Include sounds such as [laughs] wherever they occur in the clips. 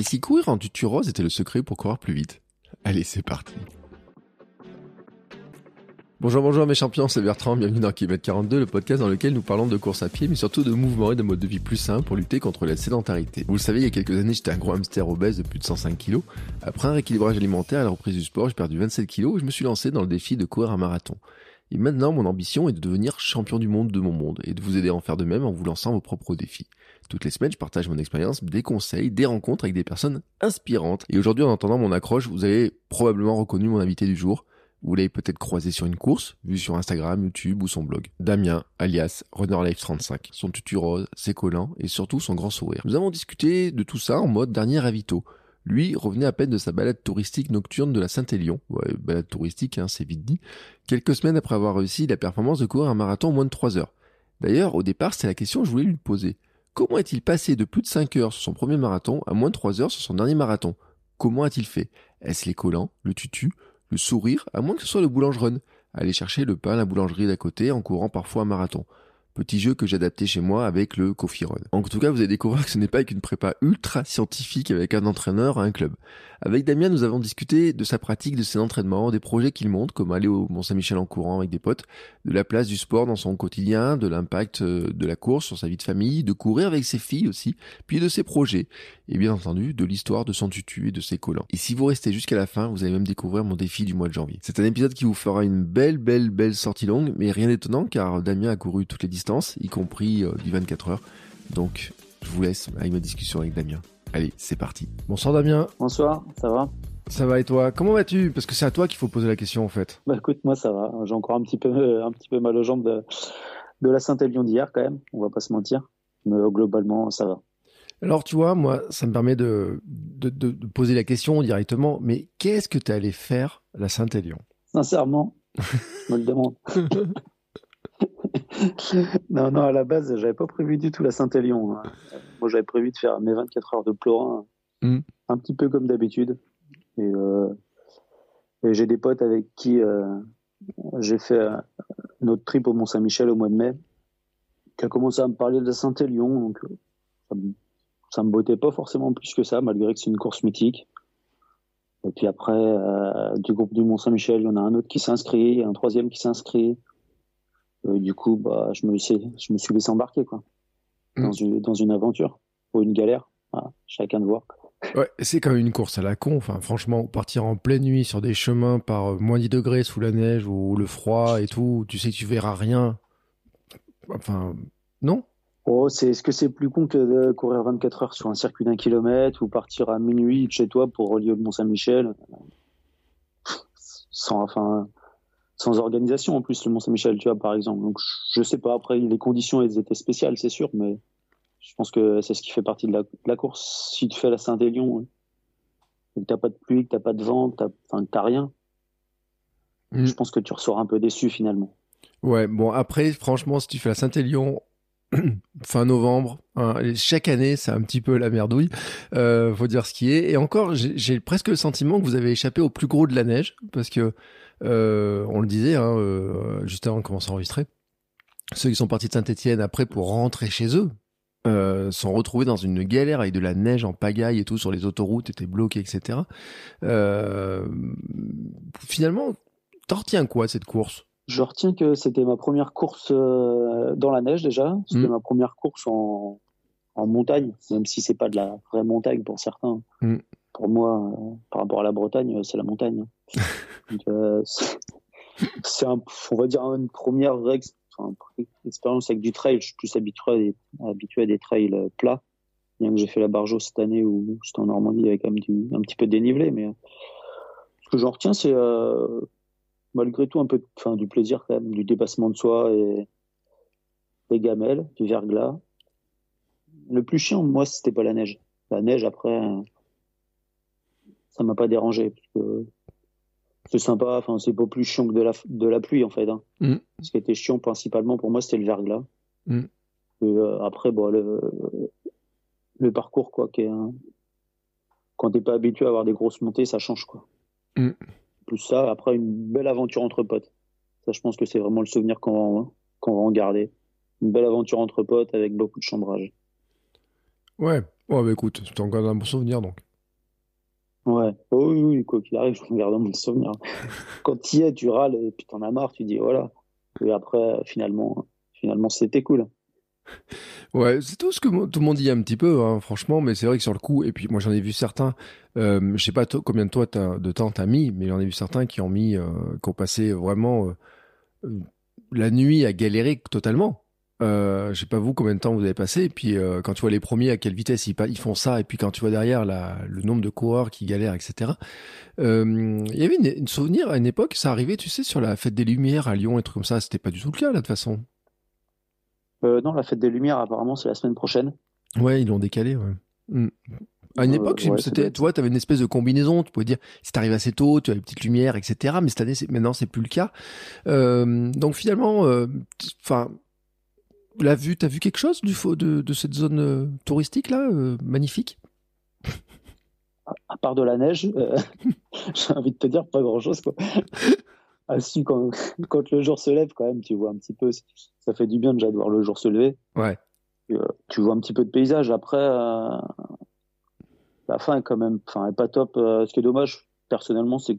Et si courir en tutu rose était le secret pour courir plus vite? Allez, c'est parti. Bonjour, bonjour mes champions, c'est Bertrand, bienvenue dans Kilomètre 42, le podcast dans lequel nous parlons de course à pied, mais surtout de mouvement et de mode de vie plus sain pour lutter contre la sédentarité. Vous le savez, il y a quelques années, j'étais un gros hamster obèse de plus de 105 kg. Après un rééquilibrage alimentaire et la reprise du sport, j'ai perdu 27 kg et je me suis lancé dans le défi de courir un marathon. Et maintenant, mon ambition est de devenir champion du monde de mon monde et de vous aider à en faire de même en vous lançant vos propres défis. Toutes les semaines, je partage mon expérience, des conseils, des rencontres avec des personnes inspirantes. Et aujourd'hui, en entendant mon accroche, vous avez probablement reconnu mon invité du jour. Vous l'avez peut-être croisé sur une course, vu sur Instagram, YouTube ou son blog. Damien, alias RunnerLife35. Son tutu rose, ses collants et surtout son grand sourire. Nous avons discuté de tout ça en mode dernier ravito. Lui revenait à peine de sa balade touristique nocturne de la Saint-Élion. Ouais, balade touristique, hein, c'est vite dit. Quelques semaines après avoir réussi la performance de courir un marathon en moins de 3 heures. D'ailleurs, au départ, c'est la question que je voulais lui poser. Comment est-il passé de plus de 5 heures sur son premier marathon à moins de 3 heures sur son dernier marathon? Comment a-t-il fait? Est-ce les collants, le tutu, le sourire, à moins que ce soit le boulangeron. Aller chercher le pain à la boulangerie d'à côté en courant parfois un marathon. Petit jeu que j'ai adapté chez moi avec le Coffee Run. En tout cas, vous allez découvrir que ce n'est pas avec une prépa ultra scientifique avec un entraîneur à un club. Avec Damien, nous avons discuté de sa pratique, de ses entraînements, des projets qu'il monte, comme aller au Mont-Saint-Michel en courant avec des potes, de la place du sport dans son quotidien, de l'impact euh, de la course sur sa vie de famille, de courir avec ses filles aussi, puis de ses projets, et bien entendu de l'histoire de son tutu et de ses collants. Et si vous restez jusqu'à la fin, vous allez même découvrir mon défi du mois de janvier. C'est un épisode qui vous fera une belle, belle, belle sortie longue, mais rien d'étonnant car Damien a couru toutes les distances, y compris euh, du 24 heures. Donc, je vous laisse avec ma discussion avec Damien. Allez, c'est parti. Bonsoir Damien. Bonsoir, ça va? Ça va et toi? Comment vas-tu? Parce que c'est à toi qu'il faut poser la question en fait. Bah écoute, moi ça va. J'ai encore un petit peu, euh, un petit peu mal aux jambes de, de la Saint-Élion d'hier quand même. On va pas se mentir. Mais euh, globalement, ça va. Alors tu vois, moi, ça me permet de, de, de, de poser la question directement. Mais qu'est-ce que tu es allé faire à la Saint-Élion? Sincèrement, je me le demande. [laughs] non, non, à la base, j'avais pas prévu du tout la Saint-Élion. hein. Moi, j'avais prévu de faire mes 24 heures de Plorin, Mm. un petit peu comme d'habitude. Et, euh, et j'ai des potes avec qui euh, j'ai fait euh, notre trip au Mont-Saint-Michel au mois de mai, qui a commencé à me parler de la Saint-Élion. Donc, ça me, ça me bottait pas forcément plus que ça, malgré que c'est une course mythique. Et puis après, euh, du groupe du Mont-Saint-Michel, il y en a un autre qui s'inscrit, un troisième qui s'inscrit. Euh, du coup, bah, je me, laissais, je me suis laissé embarquer quoi, Mm. dans, une, dans une aventure ou une galère. Voilà, chacun de voir. Ouais, c'est quand même une course à la con. Enfin, franchement, partir en pleine nuit sur des chemins par euh, moins 10 degrés sous la neige ou le froid et tout, tu sais que tu verras rien. Enfin, non? Oh, c'est, est-ce que c'est plus con que de courir 24 heures sur un circuit d'un kilomètre ou partir à minuit de chez toi pour relier au Mont-Saint-Michel? Sans, enfin, sans organisation en plus, le Mont-Saint-Michel, tu vois, par exemple. Donc, je sais pas, après, les conditions, elles étaient spéciales, c'est sûr, mais je pense que c'est ce qui fait partie de la, de la course. Si tu fais la Saint-Élion, que t'as pas de pluie, que t'as pas de vent, t'as, t'as rien, Mm. je pense que tu ressors un peu déçu finalement. Ouais, bon, après, franchement, si tu fais la Saint-Élion [clears throat] fin novembre, hein, chaque année, c'est un petit peu la merdouille, euh, faut dire ce qui est. Et encore, j'ai j'ai presque le sentiment que vous avez échappé au plus gros de la neige, parce que, euh, on le disait, hein, euh, juste avant de commencer à enregistrer, ceux qui sont partis de Saint-Etienne après pour rentrer chez eux, euh, sont retrouvés dans une galère avec de la neige en pagaille et tout sur les autoroutes, étaient bloqués, etc. Euh, finalement, t'en retiens quoi cette course? Je retiens que c'était ma première course dans la neige déjà. C'était Mm. ma première course en, en montagne, même si c'est pas de la vraie montagne pour certains. Mm. Pour moi, par rapport à la Bretagne, c'est la montagne. Euh, c'est- un, on va dire une première expérience avec du trail. Je suis plus habitué à des, habitué à des trails euh, plats. Bien que j'ai fait la Barjo cette année où j'étais en Normandie avec du, un petit peu dénivelé, mais euh, ce que j'en retiens, c'est malgré tout un peu enfin, du plaisir quand même, du dépassement de soi et, des gamelles, du verglas. Le plus chiant, moi, c'était pas la neige. La neige, après, ça m'a pas dérangé. C'est sympa, enfin, c'est pas plus chiant que de la, de la pluie, en fait. Hein. Mm. Ce qui était chiant, principalement, pour moi, c'était le verglas. Mm. Euh, après, bon, le, le parcours, quoi, qui est quand t'es pas habitué à avoir des grosses montées, ça change, quoi. Mm. Plus ça, après, une belle aventure entre potes. Ça, je pense que c'est vraiment le souvenir qu'on va, qu'on va en garder. Une belle aventure entre potes avec beaucoup de chambrage. Ouais, ouais bah écoute, tu en gardes un bon souvenir donc. Ouais, oh, oui, oui, quoi qu'il arrive, je garde bon souvenir. [laughs] Quand tu y es, tu râles et puis t'en as marre, tu dis voilà. Et après, finalement, finalement c'était cool. Ouais, c'est tout ce que tout le monde dit un petit peu, hein, franchement, mais c'est vrai que sur le coup, et puis moi j'en ai vu certains, euh, je sais pas combien de, toi de temps t'as mis, mais j'en ai vu certains qui ont mis, euh, qui ont passé vraiment euh, la nuit à galérer totalement. Euh, je sais pas vous combien de temps vous avez passé, et puis euh, quand tu vois les premiers à quelle vitesse ils, ils font ça, et puis quand tu vois derrière la, le nombre de coureurs qui galèrent, etc. Euh, il y avait une, souvenir à une époque, ça arrivait, tu sais, sur la fête des Lumières à Lyon et trucs comme ça, c'était pas du tout le cas là de toute façon. Euh, non, la fête des Lumières apparemment c'est la semaine prochaine. Ouais, ils l'ont décalé, ouais. Hmm. À une époque, c'était, tu vois, tu avais une espèce de combinaison. Tu pouvais dire, si t'arrives assez tôt, tu as les petites lumières, etc. Mais cette année, maintenant, c'est plus le cas. donc finalement, enfin, la vue, t'as vu quelque chose du de, de cette zone euh, touristique là, euh, magnifique? À part de la neige, euh, [laughs] j'ai envie de te dire pas grand chose quoi. Ah si, quand, quand, le jour se lève quand même, tu vois un petit peu, ça fait du bien déjà de voir le jour se lever. Ouais. tu vois un petit peu de paysage. Après, la fin est quand même, enfin, est pas top. ce qui est dommage, personnellement, c'est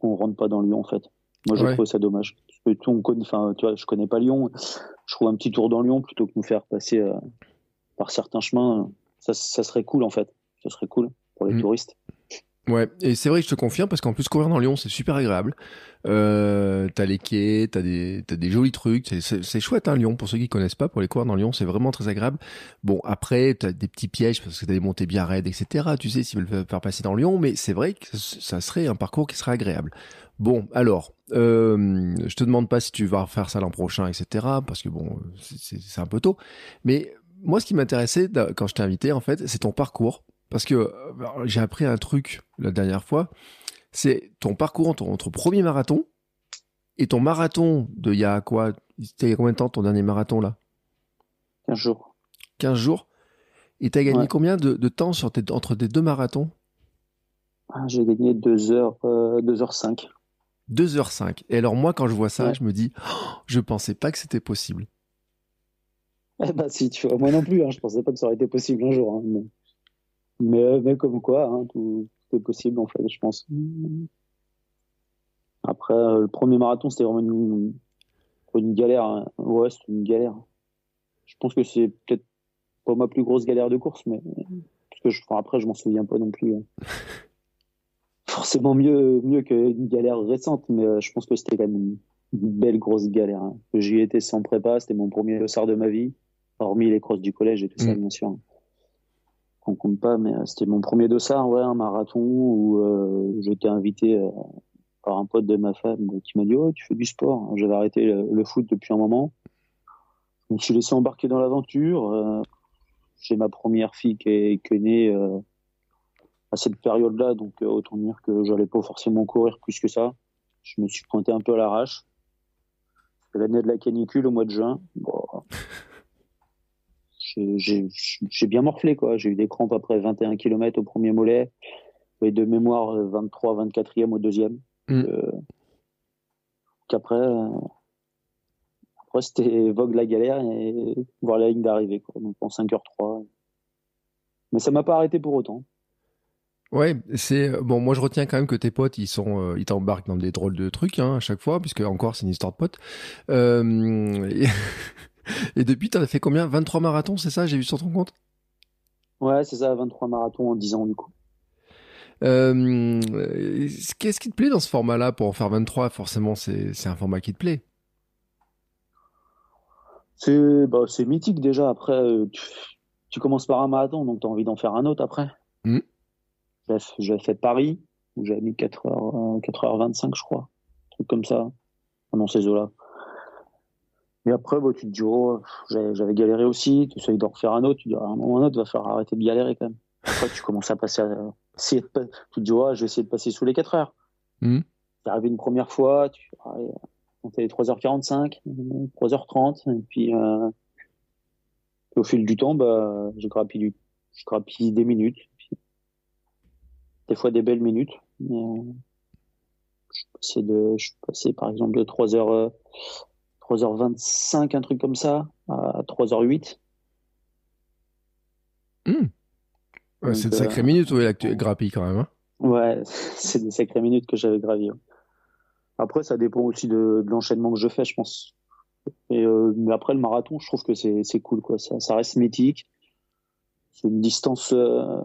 qu'on rentre pas dans Lyon en fait. Moi, je trouve ça dommage. Parce que on connaît, enfin, tu vois, je connais pas Lyon je trouve un petit tour dans Lyon plutôt que nous faire passer euh, par certains chemins. Ça, serait cool en fait. Ça serait cool pour les mm. touristes. Ouais, et c'est vrai que je te confirme parce qu'en plus courir dans Lyon c'est super agréable. Euh, t'as les quais, t'as des t'as des jolis trucs, c'est chouette hein Lyon pour ceux qui connaissent pas pour les courir dans Lyon c'est vraiment très agréable. Bon après t'as des petits pièges parce que t'as des montées bien raides etc. Tu sais s'ils veulent faire passer dans Lyon mais c'est vrai que ça serait un parcours qui serait agréable. Bon, alors, euh, je te demande pas si tu vas refaire ça l'an prochain, etc. Parce que bon, c'est un peu tôt. Mais moi, ce qui m'intéressait quand je t'ai invité, en fait, c'est ton parcours. Parce que euh, j'ai appris un truc la dernière fois. C'est ton parcours entre, entre premier marathon et ton marathon de il y a quoi C'était il y a combien de temps ton dernier marathon là? 15 jours. 15 jours? Et t'as gagné combien de, temps sur entre tes deux marathons? Ah, J'ai gagné 2 heures, 2 h 5. 2h05. Et alors moi, quand je vois ça, je me dis, oh, je pensais pas que c'était possible. Eh ben si, tu vois, moi non plus, hein, je pensais pas que ça aurait été possible un jour. Hein, mais... Mais, comme quoi, hein, tout, est possible en fait, je pense. Après, euh, le premier marathon, c'était vraiment une, une galère. Hein. Ouais, c'est une galère. Je pense que c'est peut-être pas ma plus grosse galère de course, mais parce que je, après, je m'en souviens pas non plus. [laughs] forcément mieux, mieux qu'une galère récente, mais euh, je pense que c'était quand même une, belle grosse galère. Hein. J'y étais sans prépa, c'était mon premier dossard de ma vie, hormis les crosses du collège et tout ça, mm. bien sûr. On compte pas, mais euh, c'était mon premier dossard, ouais, un marathon où euh, j'étais invité par un pote de ma femme qui m'a dit Oh, tu fais du sport. J'avais arrêté le, foot depuis un moment. Je me suis laissé embarquer dans l'aventure. J'ai ma première fille qui est, qui est née à cette période-là, donc euh, autant dire que j'allais pas forcément courir plus que ça. Je me suis pointé un peu à l'arrache. L'année de la canicule au mois de juin, bon, [laughs] j'ai bien morflé quoi. J'ai eu des crampes après 21 km au premier mollet et de mémoire 23, 24e au deuxième. Mm. Euh, qu'après, euh, après c'était vogue la galère et voir la ligne d'arrivée quoi. Donc en 5h03. Mais ça m'a pas arrêté pour autant. Ouais, c'est bon. Moi, je retiens quand même que tes potes, ils sont, euh, ils t'embarquent dans des drôles de trucs hein, à chaque fois, puisque encore c'est une histoire de potes. Euh, [laughs] et, depuis, t'en as fait combien? 23 marathons, c'est ça? J'ai vu sur ton compte? Ouais, c'est ça, 23 marathons en 10 ans du coup. Euh, Qu'est-ce qui te plaît dans ce format-là pour en faire 23 Forcément, c'est un format qui te plaît. C'est bah, mythique déjà. Après, euh, tu, commences par un marathon, donc tu as envie d'en faire un autre après. Mmh. J'ai fait Paris, où j'avais mis 4h, 4h25, je crois. Un truc comme ça, dans ces eaux-là. Mais après, bah, tu te dis, oh, j'avais galéré aussi, tu essayes d'en refaire un autre, tu dis, à un moment ou un autre, va faire arrêter de galérer quand même. Après, tu commences à passer à, tu te dis, oh, je vais essayer de passer sous les 4 heures. Mmh. C'est arrivé une première fois, tu on les 3h45, 3h30, et puis, euh, au fil du temps, bah, je grappille, je grappille des minutes, des fois des belles minutes. Mais, euh, je, passais de, je passais par exemple de 3h, 3h25, un truc comme ça, à 3h08. Mmh. c'est de sacrées euh, minutes, oui, là, que tu grappilles quand même. Hein. ouais, [laughs] c'est des sacrées minutes que j'avais gravies. Après, ça dépend aussi de, l'enchaînement que je fais, je pense. Et, euh, mais après, le marathon, je trouve que c'est cool, quoi. Ça, ça reste mythique. C'est une distance euh,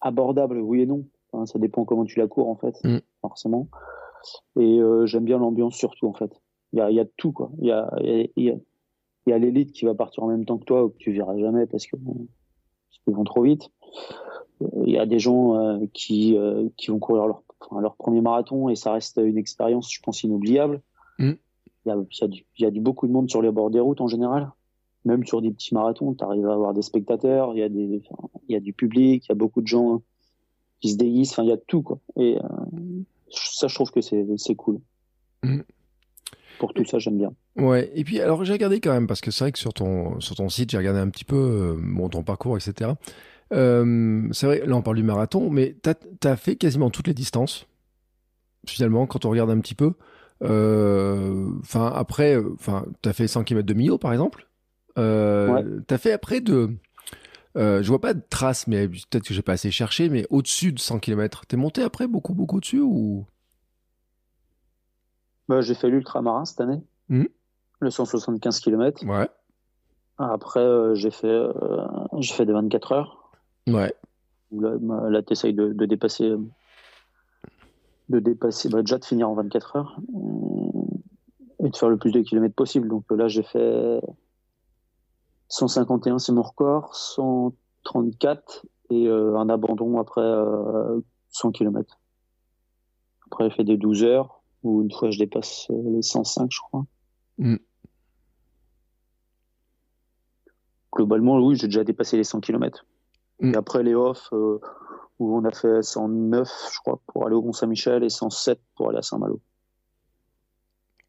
abordable, oui et non. ça dépend comment tu la cours, en fait, mm. forcément. Et euh, j'aime bien l'ambiance surtout, en fait. Il y a, y a tout, quoi. Il y a, y a, y a l'élite qui va partir en même temps que toi, ou que tu verras jamais parce que parce qu'ils vont trop vite. Il y a des gens qui, qui vont courir leur leur premier marathon et ça reste une expérience, je pense, inoubliable. Mm. Il, y a, il, y a du, beaucoup de monde sur les bords des routes en général. Même sur des petits marathons, tu arrives à avoir des spectateurs, il y, a des, il y a du public, il y a beaucoup de gens qui se déguisent, enfin, il y a tout. Quoi. Et euh, ça, je trouve que c'est cool. Mm. Pour tout ça, j'aime bien. Ouais, et puis alors j'ai regardé quand même, parce que c'est vrai que sur ton, sur ton site, j'ai regardé un petit peu euh, bon, ton parcours, etc. Euh, c'est vrai, là on parle du marathon, mais tu as, fait quasiment toutes les distances, finalement, quand on regarde un petit peu. Euh, enfin, après, enfin, tu as fait 100 km de Millau, par exemple. Euh, Tu as fait après de. Je vois pas de traces, mais peut-être que j'ai pas assez cherché, mais au-dessus de 100 km. T'es monté après beaucoup, beaucoup dessus ou? Bah, J'ai fait l'ultramarin cette année, mmh. le 175 km. Ouais. Après, j'ai fait, j'ai fait des 24 heures. Ouais. là, là tu essayes de, dépasser, de dépasser, bah, déjà de finir en 24 heures et de faire le plus de kilomètres possible. Donc là, j'ai fait 151, c'est mon record, 134 et euh, un abandon après 100 euh, km. Après, j'ai fait des 12 heures où une fois je dépasse les 105, je crois. Mm. Globalement, oui, j'ai déjà dépassé les 100 km. Et mm. après les off, euh, où on a fait 109, je crois, pour aller au Mont-Saint-Michel et 107 pour aller à Saint-Malo.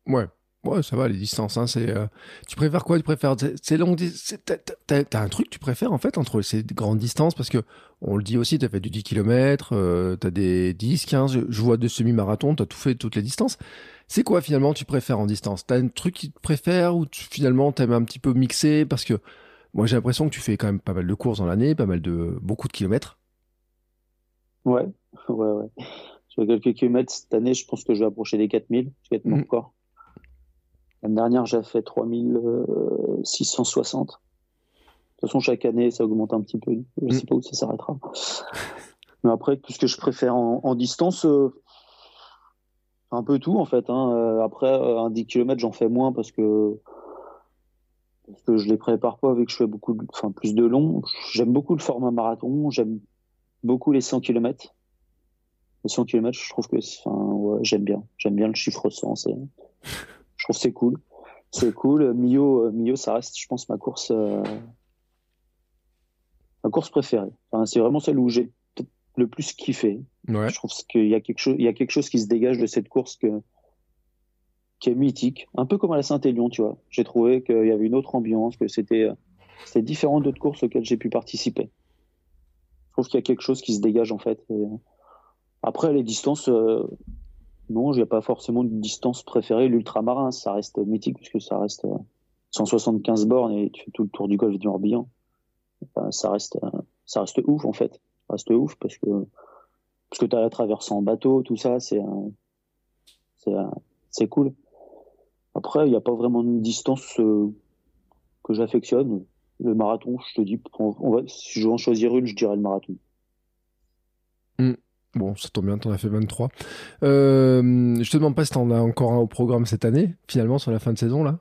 Ouais. Ouais, ça va, les distances. Hein, c'est, euh, Tu préfères quoi? Tu préfères ces longues T'as, t'as un truc que tu préfères en fait entre ces grandes distances? Parce que on le dit aussi, tu as fait du 10 km, euh, tu as des 10, 15, je vois de semi-marathon, tu as tout fait toutes les distances. C'est quoi finalement tu préfères en distance? T'as un truc qui te préfère ou tu, finalement t'aimes un petit peu mixer? Parce que moi, j'ai l'impression que tu fais quand même pas mal de courses dans l'année, pas mal de beaucoup de kilomètres. Ouais, [laughs] ouais, ouais. Sur quelques kilomètres cette année, je pense que je vais approcher des 4000. Je vais être mon record. L'année dernière, j'ai fait 3660. De toute façon, chaque année, ça augmente un petit peu. Je ne sais mm. pas où ça s'arrêtera. Mais après, tout ce que je préfère en, distance, euh, un peu tout en fait. Hein. Euh, après, euh, un 10 km, j'en fais moins parce que parce que je les prépare pas avec que je fais beaucoup, enfin plus de long. J'aime beaucoup le format marathon, j'aime beaucoup les 100 km. Les 100 km, je trouve que, enfin, j'aime bien, j'aime bien le chiffre 100. Je trouve c'est cool, c'est cool. Mio, Mio, ça reste, je pense, ma course, euh, ma course préférée. Enfin, c'est vraiment celle où j'ai le plus kiffé. Ouais. Je trouve qu'il y a quelque chose, il y a quelque chose qui se dégage de cette course que qui est mythique, un peu comme à la Saint-Élion, tu vois. J'ai trouvé qu'il y avait une autre ambiance, que c'était c'était différent d'autres courses auxquelles j'ai pu participer. Je trouve qu'il y a quelque chose qui se dégage en fait. après les distances, euh, non, a pas forcément de distance préférée. L'ultramarin, ça reste mythique puisque ça reste 175 euh, bornes et tu fais tout le tour du golfe du Morbihan. ça reste ça reste ouf en fait. Ça reste ouf parce que parce que tu as la traversée en bateau, tout ça, c'est c'est cool. Après, il n'y a pas vraiment une distance euh, que j'affectionne. Le marathon, je te dis, si je veux en choisir une, je dirais le marathon. Bon, ça tombe bien, tu en as fait 23. Euh, je te demande pas si tu en as encore un au programme cette année, finalement, sur la fin de saison, là?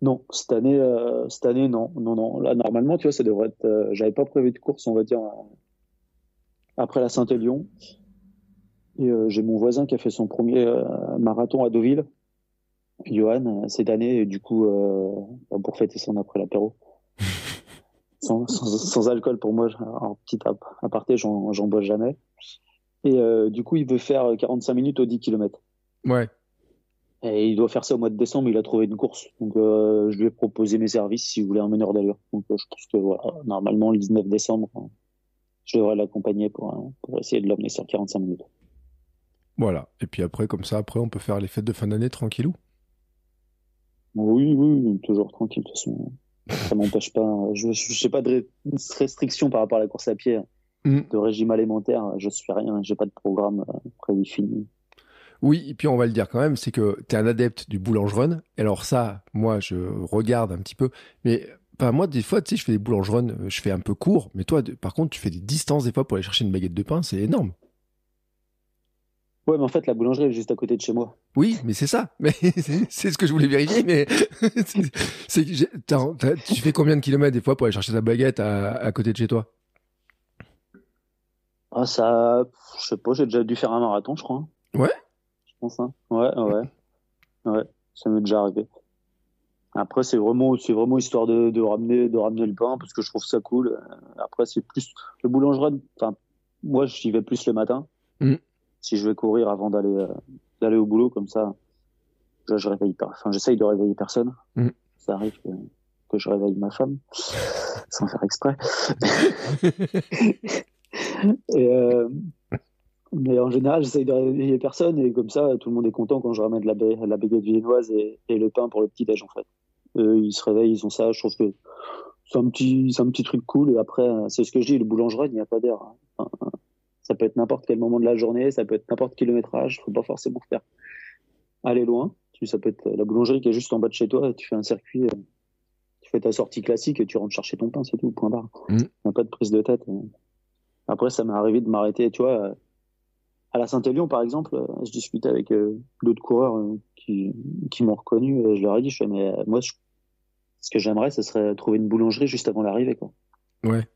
Non, cette année, euh, cette année, non. Non, non. Là, normalement, tu vois, ça devrait être. Euh, j'avais pas prévu de course, on va dire, après la Saint-Élion. Et j'ai mon voisin qui a fait son premier marathon à Deauville Johan cette année, et du coup, pour fêter son après l'apéro. Sans, sans, alcool pour moi, en petit aparté, j'en bois jamais. Et du coup, il veut faire 45 minutes au 10 km. Ouais. Et il doit faire ça au mois de décembre, il a trouvé une course. Donc euh, je lui ai proposé mes services s'il voulait un meneur d'allure. Donc euh, je pense que voilà, normalement le 19 décembre, je devrais l'accompagner pour, pour essayer de l'amener sur 45 minutes. Voilà. Et puis après, comme ça, après, on peut faire les fêtes de fin d'année tranquillou. Oui, oui, toujours tranquille. De toute façon, ça m'empêche pas. Je n'ai pas de restrictions par rapport à la course à pied, mm. de régime alimentaire. Je suis rien. J'ai pas de programme euh, prédéfini. Oui, et puis on va le dire quand même, c'est que tu es un adepte du boulangeron. Alors ça, moi, je regarde un petit peu. Mais moi, des fois, tu sais, je fais des boulangerons, euh, je fais un peu court. Mais toi, par contre, tu fais des distances des fois pour aller chercher une baguette de pain. C'est énorme. Ouais, mais en fait, la boulangerie est juste à côté de chez moi. Oui, mais c'est ça. [laughs] Mais c'est ce que je voulais vérifier. Mais [laughs] tu fais combien de kilomètres des fois pour aller chercher ta baguette à, côté de chez toi? Ah, ça, je sais pas. J'ai déjà dû faire un marathon, je crois. Ouais? Hein. Ouais, ouais. Ouais, ça m'est déjà arrivé. Après, c'est vraiment, c'est vraiment histoire de, de, ramener, de ramener le pain parce que je trouve ça cool. Après, c'est plus le boulangerie. Enfin, moi, j'y vais plus le matin. Mm. Si je vais courir avant d'aller, euh, d'aller au boulot comme ça, je, je réveille pas. Enfin, j'essaye de réveiller personne. Mm. Ça arrive que, que, je réveille ma femme [laughs] sans faire exprès. [laughs] Et euh, mais en général, j'essaye de réveiller personne et comme ça, tout le monde est content quand je ramène la, la baguette viennoise et, et, le pain pour le petit déj en fait. ils se réveillent, ils ont ça. Je trouve que c'est un petit, c'est un petit truc cool. Et après, c'est ce que je dis, le boulangerie, il n'y a pas d'air. Ça peut être n'importe quel moment de la journée, ça peut être n'importe kilométrage. Faut pas forcément faire aller loin. Ça peut être la boulangerie qui est juste en bas de chez toi. Tu fais un circuit, tu fais ta sortie classique et tu rentres chercher ton pain, c'est tout. Point barre. Mmh. Il n'y a pas de prise de tête. Après, ça m'est arrivé de m'arrêter, tu vois à la Saint-Élion, par exemple, euh, je discutais avec euh, d'autres coureurs euh, qui, qui m'ont reconnu. je leur ai dit, je fais, mais moi, ce que j'aimerais, ce serait trouver une boulangerie juste avant l'arrivée, quoi. Ouais.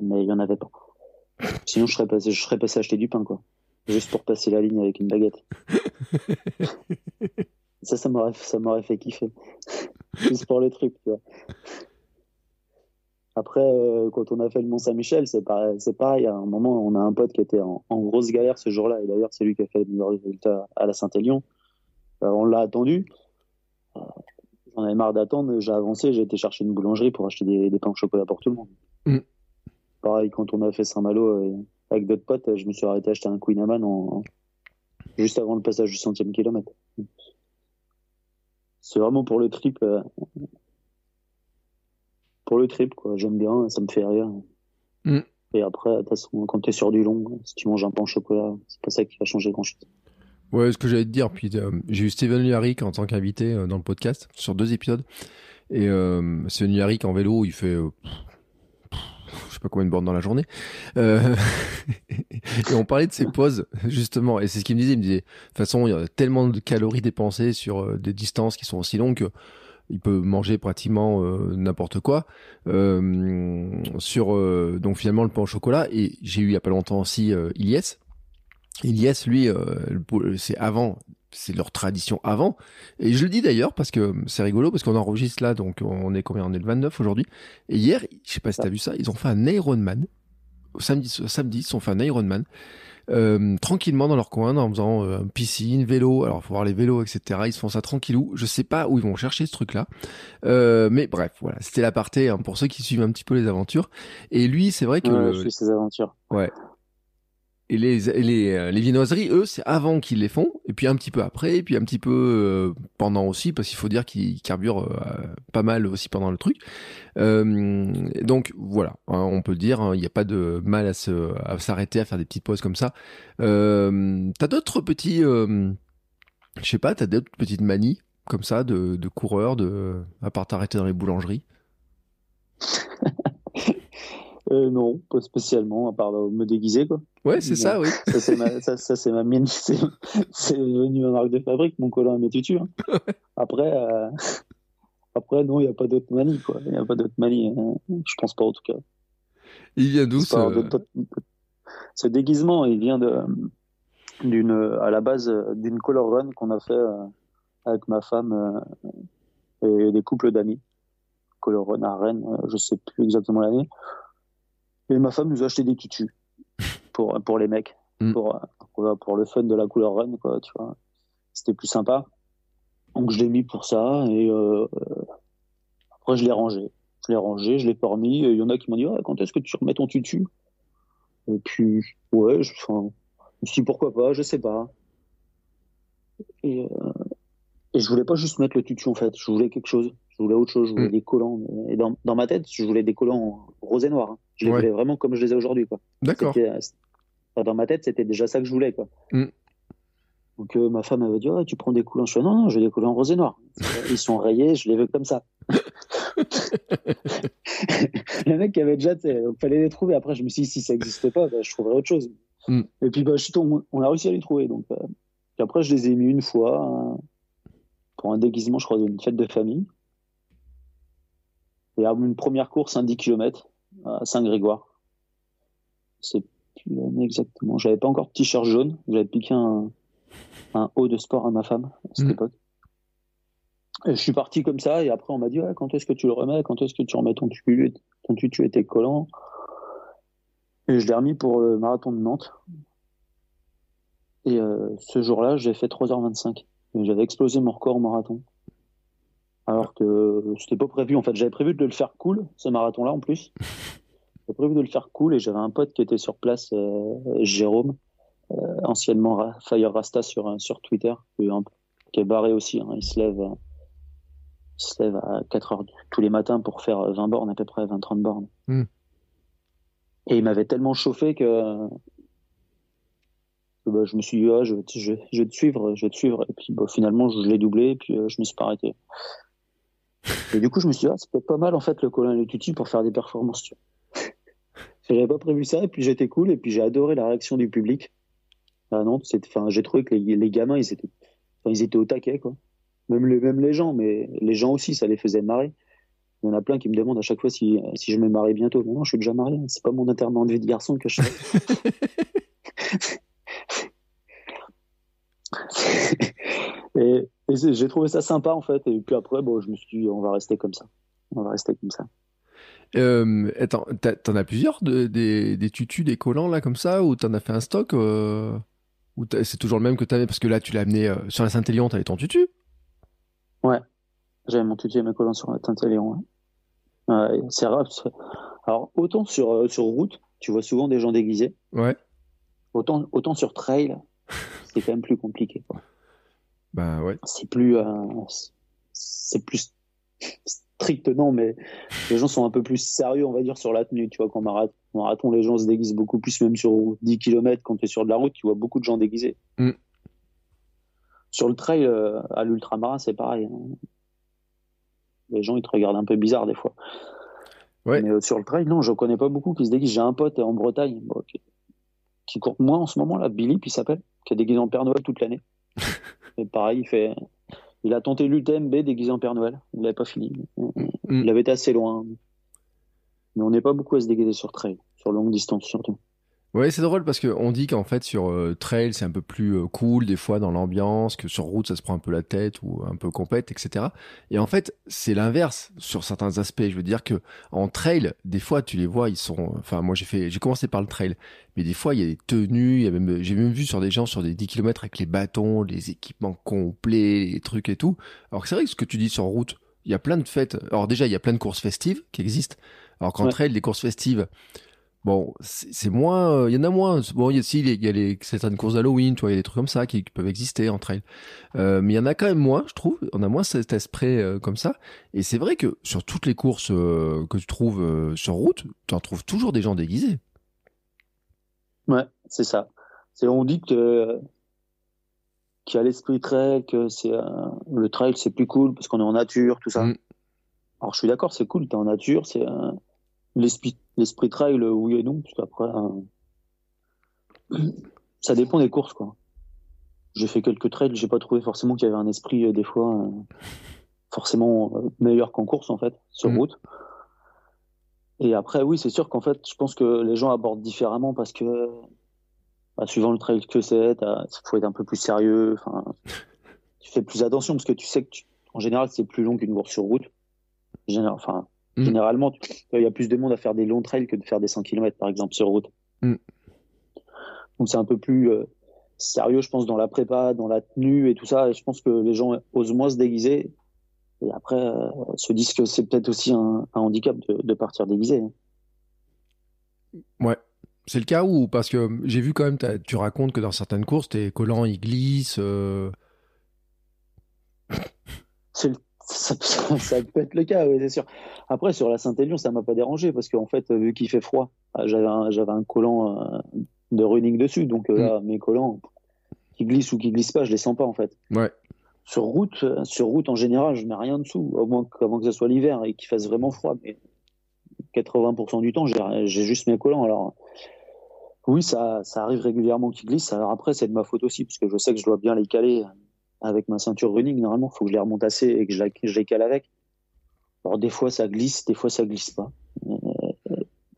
mais il y en avait pas. Sinon, je serais passé, je serais passé acheter du pain, quoi. Juste pour passer la ligne avec une baguette. [laughs] ça, ça m'aurait, ça m'aurait fait kiffer. [laughs] juste pour le truc, tu vois. Après, euh, quand on a fait le Mont-Saint-Michel, c'est pareil, c'est pareil. À un moment, on a un pote qui était en, grosse galère ce jour-là. Et d'ailleurs, c'est lui qui a fait le meilleur résultat à la Saint-Élion. Euh, on l'a attendu. Euh, j'en avais marre d'attendre. J'ai avancé. J'ai été chercher une boulangerie pour acheter des, pains au chocolat pour tout le monde. Mm. Pareil, quand on a fait Saint-Malo avec d'autres potes, je me suis arrêté acheter un Queen Amman en, juste avant le passage du centième kilomètre. C'est vraiment pour le trip pour le trip, quoi. J'aime bien, ça me fait rire. Mm. Et après, de toute façon, quand t'es sur du long, si tu manges un pain au chocolat, c'est pas ça qui va changer grand chose. Ouais, ce que j'allais te dire. Puis euh, j'ai eu Steven Yarrick en tant qu'invité euh, dans le podcast sur deux épisodes. Et euh, Steven Yarrick en vélo, il fait. Euh, je sais pas combien de bornes dans la journée. [laughs] et on parlait de ses pauses, justement. Et c'est ce qu'il me disait. Il me disait, de toute façon, il y a tellement de calories dépensées sur des distances qui sont aussi longues que il peut manger pratiquement euh, n'importe quoi euh, sur euh, donc finalement le pain au chocolat et j'ai eu il y a pas longtemps aussi Ilyes Ilyes lui c'est avant c'est leur tradition avant et je le dis d'ailleurs parce que c'est rigolo parce qu'on enregistre là donc on est combien? On est le 29 aujourd'hui et hier je sais pas si t'as vu ça ils ont fait un Ironman samedi samedi ils sont fait un Ironman euh, tranquillement dans leur coin, en faisant euh, piscine, vélo. Alors, faut voir les vélos, etc. Ils se font ça tranquillou. Je sais pas où ils vont chercher ce truc-là. Euh, mais bref, voilà. C'était l'aparté hein, pour ceux qui suivent un petit peu les aventures. Et lui, c'est vrai que... Ouais, je suis ces aventures. Ouais. Et les, les, euh, les viennoiseries, eux, c'est avant qu'ils les font, et puis un petit peu après, et puis un petit peu euh, pendant aussi, parce qu'il faut dire qu'ils carburent euh, pas mal aussi pendant le truc. donc voilà, hein, on peut dire, hein, il n'y a pas de mal à se à s'arrêter, à faire des petites pauses comme ça. t'as d'autres petits, je sais pas, t'as d'autres petites manies comme ça de, de coureurs, de, à part t'arrêter dans les boulangeries? [laughs] Euh, non, pas spécialement, à part me déguiser, quoi. Ouais, c'est ça, oui. Ça, c'est ma, ça, c'est ma mine, [laughs] c'est, devenu ma marque de fabrique, mon collant et mes tutus. Hein. [laughs] Après, euh, [laughs] après, non, il n'y a pas d'autre manie, quoi. Il n'y a pas d'autre manie. Hein. Je pense pas, en tout cas. Il vient d'où, ce... ce déguisement, il vient de, d'une, à la base, d'une color run qu'on a fait, euh, avec ma femme et des couples d'amis. le Renard Rennes, je sais plus exactement l'année. Et ma femme nous a acheté des tutus [laughs] pour, pour les mecs, mm. pour, pour, le fun de la couleur Rennes, quoi, tu vois. C'était plus sympa. Donc je l'ai mis pour ça et après je l'ai rangé. Je l'ai rangé, je l'ai pas remis. Il y en a qui m'ont dit quand est-ce que tu remets ton tutu? Et puis ouais, je, enfin, je me suis dit pourquoi pas, je sais pas. Et, euh, et je voulais pas juste mettre le tutu en fait, je voulais quelque chose, je voulais autre chose, je voulais mm. des collants. Et dans, dans, ma tête, je voulais des collants rose et noir. Hein. Je les voulais vraiment comme je les ai aujourd'hui. D'accord. Dans ma tête, c'était déjà ça que je voulais quoi. Mm. Donc euh, ma femme avait dit oh, tu prends des collants. Je fais non non, je veux des collants rose et noir. [laughs] Ils sont rayés, je les veux comme ça. [laughs] le mec qui avait déjà, il fallait les trouver. Après, je me suis dit, si ça n'existait pas, bah, je trouverais autre chose. Mm. Et puis, bah, je on a réussi à les trouver. Donc, euh, après, je les ai mis une fois pour un déguisement, je crois, d'une fête de famille. Et une première course, un 10 km à Saint-Grégoire. C'est plus l'année exactement. J'avais pas encore de t-shirt jaune. J'avais piqué un, un haut de sport à ma femme à cette mm. époque je suis parti comme ça et après on m'a dit quand est-ce que tu le remets, quand est-ce que tu remets ton tutu, ton tutu et tes collants. Et je l'ai remis pour le marathon de Nantes. Et euh, ce jour-là, j'ai fait 3h25. J'avais explosé mon record au marathon. Alors que c'était pas prévu. En fait, j'avais prévu de le faire cool, ce marathon-là en plus. [laughs] J'avais prévu de le faire cool et j'avais un pote qui était sur place, euh, Jérôme, euh, anciennement Fire Rasta sur, sur Twitter, qui est barré aussi. Hein. il se lève il se lève à 4 heures tous les matins pour faire 20 bornes, à peu près 20-30 bornes. Hmm. Et il m'avait tellement chauffé que, bah, je me suis dit, ah, je, je, je, vais te suivre, je vais te suivre. Et puis bah, finalement, je, l'ai doublé et puis euh, je me suis pas arrêté. Et du coup, je me suis dit, ah, c'est peut-être pas mal en fait le colin et le tutu pour faire des performances. Tu [laughs] J'avais pas prévu ça et puis j'étais cool et puis j'ai adoré la réaction du public. Ah non, enfin, j'ai trouvé que les, les gamins, ils étaient, ils étaient au taquet, quoi même les, même les gens, mais les gens aussi, ça les faisait marrer. Il y en a plein qui me demandent à chaque fois si, si je me marie bientôt. Non, je suis déjà marié. C'est pas mon enterrement de vie de garçon que je fais. [laughs] [laughs] et, j'ai trouvé ça sympa en fait. Et puis après, bon, je me suis dit, on va rester comme ça. On va rester comme ça. Euh, attends, t'en as plusieurs de, des, des tutus, des collants là comme ça, ou t'en as fait un stock euh, Ou c'est toujours le même que t'avais Parce que là, tu l'as amené euh, sur la Saint-Élion, t'avais ton tutu? Ouais, j'avais mon tutu et mes collants sur la. Ouais. c'est rare. Alors, autant sur, sur route, tu vois souvent des gens déguisés. Ouais. Autant, autant sur trail, [laughs] c'est quand même plus compliqué. Bah ouais. C'est plus, euh, c'est plus strict, non, mais les gens sont un peu plus sérieux, on va dire, sur la tenue. Tu vois, quand marathon, marathon les gens se déguisent beaucoup plus, même sur 10 km, quand tu es sur de la route, tu vois beaucoup de gens déguisés. Mm. Sur le trail, euh, à l'ultramarin, c'est pareil. Hein. Les gens, ils te regardent un peu bizarre des fois. Ouais. Mais euh, sur le trail, non, je connais pas beaucoup qui se déguisent. J'ai un pote en Bretagne qui, court moins en ce moment, là, Billy, puis s'appelle, qui est déguisé en Père Noël toute l'année. [laughs] Et pareil, il fait. Il a tenté l'UTMB déguisé en Père Noël. Il n'avait pas fini. Mm. Il avait été assez loin. Mais on n'est pas beaucoup à se déguiser sur trail, sur longue distance surtout. Ouais, c'est drôle parce qu'on dit qu'en fait sur euh, trail c'est un peu plus euh, cool des fois dans l'ambiance, que sur route ça se prend un peu la tête ou un peu compète, etc. Et en fait c'est l'inverse sur certains aspects. Je veux dire que en trail, des fois tu les vois, ils sont. Enfin moi j'ai fait, j'ai commencé par le trail, mais des fois il y a des tenues, il y a même, j'ai même vu sur des gens sur des 10 km avec les bâtons, les équipements complets, les trucs et tout. Alors c'est vrai que ce que tu dis sur route, il y a plein de fêtes. Alors déjà il y a plein de courses festives qui existent. Alors qu'en trail les courses festives Bon, c'est moins, il y en a moins. Bon, il y a, si, il y a les, certaines courses d'Halloween, tu vois, il y a des trucs comme ça qui, peuvent exister entre elles. Euh, mais il y en a quand même moins, je trouve. On a moins cet esprit euh, comme ça. Et c'est vrai que sur toutes les courses euh, que tu trouves sur route, tu en trouves toujours des gens déguisés. Ouais, c'est ça. C'est on dit que qu'il y a l'esprit trail, que c'est le trail c'est plus cool parce qu'on est en nature, tout ça. Mm. Alors je suis d'accord, c'est cool, t'es en nature, c'est l'esprit l'esprit trail, oui et non, parce qu'après, euh, ça dépend des courses, quoi. J'ai fait quelques trails, j'ai pas trouvé forcément qu'il y avait un esprit, euh, des fois, euh, forcément meilleur qu'en course, en fait, sur mm. route. Et après, oui, c'est sûr qu'en fait, je pense que les gens abordent différemment parce que, bah, suivant le trail que c'est, il faut être un peu plus sérieux. Enfin, tu fais plus attention parce que tu sais que en général c'est plus long qu'une course sur route. enfin, mm. généralement, il y a plus de monde à faire des longs trails que de faire des 100 km par exemple sur route. Mm. Donc c'est un peu plus euh, sérieux, je pense, dans la prépa, dans la tenue et tout ça. Et je pense que les gens osent moins se déguiser. Et après, euh, se disent que c'est peut-être aussi un, handicap de, partir déguisé. Hein. Ouais. C'est le cas ou parce que j'ai vu quand même, tu racontes que dans certaines courses, tes collants ils glissent. Euh. Ça, peut être le cas, oui, c'est sûr. Après, sur la Saint-Élion, ça m'a pas dérangé parce qu'en fait, vu qu'il fait froid, j'avais un, un collant de running dessus. Donc euh, là, mm. mes collants, qui glissent ou qui glissent pas, je les sens pas en fait. Ouais. Sur route, euh, sur route en général, je mets rien dessous, au moins avant que ce soit l'hiver et qu'il fasse vraiment froid. Mais 80% du temps, j'ai juste mes collants. Alors oui, ça, ça arrive régulièrement qu'ils glissent. Alors après, c'est de ma faute aussi, parce que je sais que je dois bien les caler avec ma ceinture running. Normalement, il faut que je les remonte assez et que je, je les cale avec. Alors des fois, ça glisse, des fois, ça glisse pas. Euh,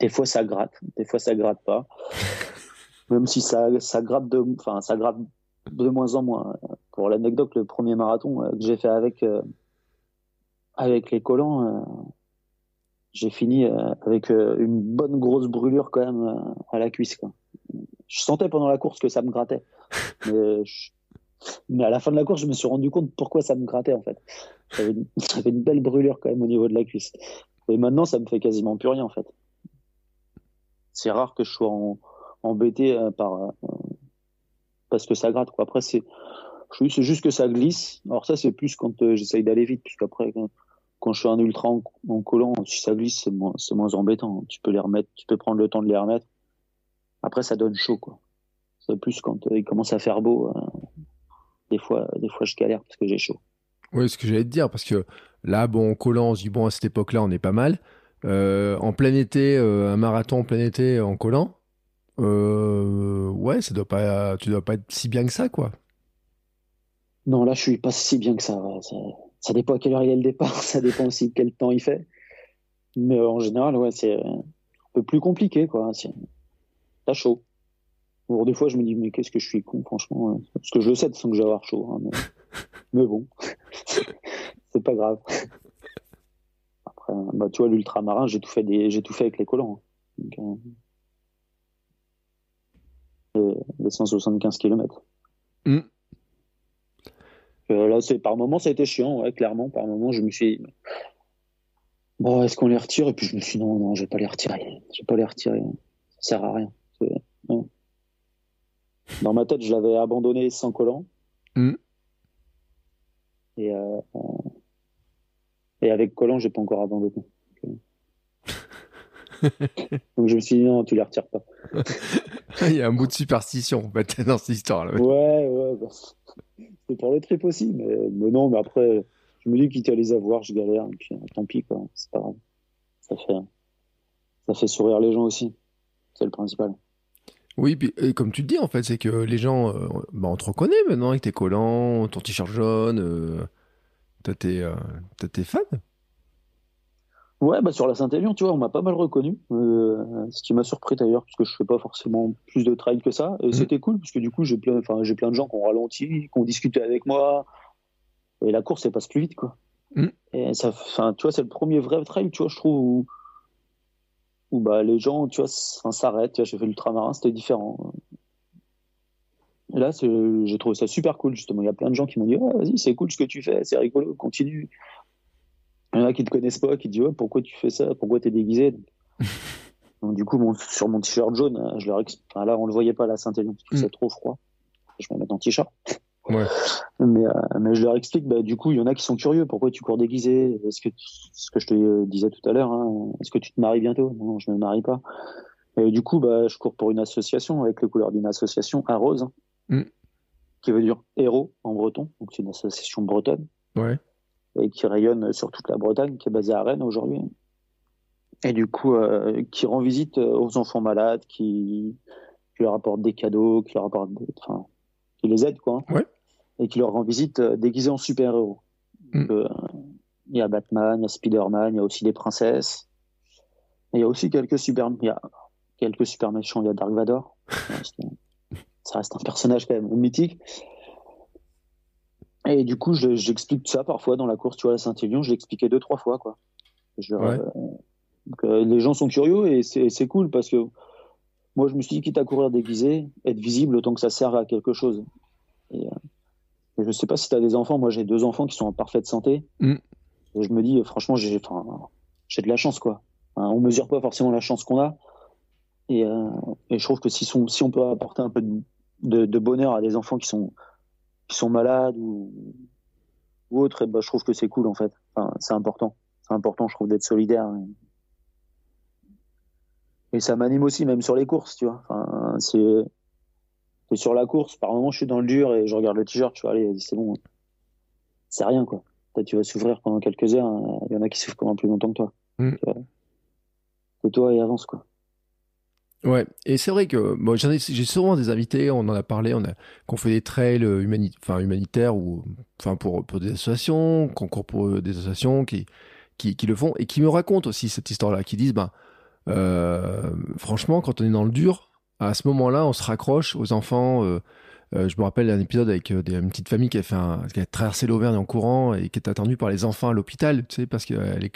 des fois, ça gratte, des fois, ça gratte pas. [laughs] même si ça, ça gratte de, enfin, ça gratte de moins en moins. Pour l'anecdote, le premier marathon euh, que j'ai fait avec, euh, avec les collants, euh, j'ai fini avec une bonne grosse brûlure quand même à la cuisse. Quoi. Je sentais pendant la course que ça me grattait. [laughs] Mais, mais, à la fin de la course, je me suis rendu compte pourquoi ça me grattait en fait. J'avais une... [laughs] une belle brûlure quand même au niveau de la cuisse. Et maintenant, ça me fait quasiment plus rien en fait. C'est rare que je sois en, embêté euh, par euh, parce que ça gratte. Quoi. Après, c'est c'est juste que ça glisse. Alors ça, c'est plus quand euh, j'essaye d'aller vite, puisqu'après, quand, quand je suis un ultra en, collant, si ça glisse, c'est moins, moins embêtant. Tu peux les remettre, tu peux prendre le temps de les remettre. Après, ça donne chaud, quoi. C'est plus quand il commence à faire beau. Des fois, des fois, je galère parce que j'ai chaud. Oui, ce que j'allais te dire, parce que là, bon, en collant, on se dit bon, à cette époque-là, on est pas mal. en plein été, un marathon en plein été en collant, euh, ouais, ça doit pas, tu dois pas être si bien que ça, quoi. Non, là, je suis pas si bien que ça. Ça, dépend à quelle heure il y a le départ, [laughs] ça dépend aussi de quel temps il fait. Mais euh, en général, ouais, c'est un peu plus compliqué, quoi. T'as chaud. Bon, des fois, je me dis, mais qu'est-ce que je suis con, franchement. Hein. Parce que je le sais sans que j'ai avoir chaud. Hein, mais... bon, [laughs] c'est pas grave. Après, bah, tu vois, l'ultramarin, j'ai tout fait des... j'ai tout fait avec les collants. Hein. Donc, euh, les 175 km. Mm. Euh, là, c'est par moment, ça a été chiant, ouais, clairement. Par moment, je me suis dit, bon, est-ce qu'on les retire? Et puis je me suis dit, non, non, je vais pas les retirer. Je vais pas les retirer. Ça sert à rien. Dans ma tête, je l'avais abandonné sans collant. Mm. Et, euh, et avec collant, j'ai pas encore abandonné. [laughs] Donc je me suis dit non, tu les retires pas. Il y a un bout de superstition dans cette histoire-là. Ouais, ouais. Bah, c'est pour le trip aussi, mais, non, mais après, je me dis quitte à les avoir, je galère, et puis tant pis, quoi. C'est pas grave. Ça fait, ça fait sourire les gens aussi. C'est le principal. Oui, puis, comme tu te dis, en fait, c'est que les gens, euh, bah, on te reconnaît maintenant avec tes collants, ton t-shirt jaune, euh, t'as tes, euh, tes fans. Ouais, bah sur la Saint-Élion, tu vois, on m'a pas mal reconnu, euh, ce qui m'a surpris d'ailleurs, parce que je fais pas forcément plus de trail que ça. Et mhm. c'était cool, parce que du coup, j'ai plein, j'ai plein de gens qui ont ralenti, qui ont discuté avec moi, et la course, elle passe plus vite, quoi. Mhm. Et ça, tu vois, c'est le premier vrai trail, tu vois, je trouve, où, où bah, les gens, tu vois, s'arrêtent. J'ai fait l'ultramarin, c'était différent. Et là, j'ai trouvé ça super cool, justement. Il y a plein de gens qui m'ont dit, oh, vas-y, c'est cool ce que tu fais, c'est rigolo, continue. Il y en a qui te connaissent pas, qui disent pourquoi tu fais ça, pourquoi tu es déguisé? [laughs] Donc, du coup, sur mon t-shirt jaune, euh, je leur enfin, là, on le voyait pas à la Saint-Élion parce que mm. c'est trop froid. Je me mets en t-shirt. Ouais. Mais, euh, mais je leur explique, bah, du coup, il y en a qui sont curieux. Pourquoi tu cours déguisé? Est-ce que ce que je te disais tout à l'heure, hein, est-ce que tu te maries bientôt? Non, je me marie pas. Et du coup, bah, je cours pour une association avec les couleurs d'une association à rose, hein, mm. qui veut dire héros en breton. Donc c'est une association bretonne. Ouais et qui rayonne sur toute la Bretagne, qui est basée à Rennes aujourd'hui. Et du coup, euh, qui rend visite aux enfants malades, qui, leur apporte des cadeaux, qui leur apporte, enfin, qui les aide quoi. Ouais. Et qui leur rend visite euh, déguisés en super-héros. Mm. Euh, il y a Batman, il y a Spider-Man, il y a aussi des princesses. il y a aussi quelques super, il y a quelques super méchants. Il y a Dark Vador. [laughs] ça reste un personnage quand même mythique. Et du coup, j'explique ça parfois dans la course, tu vois, à Saint-Élion, je l'expliquais deux, trois fois, quoi. les gens sont curieux et c'est cool parce que moi, je me suis dit, quitte à courir déguisé, être visible autant que ça serve à quelque chose. Et, je ne sais pas si tu as des enfants. Moi, j'ai deux enfants qui sont en parfaite santé. Mm. Et je me dis, franchement, j'ai de la chance, quoi. On on mesure pas forcément la chance qu'on a. Et, euh, et, je trouve que si, si, on peut apporter un peu de, de, bonheur à des enfants qui sont, qui sont malades ou, ou autres, ben, je trouve que c'est cool, en fait. Enfin, c'est important. C'est important, je trouve, d'être solidaire. Et, ça m'anime aussi, même sur les courses, tu vois. Enfin, c'est sur la course, par moment, je suis dans le dur et je regarde le t-shirt, tu vois, allez, c'est bon. C'est rien, quoi. tu vas souffrir pendant quelques heures, hein. il y en a qui souffrent pendant plus longtemps que toi. Mm. C'est toi et avance, quoi. Ouais, et c'est vrai que j'ai souvent des invités, on en a parlé, on a qu'on fait des trails enfin, humanitaires ou enfin pour, pour des associations, qu'on court pour des associations qui, qui, qui, le font et qui me racontent aussi cette histoire-là, qui disent ben euh, franchement quand on est dans le dur, à ce moment-là, on se raccroche aux enfants. Euh, euh, je me rappelle d'un épisode avec des, une petite famille qui a, fait un, qui a traversé l'Auvergne en courant et qui est attendue par les enfants à l'hôpital, tu sais, parce qu'elle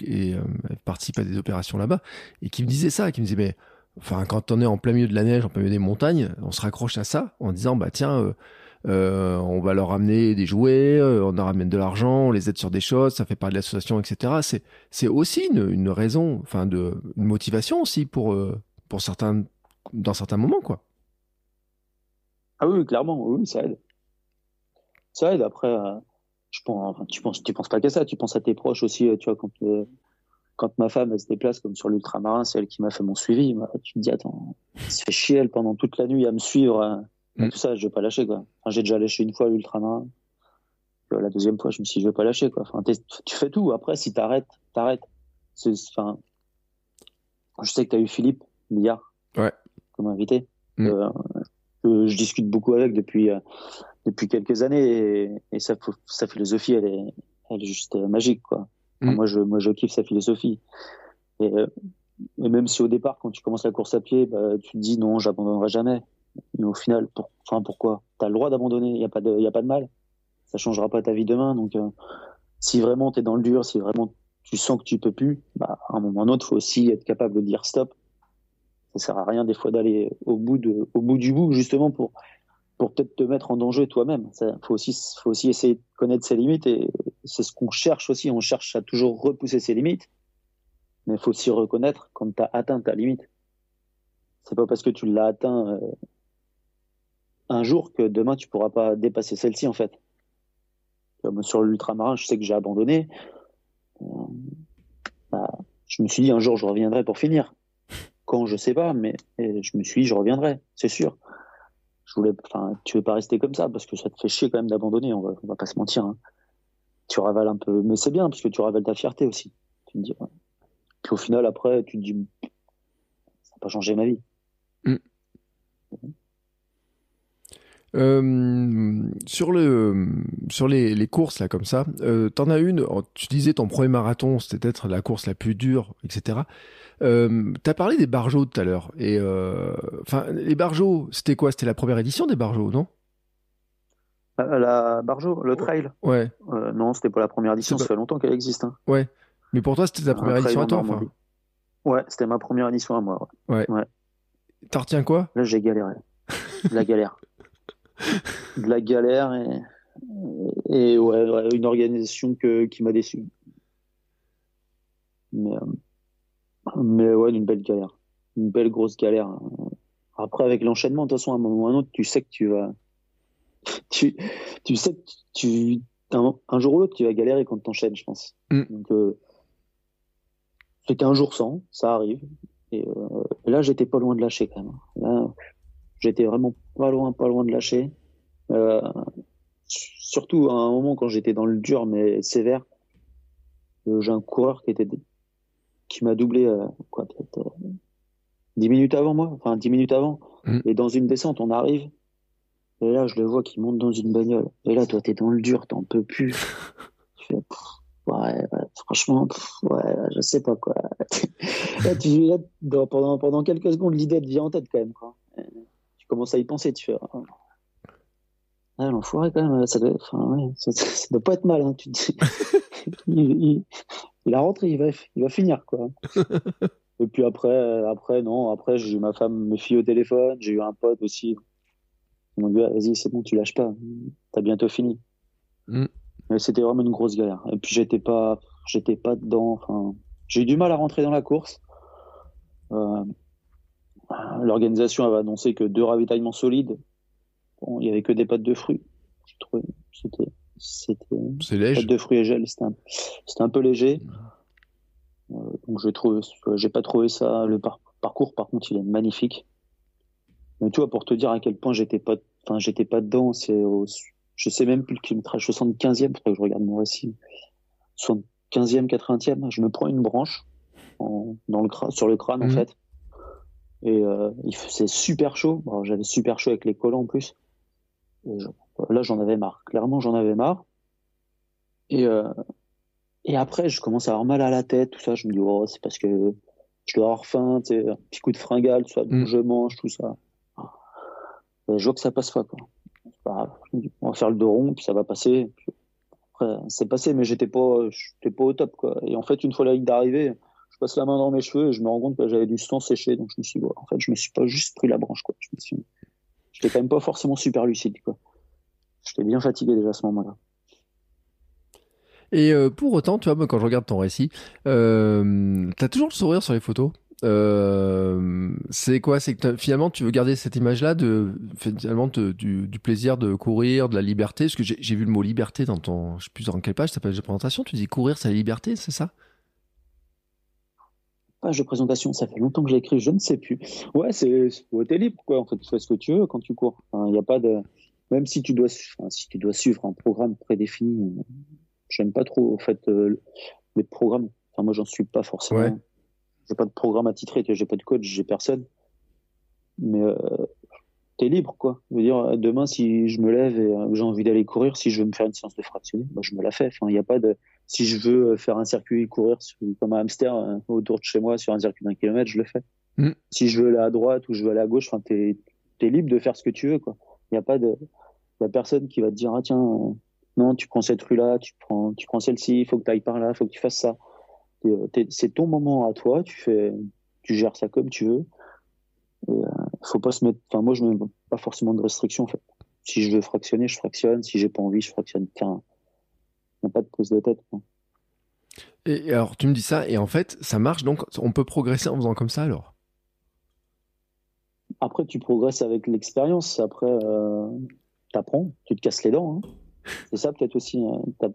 participe à des opérations là-bas, et qui me disait ça, qui me disait, mais enfin, quand on est en plein milieu de la neige, en plein milieu des montagnes, on se raccroche à ça en disant, bah tiens, euh, euh, on va leur ramener des jouets, euh, on leur ramène de l'argent, on les aide sur des choses, ça fait partie de l'association, etc. C'est, c'est aussi une, une, raison, enfin, de, une motivation aussi pour, pour certains, dans certains moments, quoi. Ah oui, clairement, oui, ça aide. Ça aide. Après, je pense, tu penses, tu penses pas qu'à ça, tu penses à tes proches aussi, tu vois, quand quand ma femme elle se déplace comme sur l'ultramarin, c'est elle qui m'a fait mon suivi. tu me dis attends, se fait chier elle pendant toute la nuit à me suivre. Hein. Mm. Tout ça, je vais pas lâcher quoi. j'ai déjà lâché une fois l'ultramarin. La deuxième fois, je me suis dit je vais pas lâcher quoi. Enfin, tu fais tout. Après, si t'arrêtes, t'arrêtes. Enfin, je sais que tu as eu Philippe Millard ouais. Comme invité. Mm. Euh, je discute beaucoup avec depuis euh, depuis quelques années et, et sa, sa, philosophie elle est elle est juste euh, magique quoi. Mm. moi, je, moi, je kiffe sa philosophie. Et, et, même si au départ, quand tu commences la course à pied, bah, tu te dis non, j'abandonnerai jamais. Mais au final, pour, enfin, pourquoi? Tu as le droit d'abandonner, il n'y a, pas de, y a pas de mal. Ça changera pas ta vie demain. Donc, si vraiment tu es dans le dur, si vraiment tu sens que tu peux plus, bah, à un moment ou un autre, faut aussi être capable de dire stop. Ça sert à rien des fois d'aller au bout du bout, justement pour peut-être te mettre en danger toi-même. Il faut aussi, faut aussi essayer de connaître ses limites et c'est ce qu'on cherche aussi. On cherche à toujours repousser ses limites, mais il faut aussi reconnaître quand tu as atteint ta limite. C'est pas parce que tu l'as atteint euh, un jour que demain tu pourras pas dépasser celle-ci en fait. Comme sur l'ultramarin, je sais que j'ai abandonné. Euh, bah, je me suis dit un jour je reviendrai pour finir. Quand je sais pas, mais je me suis dit je reviendrai, c'est sûr je voulais, enfin, tu veux pas rester comme ça parce que ça te fait chier quand même d'abandonner. On va, va pas se mentir. Hein. Tu ravales un peu, mais c'est bien parce que tu ravales ta fierté aussi. Tu me dis. Puis au final, après, tu te dis, ça n'a pas changé ma vie. Mm. Euh, sur le sur les, les, courses là comme ça, euh, t'en as une. Tu disais ton premier marathon, c'était peut-être la course la plus dure, etc. Euh, T'as parlé des barjots tout à l'heure. Et enfin, les barjots, c'était quoi? C'était la première édition des barjots, non? La barjo, le trail. Ouais. Non, c'était pas la première édition. Ça fait longtemps qu'elle existe. Hein. Ouais. Mais pour toi, c'était ta première édition à toi. Enfin? Ouais, c'était ma première édition à moi. Ouais. ouais. T'en retiens quoi? Là, j'ai galéré. [laughs] La galère de la galère et, et ouais, une organisation que, qui m'a déçu. Mais, euh, mais ouais, une belle galère. Une belle grosse galère. Après, avec l'enchaînement, de toute façon, à un moment ou à un autre, tu sais que tu vas. [laughs] Tu, tu sais que tu. Un, jour ou l'autre, tu vas galérer quand tu enchaînes, je pense. Mm. Donc, euh, c'était un jour sans, ça arrive. Et, euh, et là, j'étais pas loin de lâcher quand même. Là, J'étais vraiment pas loin, pas loin de lâcher. Euh, surtout à un moment quand j'étais dans le dur mais sévère, euh, j'ai un coureur qui était qui m'a doublé euh, quoi peut-être 10 minutes avant moi, enfin 10 minutes avant. Mm. Et dans une descente, on arrive. Et là, je le vois qui monte dans une bagnole. Et là, toi, t'es dans le dur, t'en peux plus. [laughs] tu fais, ouais, franchement, ouais, je sais pas quoi. [laughs] là, tu, là, pendant, pendant quelques secondes, l'idée te vient en tête quand même. Quoi à y penser, tu fais. Ah, Ah, l'enfoiré, quand même, ça doit, enfin, ouais, ça, ça doit pas être mal, hein, tu te dis. [laughs] il, il, il, a rentré, il va, il va finir, quoi. [laughs] Et puis après, après, non, après, j'ai eu ma femme, mes filles au téléphone, j'ai eu un pote aussi. Ils m'ont dit, vas-y, c'est bon, tu lâches pas, t'as bientôt fini. Mm. Mais c'était vraiment une grosse galère. Et puis j'étais pas, j'étais pas dedans, enfin, j'ai eu du mal à rentrer dans la course. Euh, L'organisation avait annoncé que deux ravitaillements solides. Bon, il y avait que des pâtes de fruits. Je trouvais, c'était, c'était. C'est léger. Pâtes de fruits et gel, c'était un, c'était un peu léger. Euh, donc je trouve, j'ai pas trouvé ça. Le par parcours, par contre, il est magnifique. Mais tu vois, pour te dire à quel point j'étais pas, enfin, j'étais pas dedans, c'est au, je sais même plus le kilométrage 75e, faudrait que je regarde mon récit. 75e, 80e, je me prends une branche en, dans le crâne, sur le crâne, Mhm. en fait. Et euh, c'est super chaud. J'avais super chaud avec les collants en plus. Et je- là, j'en avais marre. Clairement, j'en avais marre. Et, euh, et après, je commence à avoir mal à la tête, tout ça. Je me dis, oh, c'est parce que je dois avoir faim, tu sais, un petit coup de fringale, tout ça, donc Mm. je mange, tout ça. Et je vois que ça passe pas, quoi. Dis, on va faire le dos rond, puis ça va passer. Puis après, c'est passé, mais j'étais pas, j'étais pas au top, quoi. Et en fait, une fois la ligne d'arrivée, passe la main dans mes cheveux et je me rends compte que j'avais du sang séché, donc je me suis en fait, je me suis pas juste pris la branche, quoi. Je me quand même pas forcément super lucide, quoi. J'étais bien fatigué déjà à ce moment-là. Et euh, pour autant, tu vois, quand je regarde ton récit, euh, t'as toujours le sourire sur les photos. Euh, c'est quoi? C'est que finalement, tu veux garder cette image-là de finalement du, plaisir de courir, de la liberté? Parce que j'ai vu le mot liberté dans ton, je sais plus dans quelle page, ta page de présentation. Tu dis courir, c'est la liberté, c'est ça? Page de présentation, ça fait longtemps que j'ai écrit, je ne sais plus. Ouais, c'est, t'es libre, quoi. En fait, tu fais ce que tu veux quand tu cours. Il n'y a pas de, même si tu dois, enfin, si tu dois suivre un programme prédéfini, j'aime pas trop, en fait, euh, les programmes. Enfin, moi, j'en suis pas forcément. Ouais. J'ai pas de programme attitré, tu vois, j'ai pas de coach, j'ai personne. Mais, euh, t'es libre, quoi. Je veux dire, demain, si je me lève et euh, j'ai envie d'aller courir, si je veux me faire une séance de fractionné, bah, je me la fais. Enfin, il n'y a pas de, si je veux faire un circuit, courir sur- comme un hamster euh, autour de chez moi sur un circuit d'un kilomètre, je le fais. Mm. Si je veux aller à droite ou je veux aller à gauche, enfin, t'es, t'es libre de faire ce que tu veux, quoi. Il n'y a pas de, y a personne qui va te dire, ah, tiens, euh, non, tu prends cette rue-là, tu prends, tu prends celle-ci, il faut que tu ailles par là, il faut que tu fasses ça. Euh, c'est ton moment à toi, tu fais, tu gères ça comme tu veux. Et, euh, faut pas se mettre, enfin, moi, je mets pas forcément de restrictions, en fait. Si je veux fractionner, je fractionne. Si j'ai pas envie, je fractionne. Enfin, a pas de prise de tête, quoi. Et alors, tu me dis ça, et en fait, ça marche donc, on peut progresser en faisant comme ça alors? Après, tu progresses avec l'expérience. Après, euh, t'apprends, tu te casses les dents. Hein. C'est ça peut-être aussi. hein. [laughs]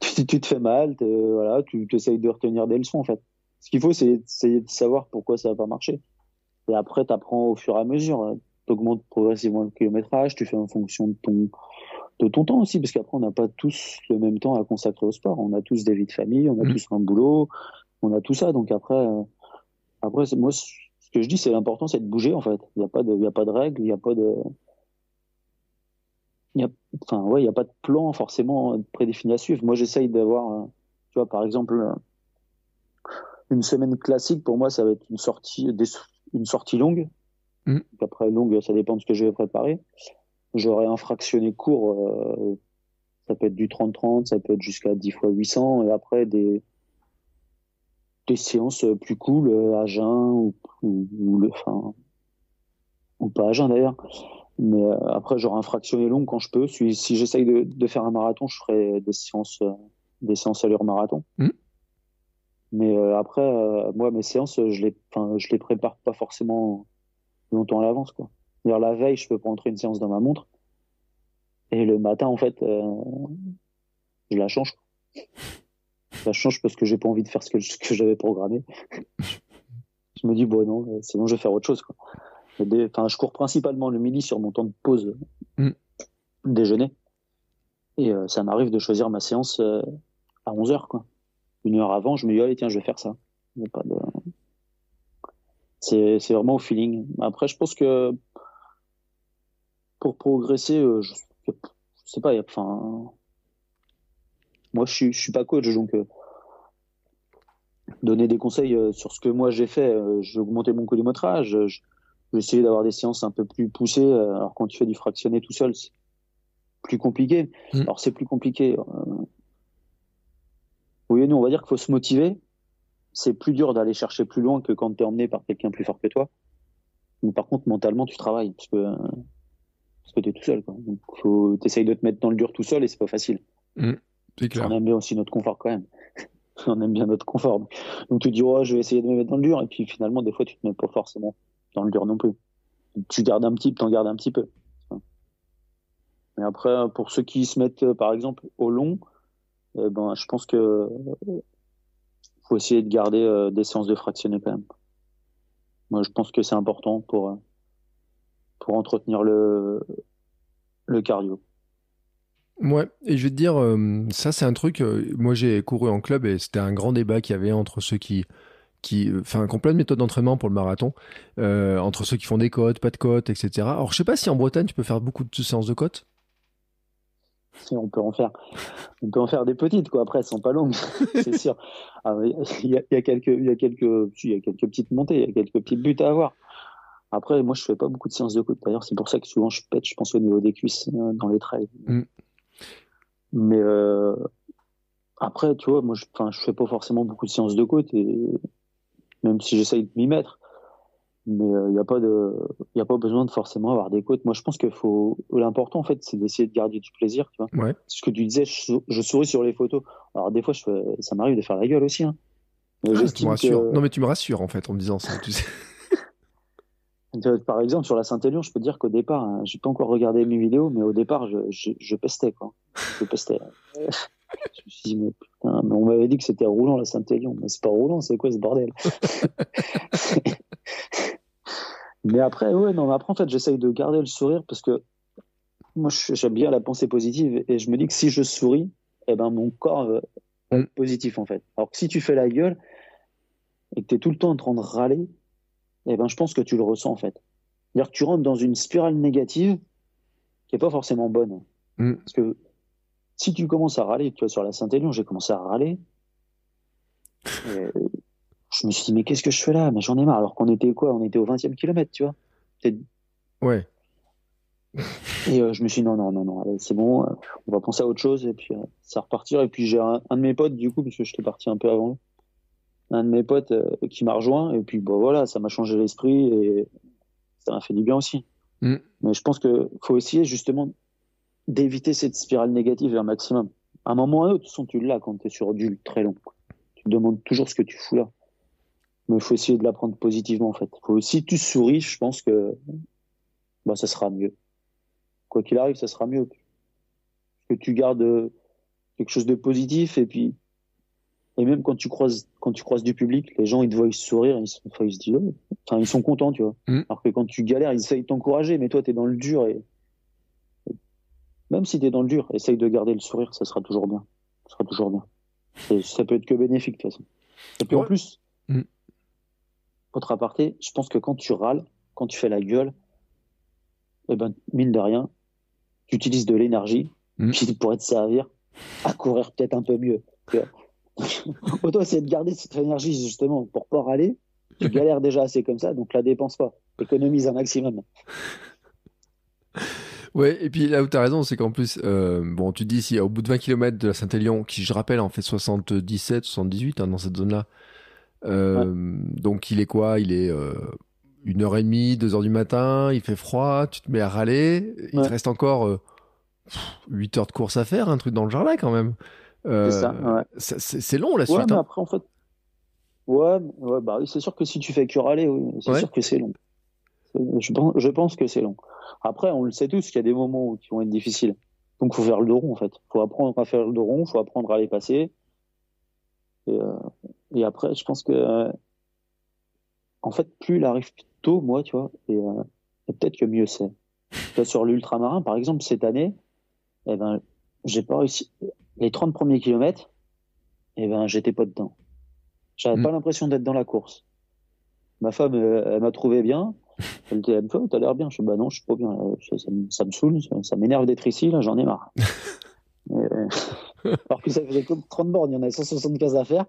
Tu, tu te fais mal, voilà, tu essayes de retenir des leçons en fait. Ce qu'il faut, c'est essayer de savoir pourquoi ça va pas marcher. Et après, t'apprends au fur et à mesure. Tu augmentes progressivement le kilométrage, tu fais en fonction de ton, de ton temps aussi, parce qu'après, on n'a pas tous le même temps à consacrer au sport. On a tous des vies de famille, on a Mhm. tous un boulot, on a tout ça. Donc après, euh, après moi, ce que je dis, c'est l'important, c'est de bouger en fait. Il n'y a pas de, il y a pas de règles, il n'y a pas de, y a, enfin ouais, il y a pas de plan forcément prédéfini à suivre. Moi, j'essaye d'avoir, euh, tu vois, par exemple, euh, une semaine classique pour moi, ça va être une sortie, des, une sortie longue. Donc Après longue, ça dépend de ce que je vais préparer. J'aurai un fractionné court, euh, ça peut être du 30-30, ça peut être jusqu'à 10 fois 800, et après des des séances plus cool euh, à jeun ou, ou, ou le, enfin, ou pas à jeun d'ailleurs. Mais euh, après, j'aurai un fractionné long quand je peux. Si, si j'essaye de, de faire un marathon, je ferai des séances, euh, des séances allure marathon. Mhm. Mais euh, après, euh, moi, mes séances, je les, je les prépare pas forcément longtemps à l'avance, quoi. C'est-à-dire, la veille, je peux pas entrer une séance dans ma montre. Et le matin, en fait, euh, je la change. Je la change parce que j'ai pas envie de faire ce que, ce que j'avais programmé. [laughs] je me dis, bon, non, bon, je vais faire autre chose, quoi. Des- Enfin, je cours principalement le midi sur mon temps de pause Mm. déjeuner. Et euh, ça m'arrive de choisir ma séance euh, à 11 heures, quoi. Une heure avant, je me dis, allez, tiens, je vais faire ça. De... C'est, vraiment au feeling. Après, je pense que pour progresser, euh, je, je sais pas, y a, enfin, moi, je suis, je suis pas coach, donc euh, donner des conseils euh, sur ce que moi j'ai fait, j'ai augmenté mon je- j'ai essayé d'avoir des séances un peu plus poussées. alors quand tu fais du fractionné tout seul, c'est plus compliqué. Mm. Alors c'est plus compliqué. euh, Oui et non, on va dire qu'il faut se motiver. C'est plus dur d'aller chercher plus loin que quand tu es emmené par quelqu'un plus fort que toi. Mais par contre, mentalement, tu travailles parce que, euh, parce que tu es tout seul. Quoi. Donc, faut, t'essayes de te mettre dans le dur tout seul et c'est pas facile. C'est clair. On aime bien aussi notre confort quand même. [laughs] on aime bien notre confort. Donc tu dis, oh, je vais essayer de me mettre dans le dur. Et puis finalement, des fois, tu te mets pas forcément dans le dur non plus. Tu gardes un petit, t'en gardes un petit peu. Mais après, pour ceux qui se mettent, par exemple, au long, ben, je pense que euh, faut essayer de garder euh, des séances de fractionné quand même. Moi, je pense que c'est important pour, euh, pour entretenir le, le cardio. Ouais, et je vais te dire, euh, ça c'est un truc, euh, moi j'ai couru en club et c'était un grand débat qu'il y avait entre ceux qui, qui, euh, enfin, qui ont plein de méthodes d'entraînement pour le marathon, euh, entre ceux qui font des côtes, pas de côtes, etc. Alors je sais pas si en Bretagne tu peux faire beaucoup de séances de côtes. On peut en faire, on peut en faire des petites, quoi. Après, elles sont pas longues, [laughs] c'est sûr. Ah, Il y, a, il y a quelques, il y a quelques, il y a quelques petites montées, il y a quelques petites buts à avoir. Après, moi, je fais pas beaucoup de séances de côte. D'ailleurs, c'est pour ça que souvent je pète, je pense, au niveau des cuisses euh, dans les trails. Mm. Mais euh, après, tu vois, moi, je, je fais pas forcément beaucoup de séances de côte et même si j'essaye de m'y mettre, mais il n'y a pas de, il a pas besoin de forcément avoir des côtes. Moi, je pense qu'il faut, l'important en fait, c'est d'essayer de garder du plaisir, tu vois. Ouais. Ce que tu disais, je, sou- je souris sur les photos. Alors des fois, je fais, ça m'arrive de faire la gueule aussi. Hein. Mais Ah, tu me rassures. que- Non mais tu me rassures en fait en me disant ça. Tu sais. [laughs] Par exemple, sur la Saint-Élion, je peux dire qu'au départ, hein, j'ai pas encore regardé mes vidéos, mais au départ, je, je, je pestais, quoi. Je pestais. Je me suis dit, mais putain, mais on m'avait dit que c'était roulant, la Saint-Élion. Mais c'est pas roulant, c'est quoi ce bordel? [laughs] mais après, ouais, non, mais après, en fait, j'essaye de garder le sourire parce que moi, j'aime bien la pensée positive et je me dis que si je souris, eh ben, mon corps euh, va être positif, en fait. Alors que si tu fais la gueule et que tu es tout le temps en train de râler, eh ben, je pense que tu le ressens en fait. C'est-à-dire que tu rentres dans une spirale négative qui est pas forcément bonne. Mm. Parce que si tu commences à râler, tu vois, sur la Saint-Élion, j'ai commencé à râler. Et je me suis dit, mais qu'est-ce que je fais là? Mais j'en ai marre. Alors qu'on était quoi? On était au 20e kilomètre, tu vois. Ouais. Et euh, je me suis dit, non, non, non, non, c'est bon, euh, on va penser à autre chose et puis euh, ça repartir. Et puis j'ai un, un de mes potes, du coup, parce que j'étais parti un peu avant, un de mes potes qui m'a rejoint et puis bah, voilà, ça m'a changé l'esprit et ça m'a fait du bien aussi. Mm. Mais je pense que faut essayer justement d'éviter cette spirale négative un maximum. À un moment ou à un autre, de toute façon, tu l'as quand tu es sur du très long. Tu te demandes toujours ce que tu fous là. Mais il faut essayer de l'apprendre positivement en fait. Faut, si tu souris, je pense que bah, ça sera mieux quoi qu'il arrive, ça sera mieux. Que tu gardes euh, quelque chose de positif et puis et même quand tu croises quand tu croises du public, les gens ils te voient sourire, ils, sont, enfin, ils se disent oh. enfin ils sont contents, tu vois. Mm. Alors que quand tu galères, ils essayent de t'encourager, mais toi tu es dans le dur et même si tu es dans le dur, essaye de garder le sourire, ça sera toujours bien. Ça sera toujours bien. Et ça peut être que bénéfique de toute façon. Et puis en plus, Mm. autre aparté, je pense que quand tu râles, quand tu fais la gueule, eh ben, mine de rien, tu utilises de l'énergie Mm. qui pourrait te servir à courir peut-être un peu mieux. [laughs] Autant essayer de garder cette énergie justement pour pas râler. Tu [laughs] galères déjà assez comme ça, donc la dépense pas. Économise un maximum. Ouais, et puis là où tu as raison, c'est qu'en plus, euh, bon, tu dis si au bout de 20 km de la Saint-Élion, qui je rappelle en fait 77, 78 hein, dans cette zone-là, euh, donc il est quoi? Il est euh, une heure et demie, deux heures du matin, il fait froid, tu te mets à râler, il te reste encore euh, pff, 8 heures de course à faire, un truc dans le genre là quand même. Euh, C'est ça, ouais. C'est long la Ouais, suite. mais hein. après, en fait, ouais, ouais bah, oui, c'est sûr que si tu fais que râler, oui, c'est sûr que c'est long. Je pense, je pense que c'est long. Après, on le sait tous qu'il y a des moments qui vont être difficiles. Donc, faut faire le dos rond, en fait. Faut apprendre à faire le dos rond, faut apprendre à les passer. Et, euh, et après, je pense que, euh, en fait, plus il arrive tôt, moi, tu vois, et, euh, et peut-être que mieux c'est. Sur l'ultramarin, par exemple, cette année, eh ben, j'ai pas réussi. Les 30 premiers kilomètres, eh ben, j'étais pas dedans. J'avais Mm. pas l'impression d'être dans la course. Ma femme, elle m'a trouvé bien. Elle dit, Oh, t'as l'air bien. Je dis, bah non, je suis pas bien. Euh, Ça, ça me- ça me saoule, ça, ça m'énerve d'être ici, là, j'en ai marre. [laughs] Euh, alors que ça faisait comme 30 bornes, il y en avait 175 à faire.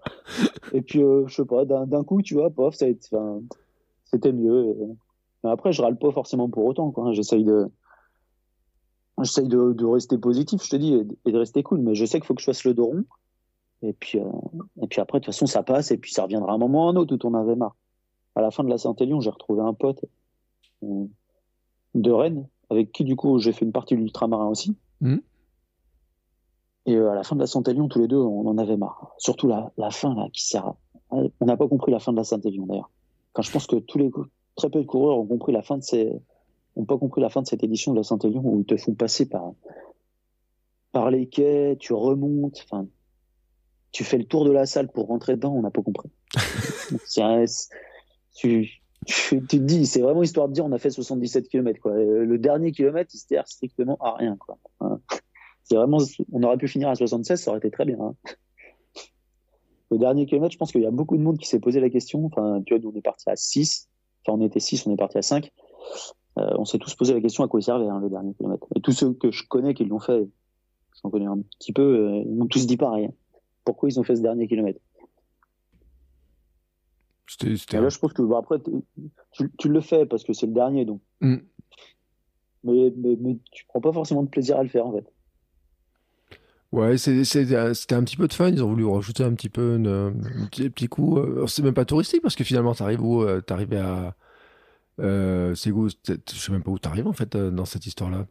Et puis, euh, je sais pas, d'un coup, tu vois, pof, ça a c'était mieux. Et- Mais après, je râle pas forcément pour autant, quoi. J'essaye de, j'essaye de, rester positif, je te dis, et, de rester cool. Mais je sais qu'il faut que je fasse le dos rond. Et puis, euh, et puis après, de toute façon, ça passe. Et puis ça reviendra un moment ou un autre où on avait marre. À la fin de la Saint-Élion, j'ai retrouvé un pote de Rennes, avec qui, du coup, j'ai fait une partie de l'ultramarin aussi. Mmh. Et euh, à la fin de la Saint-Élion, tous les deux, on en avait marre. Surtout la, la fin, là, qui sert à... On n'a pas compris la fin de la Saint-Élion, d'ailleurs. Quand je pense que tous les, très peu de coureurs ont compris la fin de ces, ont pas compris la fin de cette édition de la Saint-Élion où ils te font passer par, par les quais, tu remontes, enfin, tu fais le tour de la salle pour rentrer dedans, on n'a pas compris. [laughs] tu, tu, te dis, c'est vraiment histoire de dire, on a fait 77 km, quoi. Le dernier kilomètre, il se sert strictement à rien. Hein. C'est vraiment, on aurait pu finir à 76, ça aurait été très bien. Hein. Le dernier kilomètre, je pense qu'il y a beaucoup de monde qui s'est posé la question. Enfin, tu vois, on est parti à 6. Enfin, on était 6, on est parti à 5. Euh, on s'est tous posé la question à quoi il servait hein, le dernier kilomètre. Et tous ceux que je connais qui l'ont fait, j'en connais un petit peu, euh, ils m'ont tous dit pareil. Pourquoi ils ont fait ce dernier kilomètre? Là, je pense que bah, après, tu, le fais parce que c'est le dernier, donc. Mm. Mais, mais, mais, tu prends pas forcément de plaisir à le faire, en fait. Ouais, c'était un petit peu de fun. Ils ont voulu rajouter un petit peu un petit, coup. Euh, c'est même pas touristique parce que finalement, t'arrives où T'arrives à euh, c'est où Je sais même pas où tu arrives en fait euh, dans cette histoire-là.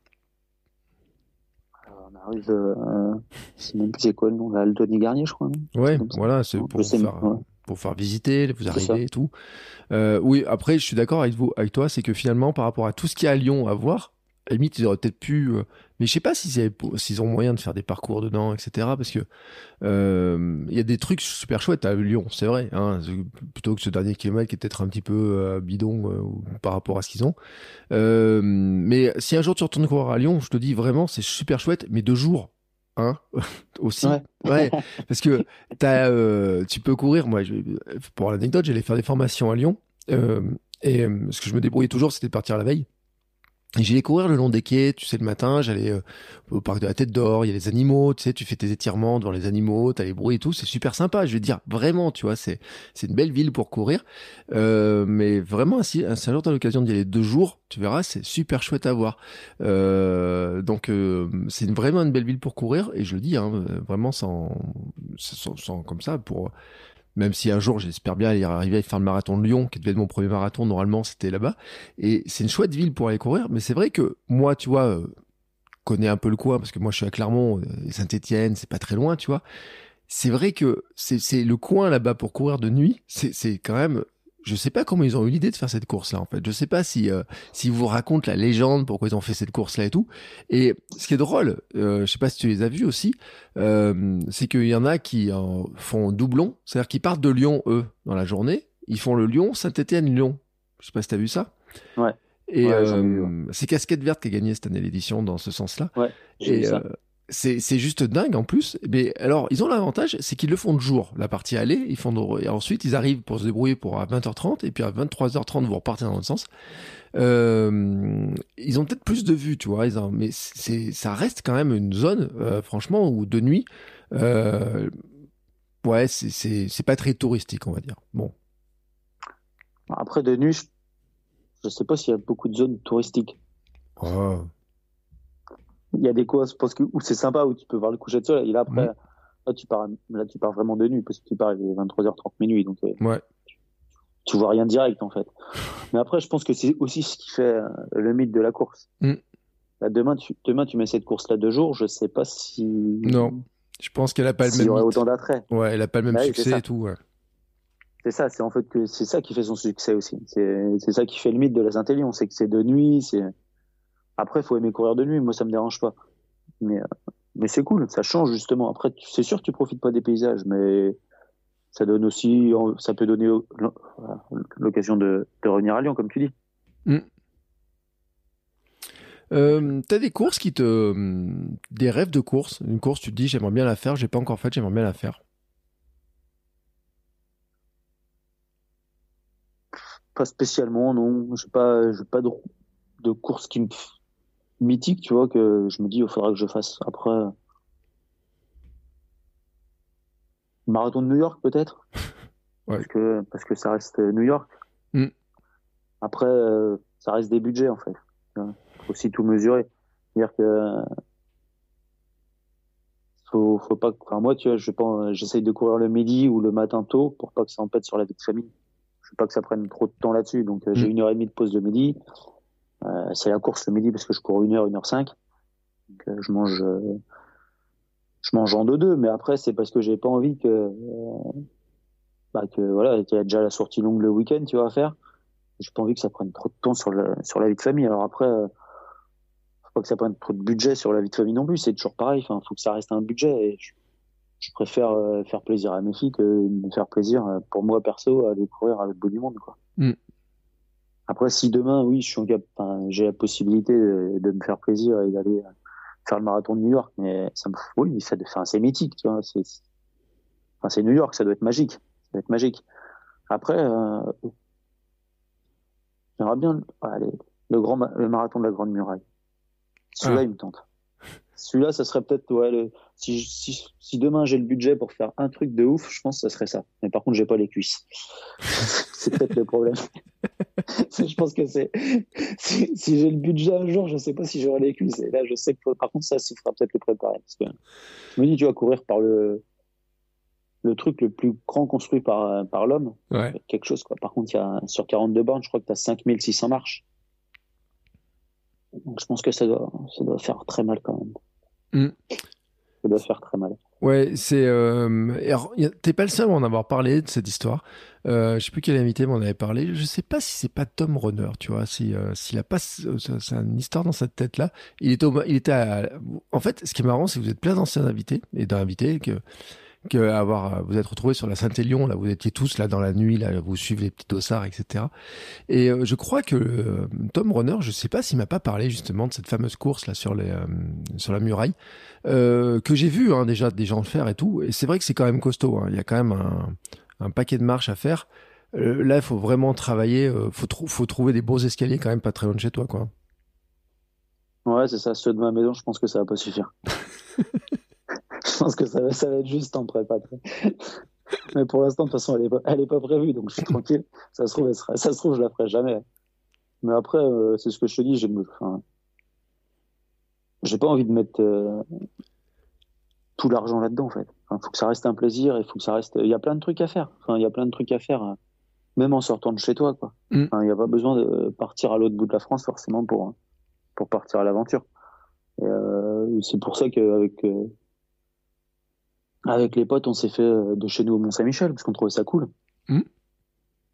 On arrive. Euh, c'est même plus c'est quoi le nom Tony Garnier, je crois. ouais, voilà, c'est pour, faire, pour faire visiter, vous arrivez et tout. oui, après, je suis d'accord avec vous, avec toi, c'est que finalement, par rapport à tout ce qu'il y a à Lyon à voir, à la limite, ils auraient peut-être pu. Euh, mais je sais pas s'ils ont moyen de faire des parcours dedans, etc. Parce que euh, il y a des trucs super chouettes à Lyon, c'est vrai. Hein, plutôt que ce dernier kilomètre qui est peut-être un petit peu euh, bidon par rapport à ce qu'ils ont. mais si un jour tu retournes courir à Lyon, je te dis vraiment, c'est super chouette, mais deux jours. Hein [laughs] aussi. Ouais. [laughs] parce que as, tu peux courir. Moi je, pour l'anecdote j'allais faire des formations à Lyon et ce que je me débrouillais toujours c'était de partir la veille J'allais courir le long des quais, tu sais, le matin, j'allais euh, au parc de la Tête d'Or, il y a les animaux, tu sais, tu fais tes étirements devant les animaux, t'as les bruits et tout, c'est super sympa, je veux dire, vraiment, tu vois, c'est c'est une belle ville pour courir, euh, mais vraiment, si un jour t'as l'occasion d'y aller deux jours, tu verras, c'est super chouette à voir. Euh, donc, euh, c'est vraiment une belle ville pour courir, et je le dis, hein, vraiment sans, sans, sans comme ça, pour même si un jour j'espère bien y arriver à faire le marathon de Lyon, qui devait être mon premier marathon, normalement c'était là-bas. Et c'est une chouette ville pour aller courir, mais c'est vrai que moi, tu vois, euh, connais un peu le coin, parce que moi je suis à Clermont, euh, et Saint-Etienne, c'est pas très loin, tu vois. C'est vrai que c'est le coin là-bas pour courir de nuit, c'est quand même je sais pas comment ils ont eu l'idée de faire cette course-là, en fait. Je sais pas si, euh, si vous racontent la légende, pourquoi ils ont fait cette course-là et tout. Et ce qui est drôle, euh, je sais pas si tu les as vus aussi, euh, c'est qu'il y en a qui en font doublon, c'est-à-dire qu'ils partent de Lyon, eux, dans la journée, ils font le Lyon, Saint-Étienne-Lyon. Je sais pas si tu as vu ça. Ouais. Et euh, c'est Casquette Verte qui a gagné cette année l'édition dans ce sens-là. Ouais, et, ça c'est juste dingue en plus. Mais alors, ils ont l'avantage, c'est qu'ils le font de jour. La partie aller, ils font et ensuite ils arrivent pour se débrouiller pour à 20h30 et puis à 23h30 vous repartez dans l'autre sens. Euh, ils ont peut-être plus de vues, tu vois. Ils mais c'est ça reste quand même une zone, euh, franchement, où de nuit, euh, ouais, c'est pas très touristique, on va dire. Bon. Après de nuit, je, je sais pas s'il y a beaucoup de zones touristiques. Oh il y a des courses parce que, où c'est sympa, où tu peux voir le coucher de soleil. Et là, après, là, tu pars, là, tu pars vraiment de nuit parce que tu pars, il est 23h30 minuit. Donc, euh, ouais. tu, vois rien direct, en fait. Mais après, je pense que c'est aussi ce qui fait euh, le mythe de la course. Mm. Là, demain, tu, demain, tu mets cette course-là deux jours, je sais pas si. Non. Je pense qu'elle a pas le même. Autant d'attrait. Ouais, elle a pas le même succès et tout, ouais. C'est ça, c'est en fait que c'est ça qui fait son succès aussi. C'est ça qui fait le mythe de la Saint-Élion, c'est que c'est de nuit, c'est après, il faut aimer courir de nuit. Moi, ça me dérange pas. Mais, euh, mais c'est cool. Ça change justement. Après, c'est sûr que tu profites pas des paysages, mais ça donne aussi, ça peut donner l'occasion de, revenir à Lyon, comme tu dis. Mm. Euh, t'as des courses qui te, des rêves de course? Une course, tu te dis j'aimerais bien la faire, j'ai pas encore fait, j'aimerais bien la faire. Pas spécialement, non. J'ai pas, pas de, de course qui me mythique, tu vois, que je me dis, il faudra que je fasse. Après, marathon de New York, peut-être. [laughs] Parce, que, parce que ça reste New York. Mm. Après, euh, ça reste des budgets, en fait. Il faut aussi tout mesurer. C'est-à-dire que faut, faut pas. Enfin, moi, tu vois, je pense, j'essaye de courir le midi ou le matin tôt pour pas que ça empête sur la vie de famille. Je veux pas que ça prenne trop de temps là-dessus. Donc, euh, j'ai Mm. une heure et demie de pause le midi. Euh, c'est la course le midi parce que je cours une heure, une heure cinq. Donc, euh, je mange, euh, je mange en deux deux. Mais après, c'est parce que j'ai pas envie que, bah, que voilà, il y a déjà la sortie longue le week-end, tu vois, à faire. J'ai pas envie que ça prenne trop de temps sur le, sur la vie de famille. Alors après. euh, faut pas que ça prenne trop de budget sur la vie de famille non plus. C'est toujours pareil. Enfin, faut que ça reste un budget. Et je, préfère faire plaisir à mes filles que me faire plaisir pour moi perso à aller courir à l'autre bout du monde, quoi. Mm. Après, si demain, oui, je suis enfin, j'ai la possibilité de, de me faire plaisir et d'aller euh, faire le marathon de New York, mais ça me, oui, ça, enfin, c'est mythique, tu vois. C'est, enfin, c'est New York, ça doit être magique. Ça doit être magique. Après, euh, j'aimerais bien, allez, le grand, le marathon de la Grande Muraille. Celui-là, Ah. il me tente. Celui-là, ça serait peut-être, ouais, le, si, si, si demain j'ai le budget pour faire un truc de ouf, je pense que ça serait ça. Mais par contre, j'ai pas les cuisses. [laughs] c'est peut-être le problème. [laughs] je pense que c'est, si, si j'ai le budget un jour, je sais pas si j'aurai les cuisses. Et là, je sais que, par contre, ça, il faudra peut-être le préparer. Parce que je me dis, tu vas courir par le, le truc le plus grand construit par, par l'homme. Ouais. Quelque chose, quoi. Par contre, y a, sur 42 bornes, je crois que tu as 5600 marches. Donc, je pense que ça doit, ça doit faire très mal quand même. Mm. Ça doit faire très mal. Ouais, c'est. Euh... T'es pas le seul à en avoir parlé de cette histoire. Euh, je sais plus quel invité m'en avait parlé. Je sais pas si c'est pas Tom Runner, tu vois, si euh, s'il a pas, ce- ce- c'est une histoire dans cette tête-là. Il était, au- il était. à- En fait, ce qui est marrant, c'est que vous êtes plein d'anciens invités et d'invités que que avoir vous êtes retrouvés sur la Saint-Élion là vous étiez tous là dans la nuit là vous suivez les petits dossards etc et euh, je crois que euh, Tom Runner je sais pas s'il m'a pas parlé justement de cette fameuse course là sur les euh, sur la muraille euh, que j'ai vu hein, déjà des gens le faire et tout et c'est vrai que c'est quand même costaud hein. il y a quand même un, un paquet de marches à faire Euh, là il faut vraiment travailler euh, faut faut trouver des beaux escaliers quand même pas très loin de chez toi quoi Ouais, c'est ça. Ceux de ma maison, je pense que ça va pas suffire. [laughs] je pense que ça va, ça va être juste en prépa. Mais pour l'instant, de toute façon, elle est pas, elle est pas prévue, donc je suis tranquille. Ça se trouve, elle sera- ça se trouve, je la ferai jamais. Mais après, euh, c'est ce que je te dis, j'ai, enfin, j'ai pas envie de mettre euh, tout l'argent là-dedans, en fait. Il faut que ça reste un plaisir, il faut que ça reste. Il y a plein de trucs à faire. Enfin, il y a plein de trucs à faire, euh, même en sortant de chez toi, quoi. Mm. Enfin, il n'y a pas besoin de partir à l'autre bout de la France forcément pour pour partir à l'aventure. Euh, c'est pour ça qu'avec euh, avec les potes, on s'est fait euh, de chez nous au Mont-Saint-Michel parce qu'on trouvait ça cool. Mm.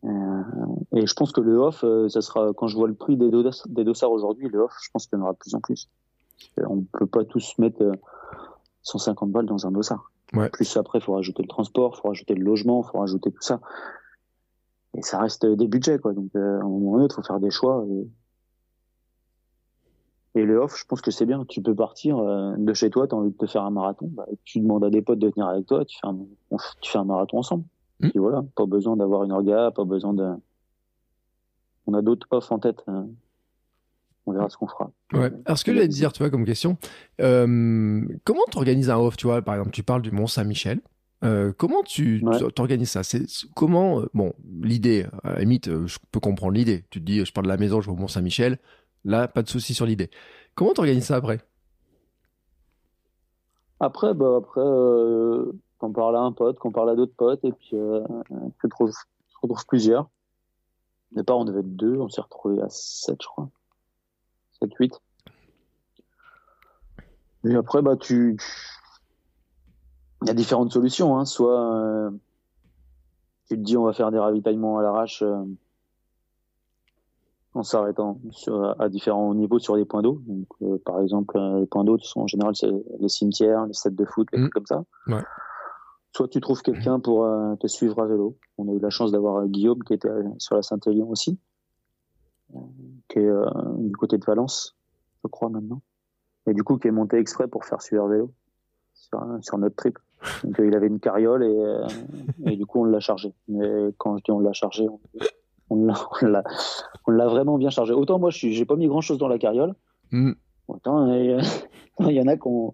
Euh, et je pense que le off, euh, ça sera quand je vois le prix des, dos- des dossards aujourd'hui, le off, je pense qu'il y en aura de plus en plus. On peut pas tous mettre euh, 150 balles dans un dossard. Ouais. Plus après, il faut rajouter le transport, il faut rajouter le logement, il faut rajouter tout ça. Et ça reste des budgets, quoi. Donc, euh, à un moment donné, il faut faire des choix. Et... et le off, je pense que c'est bien. Tu peux partir euh, de chez toi, tu as envie de te faire un marathon. Bah, tu demandes à des potes de venir avec toi, tu fais un, on f- tu fais un marathon ensemble. Mm. Puis voilà, pas besoin d'avoir une orga, pas besoin de. On a d'autres off en tête. hein. On verra ce qu'on fera. Ouais. Alors, ce que j'allais te dire, tu vois, comme question, euh, comment tu organises un off, tu vois, par exemple, tu parles du Mont Saint-Michel. Euh, comment tu Ouais. t'organises ça? C'est- comment euh, Bon, l'idée, à la limite, euh, je peux comprendre l'idée. Tu te dis, je pars de la maison, je vais au Mont Saint-Michel. Là, pas de souci sur l'idée. Comment t'organises ça après? Après, bah, après, euh, t'en parles à un pote, qu'on parle à d'autres potes, et puis euh, tu retrouves, tu retrouves plusieurs. Au départ, on devait être deux, on s'est retrouvé à sept, je crois. Sept, huit. Et après, bah, tu, il y a différentes solutions, hein. Soit, euh, tu te dis, on va faire des ravitaillements à l'arrache, euh, en s'arrêtant à différents niveaux sur des points d'eau. Donc, euh, par exemple, euh, les points d'eau sont en général c'est les cimetières, les stades de foot, les Mm. trucs comme ça. Ouais. Soit tu trouves quelqu'un pour euh, te suivre à vélo. On a eu la chance d'avoir Guillaume qui était sur la Saint-Élion aussi, qui est du côté de Valence, je crois maintenant. Et du coup, qui est monté exprès pour faire suivre vélo sur, sur notre trip. Donc, il avait une carriole et, et du coup, on l'a chargé. Mais quand je dis on l'a chargé, on, on l'a- vraiment bien chargé. Autant moi, je j'ai pas mis grand chose dans la carriole. Hmm. Autant euh, [laughs] il y en a qu'on,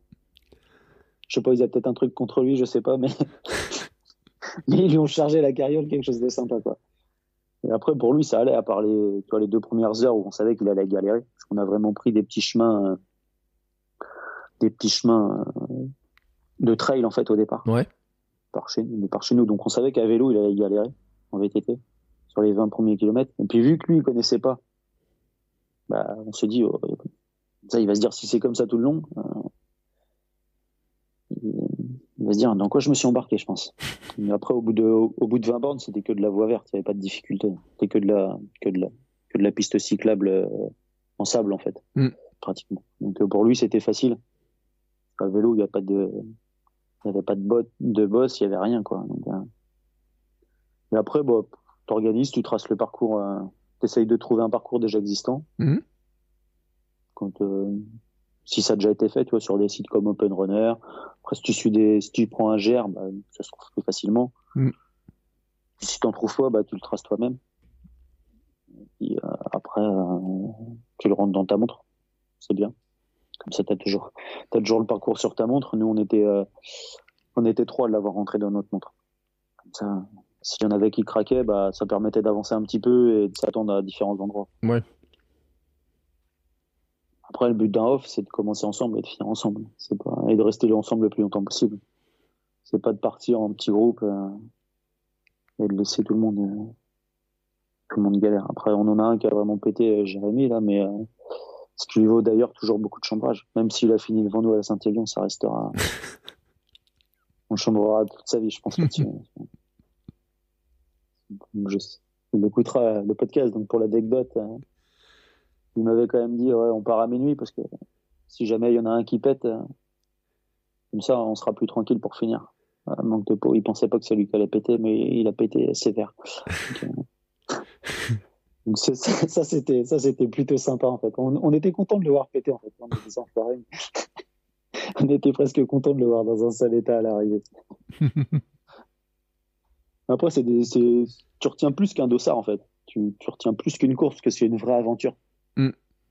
je sais pas, ils ont peut-être un truc contre lui, je sais pas, mais [laughs] mais ils lui ont chargé la carriole quelque chose de sympa quoi. Et après pour lui ça allait à part les, tu vois, les deux premières heures où on savait qu'il allait galérer, parce qu'on a vraiment pris des petits chemins, euh, des petits chemins de trail en fait au départ. Ouais. Par chez, par chez nous. Donc on savait qu'à vélo, il allait galérer en VTT sur les 20 premiers kilomètres. Et puis vu que lui, il connaissait pas, bah, on s'est dit, oh, ça, il va se dire si c'est comme ça tout le long, euh, il va se dire dans quoi je me suis embarqué, je pense. Mais après, au bout de, au bout de 20 bornes, c'était que de la voie verte, il n'y avait pas de difficulté. C'était que de la, que de la, que de la piste cyclable euh, en sable, en fait, Mm. pratiquement. Donc euh, pour lui, c'était facile. À vélo, il n'y a pas de, il y avait pas de bot, de boss, il y avait rien, quoi. Donc, Et après, bon, t'organises, tu traces le parcours, euh, t'essayes de trouver un parcours déjà existant. Mhm. Quand, euh, si ça a déjà été fait, tu vois, sur des sites comme Open Runner. Après, si tu suis des, si tu prends un GR, bah, ça se trouve plus facilement. Mhm. Si t'en trouves pas, bah, tu le traces toi-même. Et euh, après, euh, tu le rentres dans ta montre. C'est bien. Comme ça, t'as toujours, t'as toujours le parcours sur ta montre. Nous, on était, euh, on était trois à l'avoir rentré dans notre montre. Comme ça, s'il y en avait qui craquaient, bah, ça permettait d'avancer un petit peu et de s'attendre à différents endroits. Ouais. Après, le but d'un off, c'est de commencer ensemble et de finir ensemble. C'est pas, et de rester ensemble le plus longtemps possible. C'est pas de partir en petit groupe, euh, et de laisser tout le monde, euh, tout le monde galère. Après, on en a un qui a vraiment pété, euh, Jérémy, là, mais, euh, ce qui lui vaut d'ailleurs toujours beaucoup de chambrage. Même s'il a fini devant nous à la Saint-Élion, ça restera, [laughs] on chambrera toute sa vie, je pense, là-dessus. Je- il écoutera le podcast, donc pour l'anecdote, euh, il m'avait quand même dit, on part à minuit parce que si jamais il y en a un qui pète, euh, comme ça, on sera plus tranquille pour finir. Euh, manque de peau. Il pensait pas que c'est lui qui allait péter, mais il a pété sévère. [laughs] Euh, [laughs] ça, c'était, ça, c'était plutôt sympa, en fait. On, était content de le voir péter, en fait. On était [laughs] on était presque content de le voir dans un sale état à l'arrivée. Après, c'est des, tu retiens plus qu'un dossard, en fait. Tu, tu retiens plus qu'une course, parce que c'est une vraie aventure. Mm.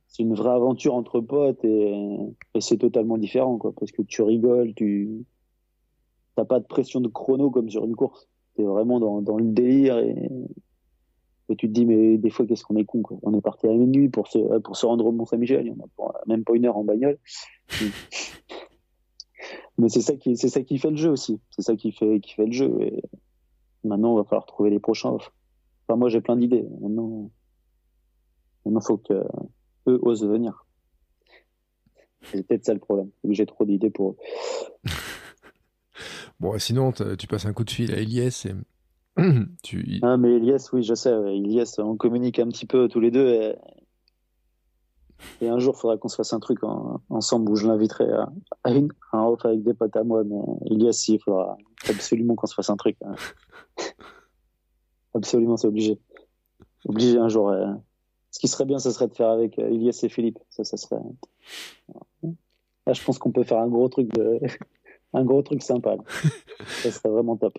C'est une vraie aventure entre potes et, et c'est totalement différent, quoi. Parce que tu rigoles, tu, t'as pas de pression de chrono comme sur une course. T'es vraiment dans, dans le délire et, et tu te dis, mais des fois, qu'est-ce qu'on est con, quoi. On est parti à minuit pour se, pour se rendre au Mont-Saint-Michel. Il y en a pour même pas une heure en bagnole. [laughs] mais c'est ça qui, c'est ça qui fait le jeu aussi. C'est ça qui fait, qui fait le jeu. Et maintenant, il va falloir trouver les prochains. Enfin, moi, j'ai plein d'idées. Maintenant, maintenant, faut que eux osent venir. C'est peut-être ça le problème. J'ai trop d'idées pour eux. [laughs] Bon, sinon, tu passes un coup de fil à Elias et [clears throat] tu, Ah, mais Elias, oui, je sais. Elias, on communique un petit peu tous les deux. Et, et un jour, il faudra qu'on se fasse un truc en- ensemble où je l'inviterai à, à une, à un off avec des potes à moi. Mais Elias, il faudra absolument qu'on se fasse un truc. hein. Absolument, c'est obligé. Obligé un jour. euh. Ce qui serait bien, ce serait de faire avec euh, Elias et Philippe. Ça, ça serait. Là, je pense qu'on peut faire un gros truc de. [laughs] Un gros truc sympa. là. Ça serait vraiment top.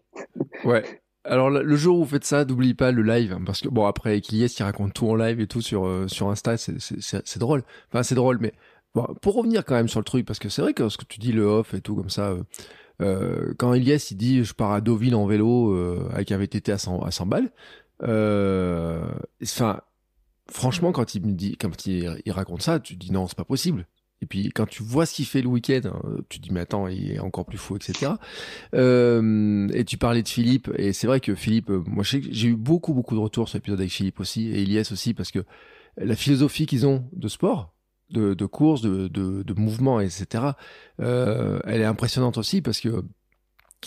Ouais. Alors le jour où vous faites ça, n'oublie pas le live, hein, parce que bon après Ilyes qui raconte tout en live et tout sur euh, sur Insta, c'est drôle. Enfin c'est drôle, mais pour revenir quand même sur le truc, parce que c'est vrai que ce que tu dis le off et tout comme ça, euh, euh, quand Ilyes il dit je pars à Deauville en vélo avec un VTT à 100 à 100 balles, enfin franchement quand il me dit quand il, il raconte ça, tu dis non c'est pas possible. Et puis quand tu vois ce qu'il fait le week-end, hein, tu te dis mais attends il est encore plus fou etc. Euh, et tu parlais de Philippe, et c'est vrai que Philippe, euh, moi j'ai eu beaucoup beaucoup de retours sur l'épisode avec Philippe aussi, et Elias aussi, parce que la philosophie qu'ils ont de sport, de, course, de, de, mouvement, etc., euh, elle est impressionnante aussi, parce que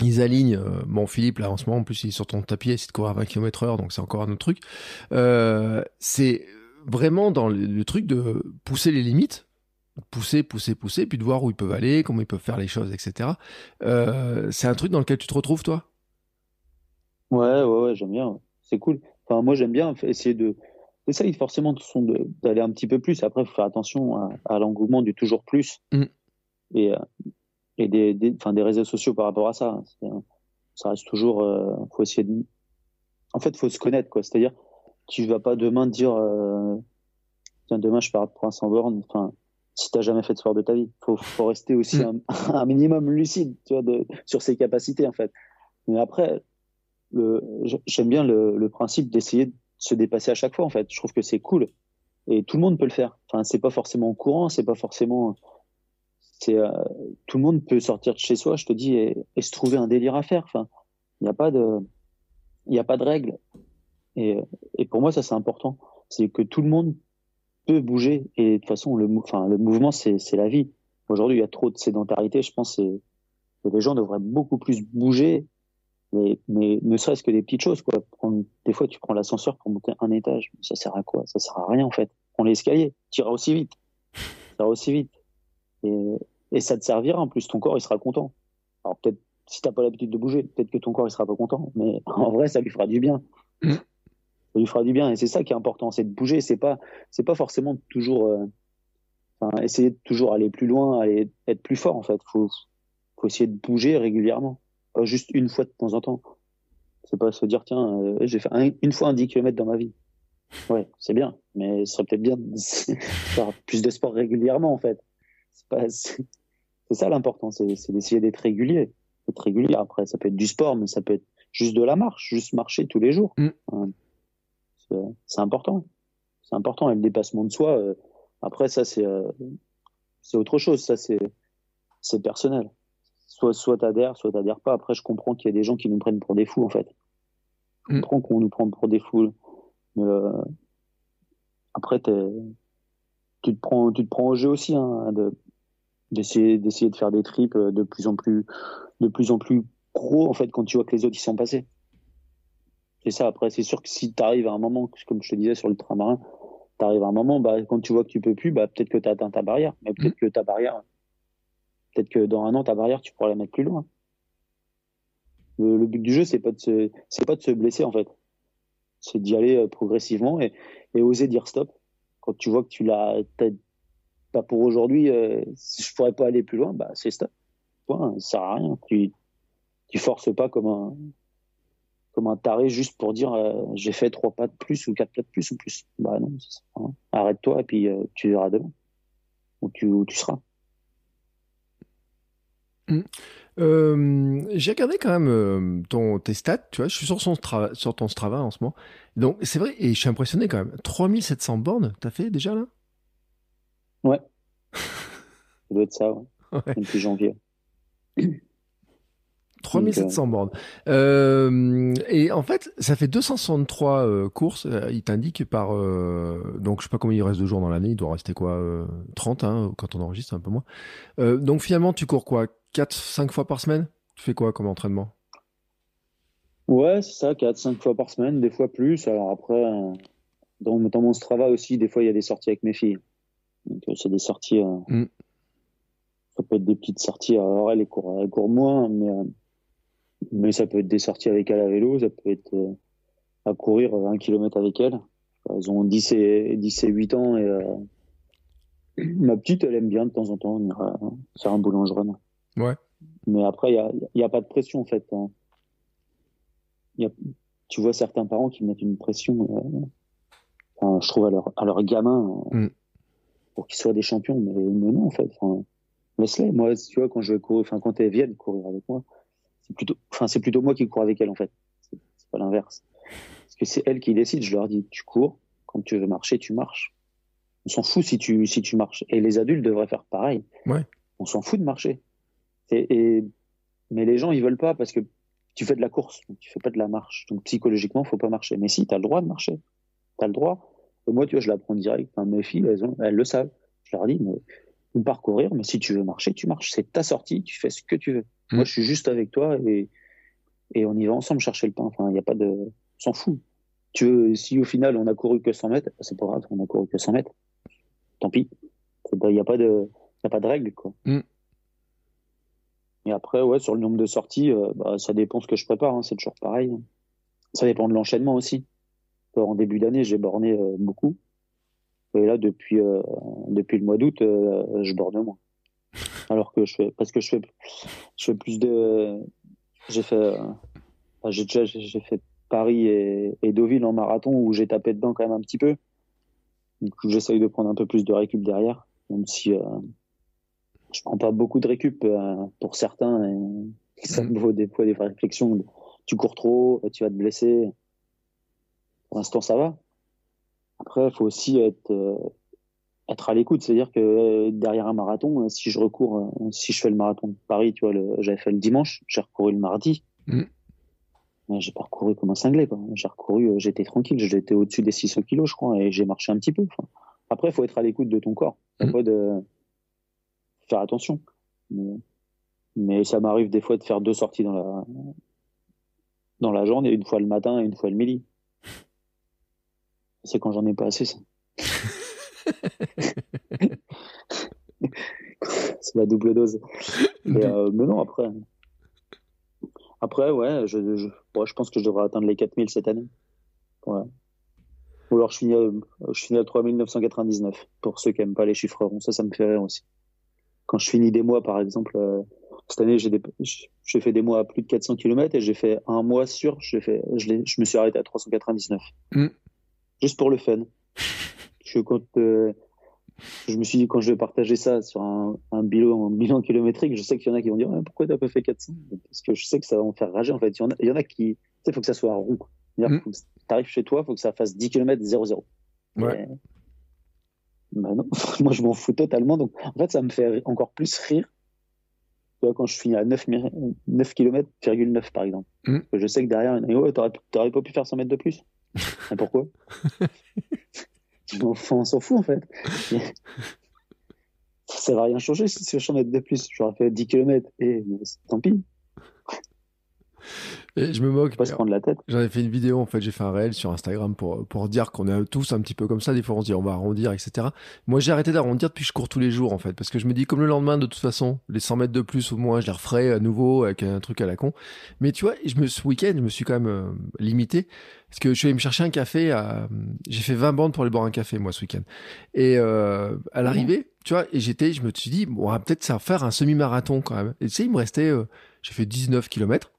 ils alignent, bon Philippe là en ce moment en plus il est sur ton tapis, il essaie de courir à 20 km heure, donc c'est encore un autre truc. C'est vraiment dans le truc de pousser les limites, pousser, pousser, pousser, puis de voir où ils peuvent aller, comment ils peuvent faire les choses, etc. Euh, c'est un truc dans lequel tu te retrouves, toi? Ouais, ouais, ouais, j'aime bien. C'est cool. Enfin, moi, j'aime bien essayer de. Essaye forcément d'aller un petit peu plus. Après, faut faire attention à, à l'engouement du toujours plus Mm. et, euh, et des, des, enfin, des réseaux sociaux par rapport à ça. C'est- Ça reste toujours. Euh, faut essayer de. En fait, faut se connaître, quoi. C'est-à-dire, tu vas pas demain dire, euh, tiens, demain, je pars pour un 100 bornes. Enfin, si t'as jamais fait de sport de ta vie, faut, faut rester aussi un, [laughs] un minimum lucide, tu vois, de, sur ses capacités, en fait. Mais après, j'aime bien le, le principe d'essayer de se dépasser à chaque fois en fait. Je trouve que c'est cool et tout le monde peut le faire. Enfin, c'est pas forcément courant, c'est pas forcément, c'est euh, tout le monde peut sortir de chez soi, je te dis, et, se trouver un délire à faire. Enfin, il n'y a pas de, il a pas de règles. Et, et pour moi, ça c'est important, c'est que tout le monde peut bouger. Et de toute façon, le, mouvement, c'est la vie. Aujourd'hui, il y a trop de sédentarité. Je pense que les gens devraient beaucoup plus bouger, mais, ne serait-ce que des petites choses. Quoi. des fois, tu prends l'ascenseur pour monter un étage. Ça sert à quoi? Ça sert à rien en fait. Prends l'escalier, tu iras aussi vite. Ira aussi vite. Et, et ça te servira en plus. Ton corps, il sera content. Alors peut-être, si t'as pas l'habitude de bouger, peut-être que ton corps, il sera pas content. Mais en vrai, ça lui fera du bien. Ça lui fera du bien. Et c'est ça qui est important, c'est de bouger. C'est pas, c'est pas forcément toujours. Euh, Enfin, essayer de toujours aller plus loin, aller être plus fort en fait. Faut, faut essayer de bouger régulièrement, pas juste une fois de temps en temps. C'est pas se dire tiens, euh, j'ai fait une fois un 10 km dans ma vie. Ouais, c'est bien, mais ce serait peut-être bien de [laughs] faire plus de sport régulièrement en fait. C'est ça l'important, c'est d'essayer d'être régulier, d'être régulier. Après, ça peut être du sport, mais ça peut être juste de la marche, juste marcher tous les jours. Mm. C'est important, c'est important. Et le dépassement de soi. Euh, après, ça, c'est euh, c'est autre chose. Ça, c'est personnel. Soit soit t'adhères, soit t'adhères pas. Après, je comprends qu'il y a des gens qui nous prennent pour des fous, en fait. Je mm. comprends qu'on nous prend pour des fous. Mais, euh, après, tu te prends tu te prends au jeu aussi, hein, de d'essayer d'essayer de faire des tripes de plus en plus de plus en plus gros en fait quand tu vois que les autres y sont passés c'est ça après c'est sûr que si tu arrives à un moment comme je te disais sur l'ultramarin t'arrives à un moment, bah, quand tu vois que tu peux plus, bah, peut-être que tu as atteint ta barrière. Mais peut-être mm. que ta barrière, peut-être que dans un an, ta barrière, tu pourras la mettre plus loin. Le, but du jeu, c'est pas de se, c'est pas de se blesser, en fait. C'est d'y aller euh, progressivement et, et, oser dire stop. Quand tu vois que tu l'as, pas pour aujourd'hui, euh, si je pourrais pas aller plus loin, bah, c'est stop. Point, ça sert à rien. Tu, tu forces pas comme un, comme un taré juste pour dire euh, j'ai fait trois pas de plus ou quatre pas de plus ou plus. Bah non, hein. arrête-toi et puis euh, tu verras demain où tu, où tu seras. Mmh. Euh, j'ai regardé quand même ton, tes stats, tu vois, je suis sur, son sur ton Strava en ce moment. Donc c'est vrai, et je suis impressionné quand même. 3700 bornes, t'as fait déjà là? Ouais. [laughs] ça doit être ça, ouais. Depuis janvier. 3700 bornes. Euh, et en fait, ça fait 263 euh, courses. Euh, il t'indique par... donc, je sais pas combien il reste de jours dans l'année. Il doit rester quoi 30, hein, quand on enregistre, un peu moins. donc, finalement, tu cours quoi 4, 5 fois par semaine? Tu fais quoi comme entraînement? Ouais, c'est ça, 4, 5 fois par semaine, des fois plus. Alors après, dans, dans mon Strava aussi, des fois, il y a des sorties avec mes filles. Donc, c'est des sorties... Mm. Ça peut être des petites sorties. Alors, elle, elle court, elle court moins, mais mais ça peut être des sorties avec elle à vélo, ça peut être euh, à courir un kilomètre avec elle. Elles ont 10 et, 10 et 8 ans et euh, ma petite, elle aime bien de temps en temps faire un boulangeron. Ouais. Mais après, il n'y a, a pas de pression en fait. Hein. Y a, tu vois certains parents qui mettent une pression, euh, je trouve, à leur, à leur gamin mm. pour qu'ils soient des champions. Mais, non, en fait. Laisse-les. Moi, tu vois, quand je vais courir, enfin, quand elles viennent courir avec moi, c'est plutôt, enfin, c'est plutôt moi qui cours avec elle, en fait. C'est pas l'inverse. Parce que c'est elle qui décide. Je leur dis, tu cours. Quand tu veux marcher, tu marches. On s'en fout si tu, si tu marches. Et les adultes devraient faire pareil. Ouais. On s'en fout de marcher. Et, mais les gens, ils veulent pas parce que tu fais de la course, donc tu fais pas de la marche. Donc psychologiquement, faut pas marcher. Mais si, tu as le droit de marcher. Tu as le droit. Et moi, tu vois, je l'apprends direct. Mes filles, elles, elles le savent. Je leur dis, mais, parcourir, mais si tu veux marcher, tu marches. C'est ta sortie, tu fais ce que tu veux. Moi, je suis juste avec toi et, et on y va ensemble chercher le pain. Enfin, il n'y a pas de, on s'en fout. Tu veux, si au final on a couru que 100 mètres, c'est pas grave, on a couru que 100 mètres. Tant pis. Il n'y a pas de, y a pas de règle, quoi. Mm. Et après, ouais, sur le nombre de sorties, euh, bah, ça dépend ce que je prépare, hein, c'est toujours pareil. Ça dépend de l'enchaînement aussi. En début d'année, j'ai borné euh, beaucoup. Et là, depuis, euh, depuis le mois d'août, je borne moins. Alors que je fais parce que je fais je fais plus de j'ai fait euh, j'ai déjà j'ai fait Paris et, et, Deauville en marathon où j'ai tapé dedans quand même un petit peu. Donc j'essaye de prendre un peu plus de récup derrière même si euh, je prends pas beaucoup de récup euh, pour certains et ça me vaut des fois des réflexions tu cours trop tu vas te blesser. Pour l'instant ça va après il faut aussi être être à l'écoute. C'est-à-dire que derrière un marathon, si je recours, si je fais le marathon de Paris, tu vois, j'avais fait le dimanche, j'ai recouru le mardi. Mm. J'ai pas recouru comme un cinglé. J'ai recouru, j'étais tranquille, j'étais au-dessus des 600 kilos, je crois, et j'ai marché un petit peu. après, il faut être à l'écoute de ton corps. Mm. de faire attention. Mais, ça m'arrive des fois de faire deux sorties dans la dans la journée, une fois le matin et une fois le midi. C'est quand j'en ai pas assez, ça. [laughs] c'est la double dose. Euh, mais non, après. Après, ouais, je, je, je, pense que je devrais atteindre les 4000 cette année. Ouais. Ou alors je finis, à, je finis à 3999 pour ceux qui n'aiment pas les chiffres ronds. Ça, ça me fait rire aussi. Quand je finis des mois, par exemple, euh, cette année, j'ai fait des mois à plus de 400 km et j'ai fait un mois sur, fait, je, je me suis arrêté à 399. Mm. Juste pour le fun. [laughs] je euh, je me suis dit quand je vais partager ça sur un, bilan, bilan kilométrique, je sais qu'il y en a qui vont dire pourquoi t'as pas fait 400 Parce que je sais que ça va en faire rager en fait. Il y en a, il y en a qui, il faut que ça soit rond. Mm. T'arrives chez toi, il faut que ça fasse 10 km 0-0. Ouais. Bah non, [laughs] moi je m'en fous totalement. Donc en fait, ça me fait encore plus rire. Tu vois, quand je finis à 9, 9 km, par exemple. Mm. Je sais que derrière, ouais, t'aurais pas pu faire 100 mètres de plus. Et pourquoi? [laughs] On s'en fout en fait. [laughs] ça va rien changer si je 100 mètres de plus. J'aurais fait 10 km et tant pis. Et je me moque. Pas se prendre la tête. J'en ai fait une vidéo, en fait, j'ai fait un réel sur Instagram pour, pour dire qu'on est tous un petit peu comme ça. Des fois, on se dit, on va arrondir, etc. Moi, j'ai arrêté d'arrondir depuis que je cours tous les jours, en fait. Parce que je me dis, comme le lendemain, de toute façon, les 100 mètres de plus au moins, je les referai à nouveau avec un truc à la con. Mais tu vois, je me, ce week-end, je me suis quand même euh, limité. Parce que je suis allé me chercher un café à, j'ai fait 20 bandes pour aller boire un café, moi, ce week-end. Et, euh, à l'arrivée, tu vois, et j'étais, je me suis dit, bon, on va peut-être faire un semi-marathon quand même. Et tu sais, il me restait, euh, j'ai fait 19 kilomètres.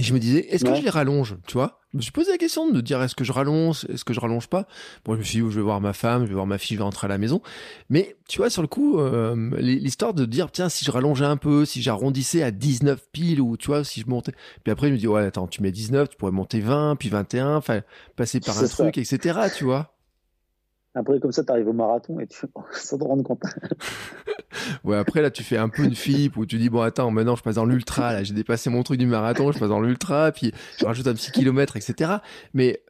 Et je me disais, est-ce que je les rallonge, tu vois? Je me suis posé la question de dire, est-ce que je rallonge, est-ce que je rallonge pas? Bon, je me suis dit, je vais voir ma femme, je vais voir ma fille, je vais rentrer à la maison. Mais tu vois, sur le coup, euh, l'histoire de dire, tiens, si je rallongeais un peu, si j'arrondissais à 19 piles, ou tu vois, si je montais... Puis après, je me dis, ouais, attends, tu mets 19, tu pourrais monter 20, puis 21, enfin, passer par un truc, etc., tu vois après, comme ça, tu arrives au marathon et tu [laughs] sans te rendre compte. [laughs] ouais, après, là, tu fais un peu une flip où tu dis, bon, attends, maintenant, je passe dans l'ultra, là, j'ai dépassé mon truc du marathon, je passe dans l'ultra, puis je rajoute un petit kilomètre, etc. Mais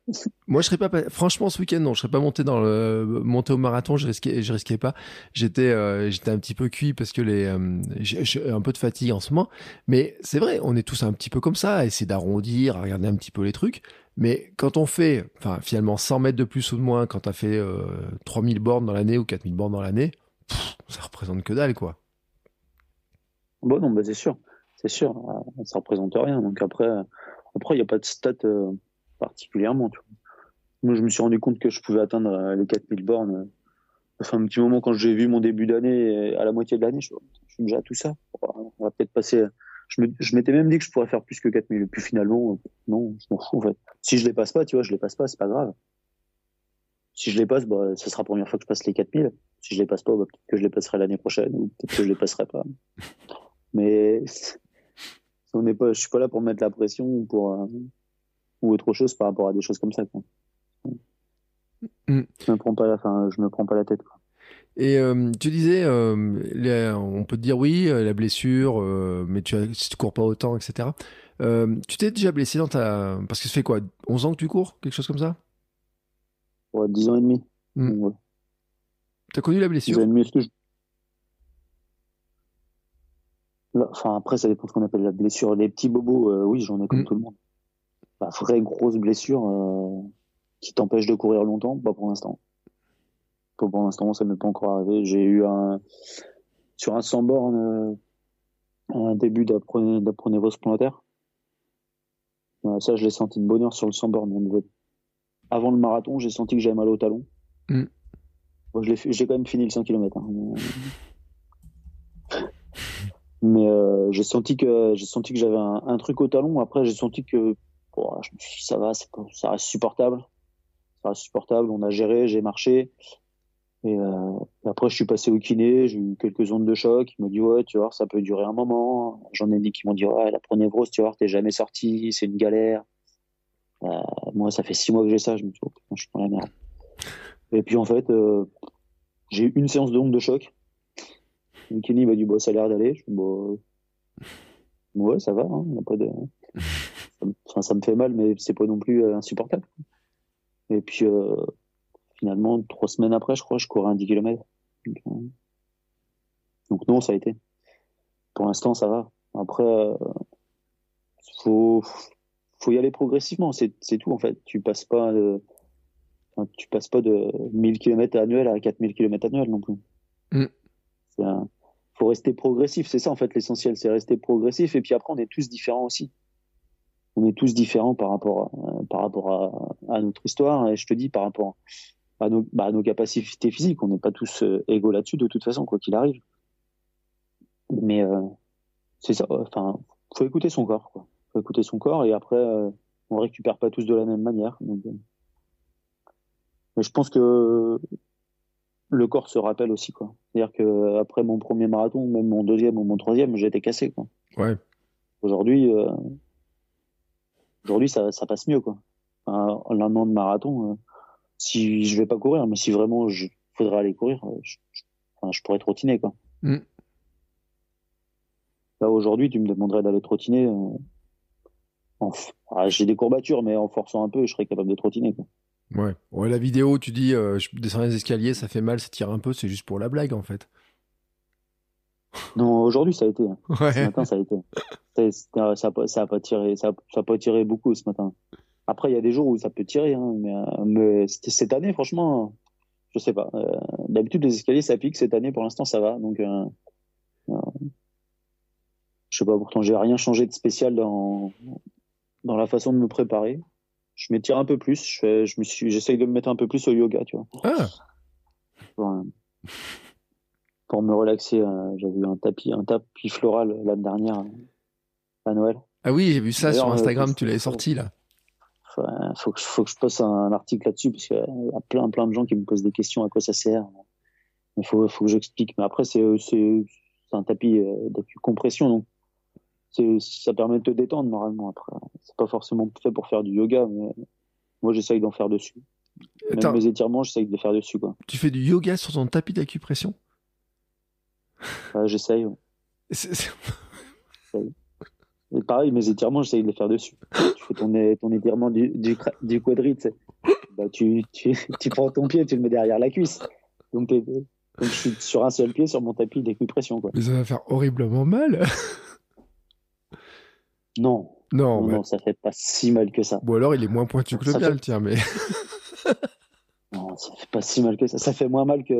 moi, je serais pas, franchement, ce week-end, non, je serais pas monté dans le, monté au marathon, je risquais, je risquais pas. J'étais, euh, j'étais un petit peu cuit parce que les, euh, j'ai un peu de fatigue en ce moment. Mais c'est vrai, on est tous un petit peu comme ça, à essayer d'arrondir, regarder un petit peu les trucs. Mais quand on fait, enfin, finalement 100 mètres de plus ou de moins, quand tu as fait euh, 3000 bornes dans l'année ou 4000 bornes dans l'année, ça représente que dalle, quoi. Bon, non, bah, c'est sûr. C'est sûr. Euh, ça représente rien. Donc après, après, il n'y a pas de stat euh, particulièrement, Moi, je me suis rendu compte que je pouvais atteindre euh, les 4000 bornes. Enfin, un petit moment quand j'ai vu mon début d'année, à la moitié de l'année, je, je suis déjà à tout ça. On va peut-être passer je m'étais même dit que je pourrais faire plus que 4000. Et puis finalement, non, je m'en fous en fait. Si je les passe pas, tu vois, je les passe pas, c'est pas grave. Si je les passe, bah, ce sera la première fois que je passe les 4000. Si je les passe pas, bah, peut-être que je les passerai l'année prochaine ou peut-être que je les passerai pas. [laughs] Mais [laughs] on n'est pas, je suis pas là pour mettre la pression ou pour euh, ou autre chose par rapport à des choses comme ça. Quoi. Mm. Je me prends pas la, fin, je me prends pas la tête. Quoi. Et euh, tu disais, euh, on peut te dire oui, euh, la blessure, mais tu, ne cours pas autant, etc. tu t'es déjà blessé dans ta... Parce que ça fait quoi 11 ans que tu cours Quelque chose comme ça? Ouais, 10 ans et demi. Hmm. Tu as connu la blessure? 10 ans et demi, Enfin, après, ça dépend de ce qu'on appelle la blessure. Les petits bobos, oui, j'en ai comme hmm. tout le monde. La vraie grosse blessure qui t'empêche de courir longtemps, pas pour l'instant pour l'instant, ça ne m'est pas encore arrivé. J'ai eu un, sur un 100 bornes, euh, un début d'apronévrose plantaire. Euh, ça, je l'ai senti de bonheur sur le 100 bornes. Avant le marathon, j'ai senti que j'avais mal au talon. Mm. j'ai quand même fini le 100 km. Hein. Mais euh, j'ai senti que j'ai senti que j'avais un, truc au talon. Après, j'ai senti que je me suis dit, ça va, ça reste supportable. Ça reste supportable. On a géré, j'ai marché. Et, euh, après, je suis passé au kiné, j'ai eu quelques ondes de choc. Il m'a dit, ouais, tu vois, ça peut durer un moment. J'en ai dit qui m'ont dit, ouais, la pronévrose, tu vois, t'es jamais sorti, c'est une galère. Euh, moi, ça fait six mois que j'ai ça, je me dis, oh, je suis dans la merde. Et puis, en fait, euh, j'ai eu une séance de onde de choc. Et Kenny m'a dit, bah, ça a l'air d'aller. Je dis, bah, ouais, ça va, hein, y a pas de... [laughs] ça, me- enfin, ça me fait mal, mais c'est pas non plus insupportable. Et puis, finalement, trois semaines après, je crois, je courais un 10 km. Donc, euh, donc non, ça a été. Pour l'instant, ça va. Après, euh, faut, faut y aller progressivement. C'est, tout, en fait. Tu passes pas de, enfin, tu passes pas de 1000 km annuels à 4000 km annuels non plus. Mm. Un- faut rester progressif. C'est ça, en fait, l'essentiel. C'est rester progressif. Et puis après, on est tous différents aussi. On est tous différents par rapport à, par rapport à, à notre histoire. Et je te dis, par rapport à nos, bah, à nos capacités physiques. On n'est pas tous euh, égaux là-dessus, de toute façon, quoi qu'il arrive. Mais, euh, c'est ça. Enfin, faut écouter son corps, quoi. Faut écouter son corps et après, euh, on récupère pas tous de la même manière. Donc, mais je pense que le corps se rappelle aussi, quoi. C'est-à-dire que après mon premier marathon, même mon deuxième ou mon troisième, j'étais cassé, quoi. Ouais. Aujourd'hui, euh, aujourd'hui, ça, ça passe mieux, quoi. Un an de marathon, euh, si je vais pas courir, mais si vraiment je faudrait aller courir, euh, je, je- enfin, je pourrais trottiner, quoi. Mm. Là, aujourd'hui, tu me demanderais d'aller trottiner. euh, ah, j'ai des courbatures, mais en forçant un peu, je serais capable de trottiner, quoi. Ouais. Ouais, la vidéo, tu dis, euh, je descends les escaliers, ça fait mal, ça tire un peu, c'est juste pour la blague, en fait. Non, aujourd'hui, ça a été. hein. Ce Ouais. matin, ça a été. Ça pas, ça a pas tiré, ça a, ça a pas tiré beaucoup ce matin. Après, il y a des jours où ça peut tirer, hein, mais, euh, mais cette année, franchement, je sais pas. Euh, D'habitude, les escaliers, ça pique. Cette année, pour l'instant, ça va. Donc, euh, euh, je sais pas. Pourtant, j'ai rien changé de spécial dans dans la façon de me préparer. Je m'étire un peu plus. Je, fais- je me suis, j'essaye de me mettre un peu plus au yoga, tu vois, Ah, pour, pour me relaxer. J'avais eu un tapis, un tapis floral l'année dernière à Noël. ah oui, j'ai vu ça sur Instagram, tu l'avais sorti, là. Faut que, faut que je poste un article là-dessus parce qu'il y a plein, plein de gens qui me posent des questions à quoi ça sert. Il faut, faut que j'explique. Mais après, c'est, un tapis euh, d'acucompression, donc c'est, ça permet de te détendre normalement. Après, c'est pas forcément fait pour faire du yoga, mais moi j'essaye d'en faire dessus. Même Attends, mes étirements, j'essaye de les faire dessus, quoi. tu fais du yoga sur ton tapis d'acupression? Ouais, j'essaye. ouais. Et pareil, mes étirements, j'essaye de les faire dessus. tu fais ton, ton étirement du, du. Bah, tu, tu, tu prends ton pied, tu le mets derrière la cuisse. Donc, donc je suis sur un seul pied sur mon tapis d'acupression, quoi. Mais ça va faire horriblement mal. Non, Non, non, ouais. non, ça fait pas si mal que ça. Bon, alors, il est moins pointu que le Ça mien, fait- le tien, mais. [laughs] Non, ça fait pas si mal que ça. Ça fait moins mal que,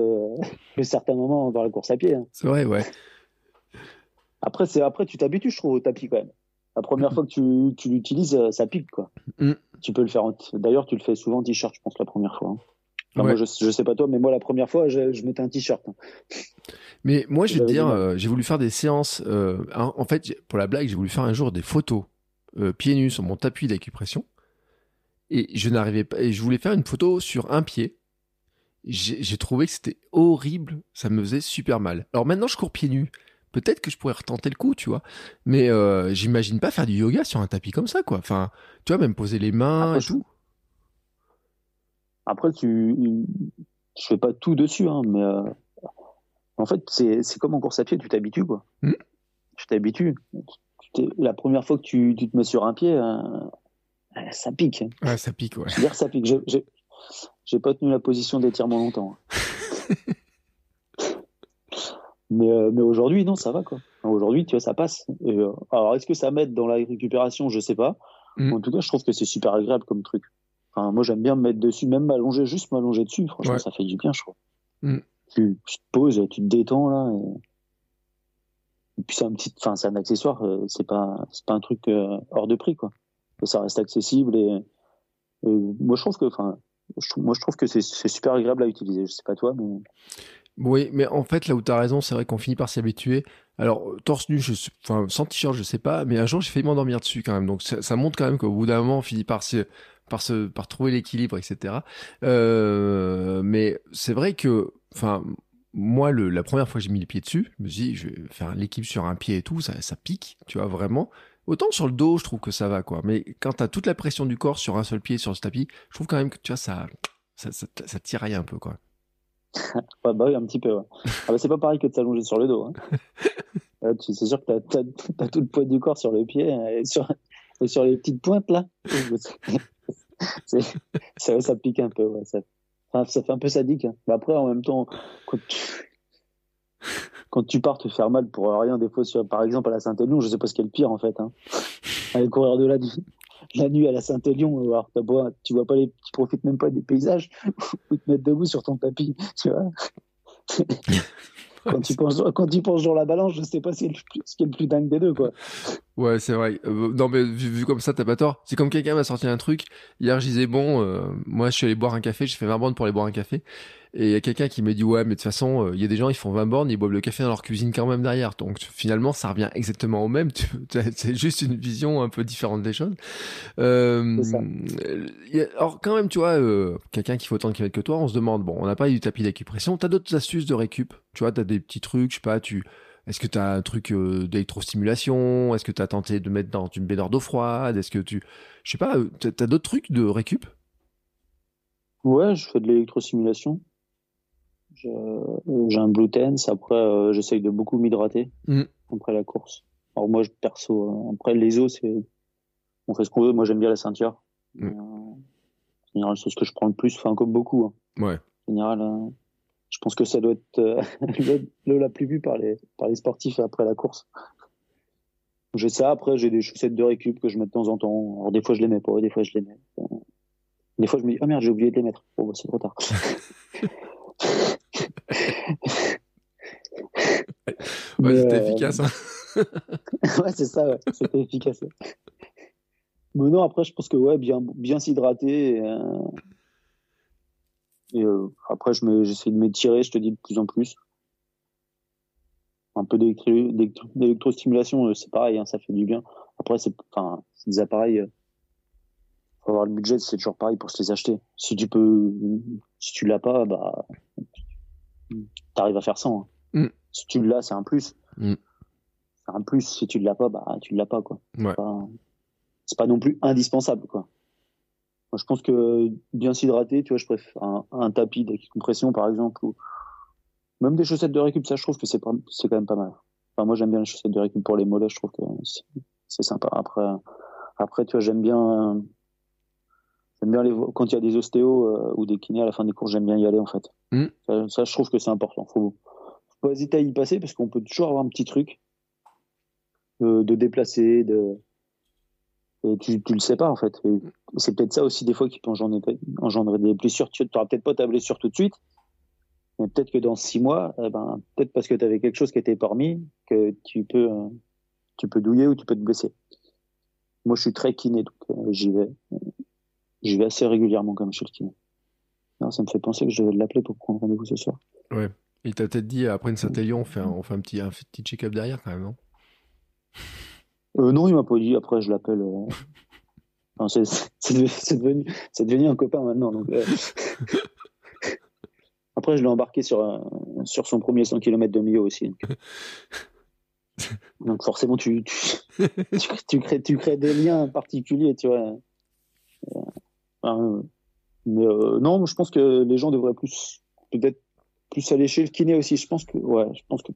que certains moments dans la course à pied. hein. C'est vrai, ouais. Après, après, tu t'habitues, je trouve, au tapis quand même. La première fois que tu, tu l'utilises, euh, ça pique, quoi. Mm. Tu peux le faire. en D'ailleurs, tu le fais souvent en t-shirt, je pense, la première fois. hein. Enfin, Ouais. Moi, je, je sais pas toi, mais moi, la première fois, je, je mettais un t-shirt. hein. Mais moi, je vais te dire, euh, j'ai voulu faire des séances. euh, hein, en fait, pour la blague, j'ai voulu faire un jour des photos euh, pieds nus sur mon tapis d'acupression. Et je n'arrivais pas. Et je voulais faire une photo sur un pied. J'ai trouvé que c'était horrible. Ça me faisait super mal. Alors maintenant, je cours pieds nus. Peut-être que je pourrais retenter le coup, tu vois. Mais euh, j'imagine pas faire du yoga sur un tapis comme ça, quoi. Enfin, tu vois, même poser les mains Après, et tout. Après, tu, je fais pas tout dessus, hein, mais euh, en fait, c'est, comme en course à pied, tu t'habitues, quoi. Mm. Tu t'habitues. La première fois que tu, tu te mets sur un pied, euh, ça pique. Ouais, ça pique, ouais. Je veux dire, ça pique. J'ai, pas tenu la position d'étirement longtemps. [laughs] mais, euh, mais aujourd'hui, non, ça va, quoi. Aujourd'hui, tu vois, ça passe. Et, euh, alors, est-ce que ça m'aide dans la récupération? Je sais pas. Mm. En tout cas, je trouve que c'est super agréable comme truc. Enfin, moi, j'aime bien me mettre dessus, même m'allonger, juste m'allonger dessus. Franchement, Ouais. ça fait du bien, je trouve. Mm. Tu, tu te poses, tu te détends, là. Et, et puis, c'est un petit, enfin, c'est un accessoire. euh, C'est pas, c'est pas un truc euh, hors de prix, quoi. Ça reste accessible et, et moi, je trouve que, enfin, moi, je trouve que c'est c'est super agréable à utiliser. Je sais pas toi, mais Oui, mais en fait, là où tu as raison, c'est vrai qu'on finit par s'y habituer. Alors, euh, torse nu, enfin, sans t-shirt, je sais pas, mais un jour, j'ai failli m'endormir dessus quand même. Donc, ça, montre quand même qu'au bout d'un moment, on finit par se, par se, par trouver l'équilibre, etc. Euh, mais c'est vrai que, enfin, moi, la première fois que j'ai mis les pieds dessus, je me suis dit, je vais faire l'équipe sur un pied et tout, ça, ça pique, tu vois, vraiment. Autant sur le dos, je trouve que ça va, quoi. Mais quand t'as toute la pression du corps sur un seul pied, sur ce tapis, je trouve quand même que, tu vois, ça, ça, ça, ça tiraille un peu, quoi. [laughs] bah oui, un petit peu. Ouais. Ah bah, c'est pas pareil que de s'allonger sur le dos. Hein. [laughs] c'est sûr que tu as, tout le poids du corps sur le pied et sur, et sur les petites pointes là. [laughs] ça, ça pique un peu. Ouais. Ça, ça fait un peu sadique. Hein. Mais après, en même temps, quand tu, quand tu pars te faire mal pour rien, des fois, sur, par exemple, à la Saint-Élion, je sais pas ce qui est le pire en fait. Hein. Aller courir de la, la nuit à la Saint-Élion, alors tu vois pas les, tu profites même pas des paysages, [laughs] ou te mettre debout sur ton tapis, tu vois. [laughs] quand tu penses quand tu penses sur la balance, je sais pas ce qui est le, ce qui est le plus dingue des deux quoi. Ouais, c'est vrai. Euh, non mais vu, comme ça, t'as pas tort. C'est comme quelqu'un m'a sorti un truc. Hier, je disais bon, euh, moi je suis allé boire un café, j'ai fait 20 bornes pour aller boire un café. Et il y a quelqu'un qui me dit ouais, mais de toute façon, euh, il y a des gens, ils font 20 bornes, ils boivent le café dans leur cuisine quand même derrière. Donc finalement, ça revient exactement au même. [laughs] C'est juste une vision un peu différente des choses. Euh, alors quand même, tu vois, euh, quelqu'un qui fait autant de kilomètres que toi, on se demande bon, on n'a pas eu du tapis d'acupression. T'as d'autres astuces de récup? Tu vois, t'as des petits trucs, je sais pas, tu est-ce que tu as un truc d'électrostimulation? Est-ce que tu as tenté de mettre dans une baignoire d'eau froide? Est-ce que tu. Je sais pas, tu as, d'autres trucs de récup? Ouais, je fais de l'électrostimulation. J'ai un Blue Tense. Après, euh, j'essaye de beaucoup m'hydrater mm. après la course. Alors moi, je, perso, euh, après les os, c'est on fait ce qu'on veut. Moi, j'aime bien la ceinture. Mm. Euh, en général, c'est ce que je prends le plus. Enfin, comme beaucoup. Hein. Ouais. En général, je pense que ça doit être [laughs] le, la plus vue par les par les sportifs après la course. J'ai ça. Après, j'ai des chaussettes de récup que je mets de temps en temps. Alors des fois, je les mets pas. Des fois, je les mets. Des fois, je me dis, ah merde, j'ai oublié de les mettre. Bon, bah, c'est trop tard. [laughs] ouais, c'était euh, efficace. Hein. [laughs] ouais, c'est ça, ouais. c'était efficace. Mais non, après, je pense que ouais, bien, bien s'hydrater. Et, euh, euh, après, j'essaie de m'étirer, je te dis de plus en plus. Un peu d'électrostimulation, c'est pareil, hein, ça fait du bien. Après, c'est des appareils faut avoir le budget, c'est toujours pareil pour se les acheter. Si tu peux, si tu l'as pas, bah, t'arrives à faire sans. Hein. Mm. Si tu l'as, c'est un plus. Mm. C'est un plus. Si tu l'as pas, bah, tu l'as pas, quoi. Ouais. C'est pas, non plus indispensable, quoi. Moi, je pense que bien s'hydrater, tu vois, je préfère un, tapis compression, par exemple, ou même des chaussettes de récup, ça, je trouve que c'est c'est quand même pas mal. Enfin, moi, j'aime bien les chaussettes de récup pour les mollets, je trouve que c'est sympa. Après, après, tu vois, j'aime bien, j'aime bien les quand il y a des ostéos euh, ou des kinés à la fin des cours, j'aime bien y aller en fait. Hmm. Ça, je trouve que c'est important. Faut, faut pas hésiter à y passer parce qu'on peut toujours avoir un petit truc de, de déplacer, de et tu, tu le sais pas en fait. C'est peut-être ça aussi des fois qui peut engendrer des blessures. Tu n'auras peut-être pas ta blessure tout de suite, mais peut-être que dans six mois, eh ben, peut-être parce que tu avais quelque chose qui était parmi, que tu peux, euh, tu peux douiller ou tu peux te blesser. Moi, je suis très kiné, donc euh, j'y vais. J'y vais assez régulièrement comme chez le kiné. Non, ça me fait penser que je vais l'appeler pour prendre rendez-vous ce soir. Ouais. Il t'a peut-être dit après une Saint-Élion, on fait un, on fait un petit, un petit check-up derrière quand même, non? Euh, Non, il m'a pas dit. Après, je l'appelle. Euh... [laughs] c'est devenu, devenu, un copain maintenant. Donc, euh... [laughs] après, je l'ai embarqué sur, sur son premier 100 km de milieu aussi. [laughs] Donc, forcément, tu, tu, tu, crées, tu crées des liens particuliers, tu vois. Euh, mais euh, non, je pense que les gens devraient plus, peut-être plus aller chez le kiné aussi. Je pense que, ouais, je pense que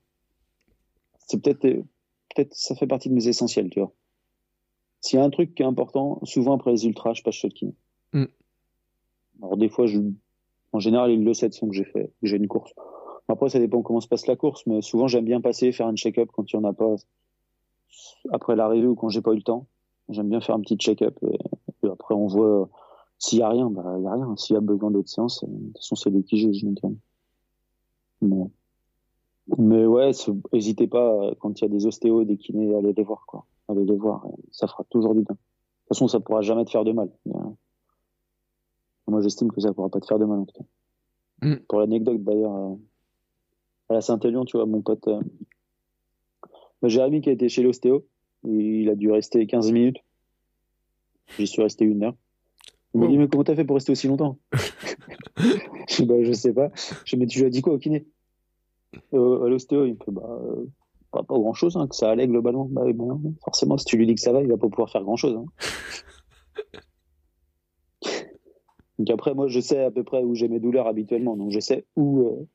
c'est peut-être, peut-être, ça fait partie de mes essentiels, tu vois. S'il y a un truc qui est important, souvent après les ultras, je passe chez le kiné. Mm. Alors des fois, je, en général, ils le savent sont que j'ai fait, j'ai une course. Après, ça dépend comment se passe la course, mais souvent j'aime bien passer, faire un check-up quand il n'y en a pas après l'arrivée ou quand j'ai pas eu le temps. J'aime bien faire un petit check-up et après on voit s'il y a rien, bah, il y a rien. S'il y a besoin d'autres séances, euh, de toute façon, c'est lui qui juge, Mais, mais ouais, n'hésitez pas, euh, quand il y a des ostéos, des kinés, allez les voir, quoi. Allez les voir. Ça fera toujours du bien. De toute façon, ça pourra jamais te faire de mal. Moi, j'estime que ça pourra pas te faire de mal, en tout cas. Mm. Pour l'anecdote, d'ailleurs, euh, à la Saint-Élion, tu vois, mon pote, Jérémy qui a été chez l'ostéo, il a dû rester 15 minutes. J'y suis resté une heure. Il m'a dit, mais comment t'as fait pour rester aussi longtemps Je dis, bah, je sais pas. Je dis, mais tu lui as dit quoi au kiné euh, À l'ostéo, il me fait, bah, euh, pas, grand chose, hein, que ça allait globalement. Bah, bah, forcément, si tu lui dis que ça va, il va pas pouvoir faire grand chose. Hein. [laughs] Donc après, moi, je sais à peu près où j'ai mes douleurs habituellement. Donc je sais où, euh,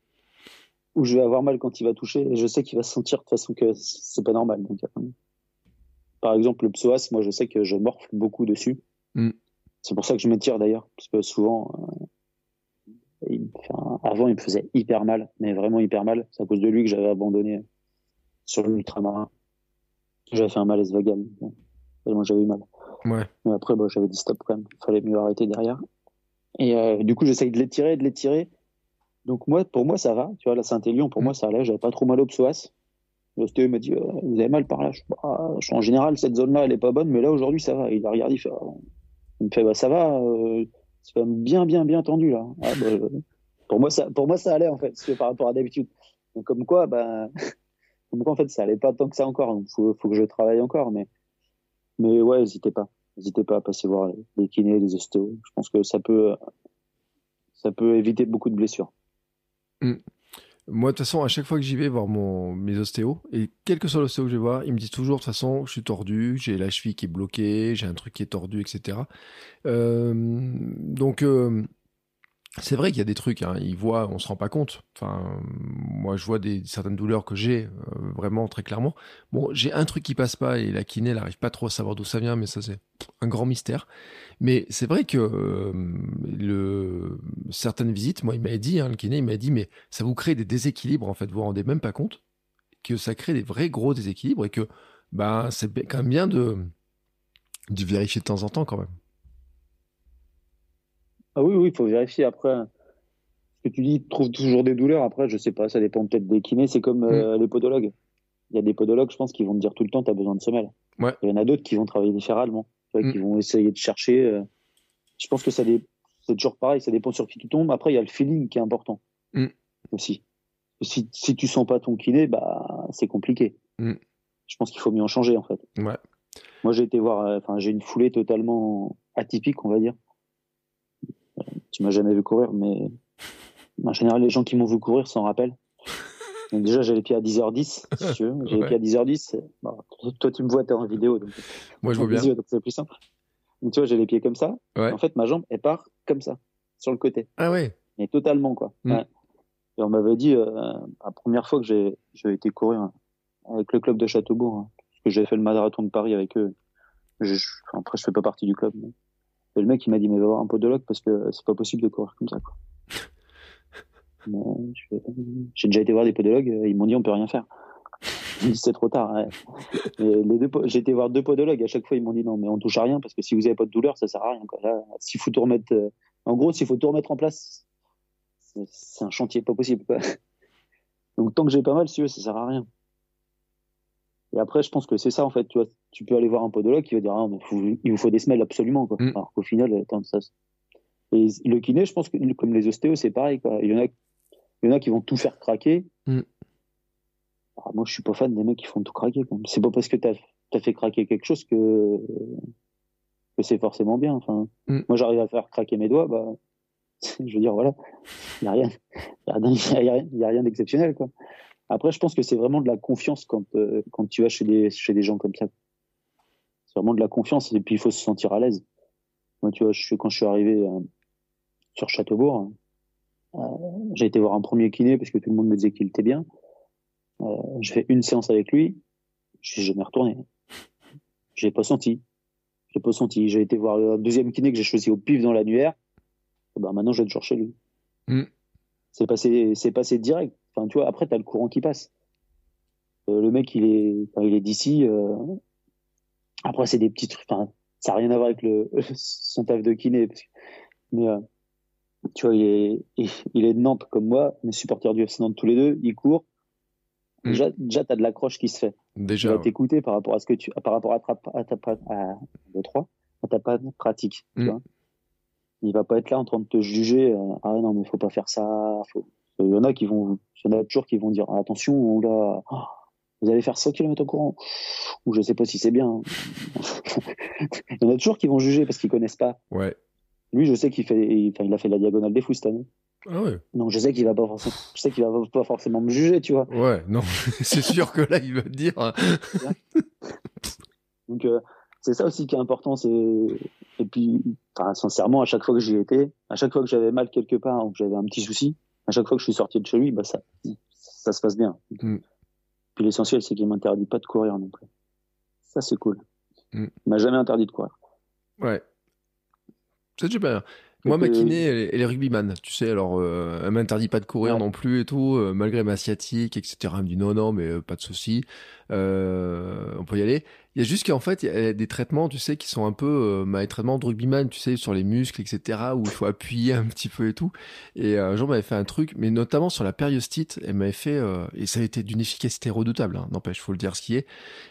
où je vais avoir mal quand il va toucher. Et je sais qu'il va sentir de toute façon que c'est pas normal. Donc, par exemple, le psoas, moi, je sais que je morfle beaucoup dessus. Mm. C'est pour ça que je m'étire d'ailleurs. Parce que souvent, euh, il, enfin, avant, il me faisait hyper mal. Mais vraiment hyper mal. C'est à cause de lui que j'avais abandonné sur l'ultramarin. J'avais fait un malaise vagal. Tellement j'avais eu mal. Ouais. Mais après, bah, j'avais dit stop quand même. Il fallait mieux arrêter derrière. Et euh, du coup, j'essaye de l'étirer, de l'étirer. Donc moi, pour moi, ça va. Tu vois, la Saint-Élion, pour Mm. moi, ça allait. J'avais pas trop mal au psoas. L'ostéo m'a dit, euh, vous avez mal par là. Je, bah, je- en général, cette zone-là, elle est pas bonne, mais là, aujourd'hui, ça va. Il a regardé, il fait, euh, il me fait, bah, ça va. C'est quand même bien, bien, bien tendu, là. Ah, bah, euh, pour moi, ça, pour moi, ça allait, en fait, par rapport à d'habitude. Comme quoi, bah, [laughs] comme quoi, en fait, ça allait pas tant que ça encore. Donc, faut, faut que je travaille encore, mais, mais ouais, n'hésitez pas. N'hésitez pas à passer voir les, kinés, les ostéos. Je pense que ça peut, ça peut éviter beaucoup de blessures. Moi, de toute façon, à chaque fois que j'y vais voir mon, mes ostéos, et quel que soit l'ostéo que je vais voir, ils me disent toujours, de toute façon, je suis tordu, j'ai la cheville qui est bloquée, j'ai un truc qui est tordu, etc. Euh, donc, euh, c'est vrai qu'il y a des trucs, hein, ils on se rend pas compte. Enfin, moi, je vois des, certaines douleurs que j'ai, euh, vraiment très clairement. Bon, j'ai un truc qui passe pas, et la kiné, elle arrive pas trop à savoir d'où ça vient, mais ça, c'est un grand mystère. Mais c'est vrai que euh, certaines visites, moi, il m'avait dit, hein, le kiné, il m'a dit, mais ça vous crée des déséquilibres, en fait, vous vous rendez même pas compte que ça crée des vrais gros déséquilibres et que bah, c'est quand même bien de, de vérifier de temps en temps quand même. Ah oui, oui, il faut vérifier. Après, ce que tu dis, trouve toujours des douleurs. Après, je sais pas, ça dépend peut-être des kinés. C'est comme euh, les podologues. Il y a des podologues, je pense, qui vont te dire tout le temps, tu as besoin de semelles. Ouais. Il y en a d'autres qui vont travailler différemment, tu vois, Mm. qui vont essayer de chercher. euh, Je pense que ça dé- c'est toujours pareil, ça dépend sur qui tu tombes. Après, il y a le feeling qui est important Mm. aussi. Si, si tu sens pas ton kiné, bah, c'est compliqué. Mm. Je pense qu'il faut mieux en changer, en fait. Ouais. Moi, j'ai été voir, euh, enfin, j'ai une foulée totalement atypique, on va dire. Tu m'as jamais vu courir, mais en général, les gens qui m'ont vu courir s'en rappellent. Donc déjà, j'ai les pieds à 10h10, si tu veux. J'ai Ouais. les pieds à 10h10. Bon, toi, tu me vois, t'es en vidéo, donc Moi, je vois bien. c'est plus simple. Donc tu vois, j'ai les pieds comme ça. Ouais. En fait, ma jambe, elle part comme ça, sur le côté. Ah ouais. Mais totalement, quoi. Mm. Ouais. Et on m'avait dit, euh, la première fois que j'ai, été courir hein, avec le club de Châteaubourg, hein, parce que j'ai fait le marathon de Paris avec eux. Je, je- enfin, après, je fais pas partie du club. mais- Et le mec, il m'a dit, mais va voir un podologue parce que c'est pas possible de courir comme ça, quoi. [laughs] J'ai déjà été voir des podologues, euh, ils m'ont dit, on peut rien faire. C'est trop tard. ouais. [laughs] J'ai été voir deux podologues, à chaque fois, ils m'ont dit, non, mais on touche à rien parce que si vous avez pas de douleur, ça sert à rien, quoi. Là, s'il faut tout remettre, euh, en gros, s'il faut tout remettre en place, c'est un chantier pas possible. Quoi. [laughs] Donc tant que j'ai pas mal, si tu veux, ça sert à rien. Et après, je pense que c'est ça en fait. Tu vois, tu peux aller voir un podologue qui va dire ah, mais faut- il vous faut des semelles absolument. Quoi. Mm. Alors qu'au final, ça. Et le kiné, je pense que comme les ostéos, c'est pareil. Quoi. Il y en a, il y en a qui vont tout faire craquer. Mm. Ah, moi, je suis pas fan des mecs qui font tout craquer. C'est pas parce que t'as as fait craquer quelque chose que que c'est forcément bien. Enfin, Mm. moi, j'arrive à faire craquer mes doigts. Bah, [laughs] je veux dire, voilà, il y a rien, il y a rien, y a rien, y a rien d'exceptionnel, quoi. Après, je pense que c'est vraiment de la confiance quand euh, quand tu vas chez des chez des gens comme ça. C'est vraiment de la confiance et puis il faut se sentir à l'aise. Moi, tu vois, je quand je suis arrivé euh, sur Châteaubourg, euh, j'ai été voir un premier kiné parce que tout le monde me disait qu'il était bien. Euh, j'ai fait une séance avec lui, je suis jamais retourné. J'ai pas senti. J'ai pas senti. J'ai été voir le deuxième kiné que j'ai choisi au pif dans l'annuaire. Et ben maintenant, je vais toujours chez lui. Mm. C'est passé, c'est passé direct. Enfin, tu vois, après, t'as le courant qui passe. Euh, le mec, il est, enfin, il est d'ici. euh, Après, c'est des petits trucs. Enfin, ça n'a rien à voir avec le [laughs] son taf de kiné. parce que- Mais euh, tu vois, il est, il, il est de Nantes comme moi. On est supporters du FC Nantes tous les deux. Il court. Mm. Déjà, déjà, t'as de l'accroche qui se fait tu Déjà. vas ouais. t'écouter par rapport à ce que tu, par rapport à ta, à ta, à, deux, trois, à ta pratique, tu Mm. vois. Il va pas être là en train de te juger, euh, ah non, mais faut pas faire ça, faut, il y en a qui vont, il y en a toujours qui vont dire, attention, là, oh, vous allez faire 100 km au courant, ou je sais pas si c'est bien. il y en a toujours qui vont juger parce qu'ils connaissent pas. Ouais. Lui, je sais qu'il fait, il, a fait la diagonale des fous cette année. Ah ouais. Donc, je sais qu'il va pas forcément, je sais qu'il va pas forcément me juger, tu vois. Ouais, non, [laughs] c'est sûr que là, il va te dire. hein. [laughs] Donc, euh, c'est ça aussi qui est important. C'est et puis, enfin, sincèrement, à chaque fois que j'y étais, à chaque fois que j'avais mal quelque part ou que j'avais un petit souci, à chaque fois que je suis sorti de chez lui, bah ça, ça se passe bien. Mm. Puis l'essentiel, c'est qu'il m'interdit pas de courir non plus. Ça, c'est cool. Mm. Il m'a jamais interdit de courir. Ouais. C'est super. Moi, ma kiné, elle, est- elle est rugbyman, tu sais, alors euh, elle m'interdit pas de courir Ouais. non plus et tout, euh, malgré ma sciatique, etc. Elle me dit non, non, mais euh, pas de souci, euh, on peut y aller. Il y a juste qu'en fait, il y a des traitements, tu sais, qui sont un peu euh, bah, les de rugbyman, tu sais, sur les muscles, etc., où il faut appuyer un petit peu et tout. Et euh, un jour, m'avait fait un truc, mais notamment sur la périostite, elle m'avait fait, euh, et ça a été d'une efficacité redoutable, hein, n'empêche, faut le dire ce qui est.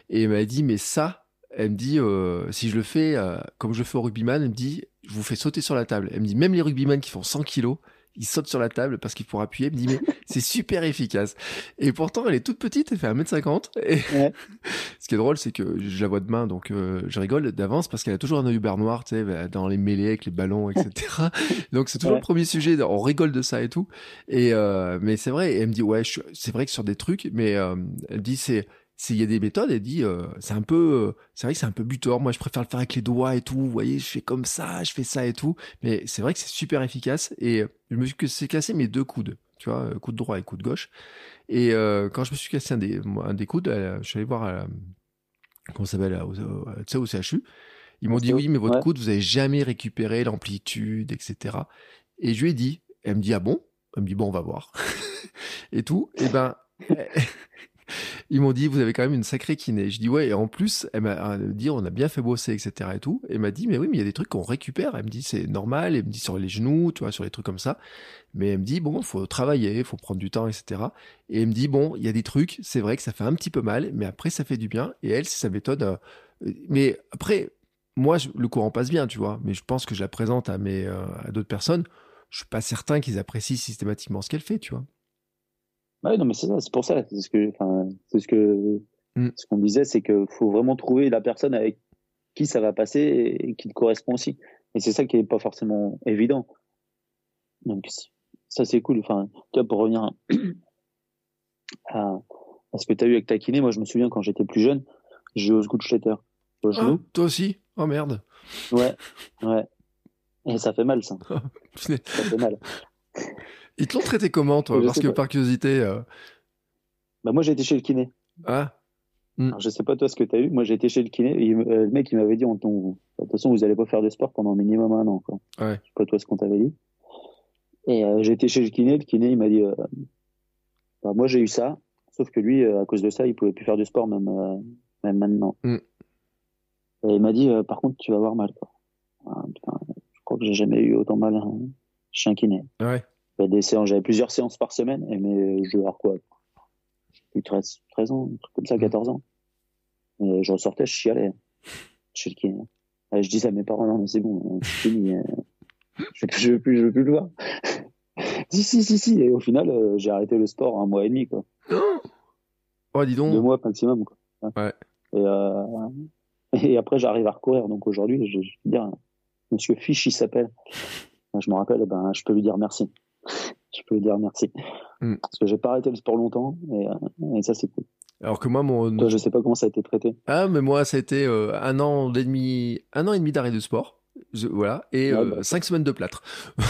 Et elle m'avait dit, mais ça, elle me dit, euh, si je le fais comme je le fais au rugbyman, elle me dit, je vous fais sauter sur la table. Elle me dit, même les rugbyman qui font 100 kilos, ils sautent sur la table parce qu'il faut appuyer. Elle me dit, mais [laughs] c'est super efficace. Et pourtant, elle est toute petite, elle fait 1m50. Et Ouais. [laughs] ce qui est drôle, c'est que je la vois demain, donc euh, je rigole d'avance parce qu'elle a toujours un œil beurre noir, tu sais, dans les mêlées avec les ballons, etc. [laughs] donc c'est toujours Ouais. le premier sujet, on rigole de ça et tout. Et euh, mais c'est vrai, et elle me dit, ouais, c'est vrai que sur des trucs, mais euh, elle dit, c'est s'il y a des méthodes, elle dit, euh, c'est un peu, euh, c'est vrai que c'est un peu butor. Moi, je préfère le faire avec les doigts et tout. Vous voyez, je fais comme ça, je fais ça et tout. Mais c'est vrai que c'est super efficace. Et euh, je me suis cassé mes deux coudes, tu vois, euh, coude droit et coude gauche. Et euh, quand je me suis cassé un des, un des coudes, euh, je suis allé voir, euh, comment ça s'appelle, tu sais, au CHU. Ils m'ont dit oui, mais votre Ouais. coude, vous avez jamais récupéré l'amplitude, etc. Et je lui ai dit, elle me dit ah bon? Elle me dit bon, on va voir. [laughs] et tout. Et ben, [laughs] ils m'ont dit vous avez quand même une sacrée kiné. Je dis ouais. Et en plus, elle m'a euh, dit on a bien fait bosser, etc. Et tout. Et elle m'a dit mais oui, mais il y a des trucs qu'on récupère. Elle me dit c'est normal. Elle me dit sur les genoux, tu vois, sur les trucs comme ça. Mais elle me dit bon, faut travailler, faut prendre du temps, etc. Et elle me dit bon, il y a des trucs, c'est vrai que ça fait un petit peu mal, mais après ça fait du bien. Et elle, c'est sa méthode. euh, mais après, moi, le courant passe bien, tu vois. Mais je pense que je la présente à mes euh, à d'autres personnes. Je suis pas certain qu'ils apprécient systématiquement ce qu'elle fait, tu vois. Ouais, non, mais c'est ça, c'est pour ça. C'est ce que, enfin, c'est ce que, Mm. ce qu'on disait, c'est que faut vraiment trouver la personne avec qui ça va passer et qui te correspond aussi. Et c'est ça qui est pas forcément évident. Donc, ça, c'est cool. Enfin, tu vois, pour revenir [clears throat] à, à ce que tu as eu avec ta kiné, moi, je me souviens quand j'étais plus jeune, j'ai eu au Scootschletter au Ah, toi aussi? Oh merde. Ouais, ouais. Et ça fait mal, ça. [laughs] Ça fait mal. [laughs] Ils te l'ont traité comment, toi Parce que pas. par curiosité. euh, Bah, moi, j'ai été chez le kiné. Ah, Alors, je sais pas toi ce que tu as eu. Moi, j'ai été chez le kiné. Et euh, le mec, il m'avait dit, on- de toute façon, vous allez pas faire de sport pendant minimum un an. Quoi. Ouais. Je sais pas toi ce qu'on t'avait dit. Et euh, j'ai été chez le kiné. Le kiné, il m'a dit, bah, moi, j'ai eu ça. Sauf que lui, à cause de ça, il pouvait plus faire de sport même, même maintenant. Mm. Et il m'a dit, par contre, tu vas avoir mal. Quoi. Putain, je crois que j'ai jamais eu autant mal hein, chez un kiné. ouais. A des séances, j'avais plusieurs séances par semaine, et mais je devais avoir quoi? J'ai plus 13, 13 ans, un truc comme ça, Mm. 14 ans. Et je ressortais, je chialais kiné. Et je disais à mes parents, non, mais c'est bon, c'est fini. euh, Je veux plus, je veux plus, je veux plus le voir. [laughs] si, si, si, si. Et au final, euh, j'ai arrêté le sport un mois et demi, quoi. [gasps] Oh, dis donc. Deux mois maximum, quoi. Ouais. Et, euh, et après, j'arrive à recourir. Donc aujourd'hui, je, je veux dire, Monsieur Fish, il s'appelle. Je me rappelle, ben, je peux lui dire merci. [laughs] Je peux lui dire merci. Mm. Parce que j'ai pas arrêté le sport longtemps, et, euh, et ça, c'est cool. Alors que moi, mon. Toi, je sais pas comment ça a été traité. Ah, mais moi, ça a été euh, un an et demi, un an et demi d'arrêt de sport. Je- voilà. Et Ouais, euh, bah. cinq semaines de plâtre. [laughs]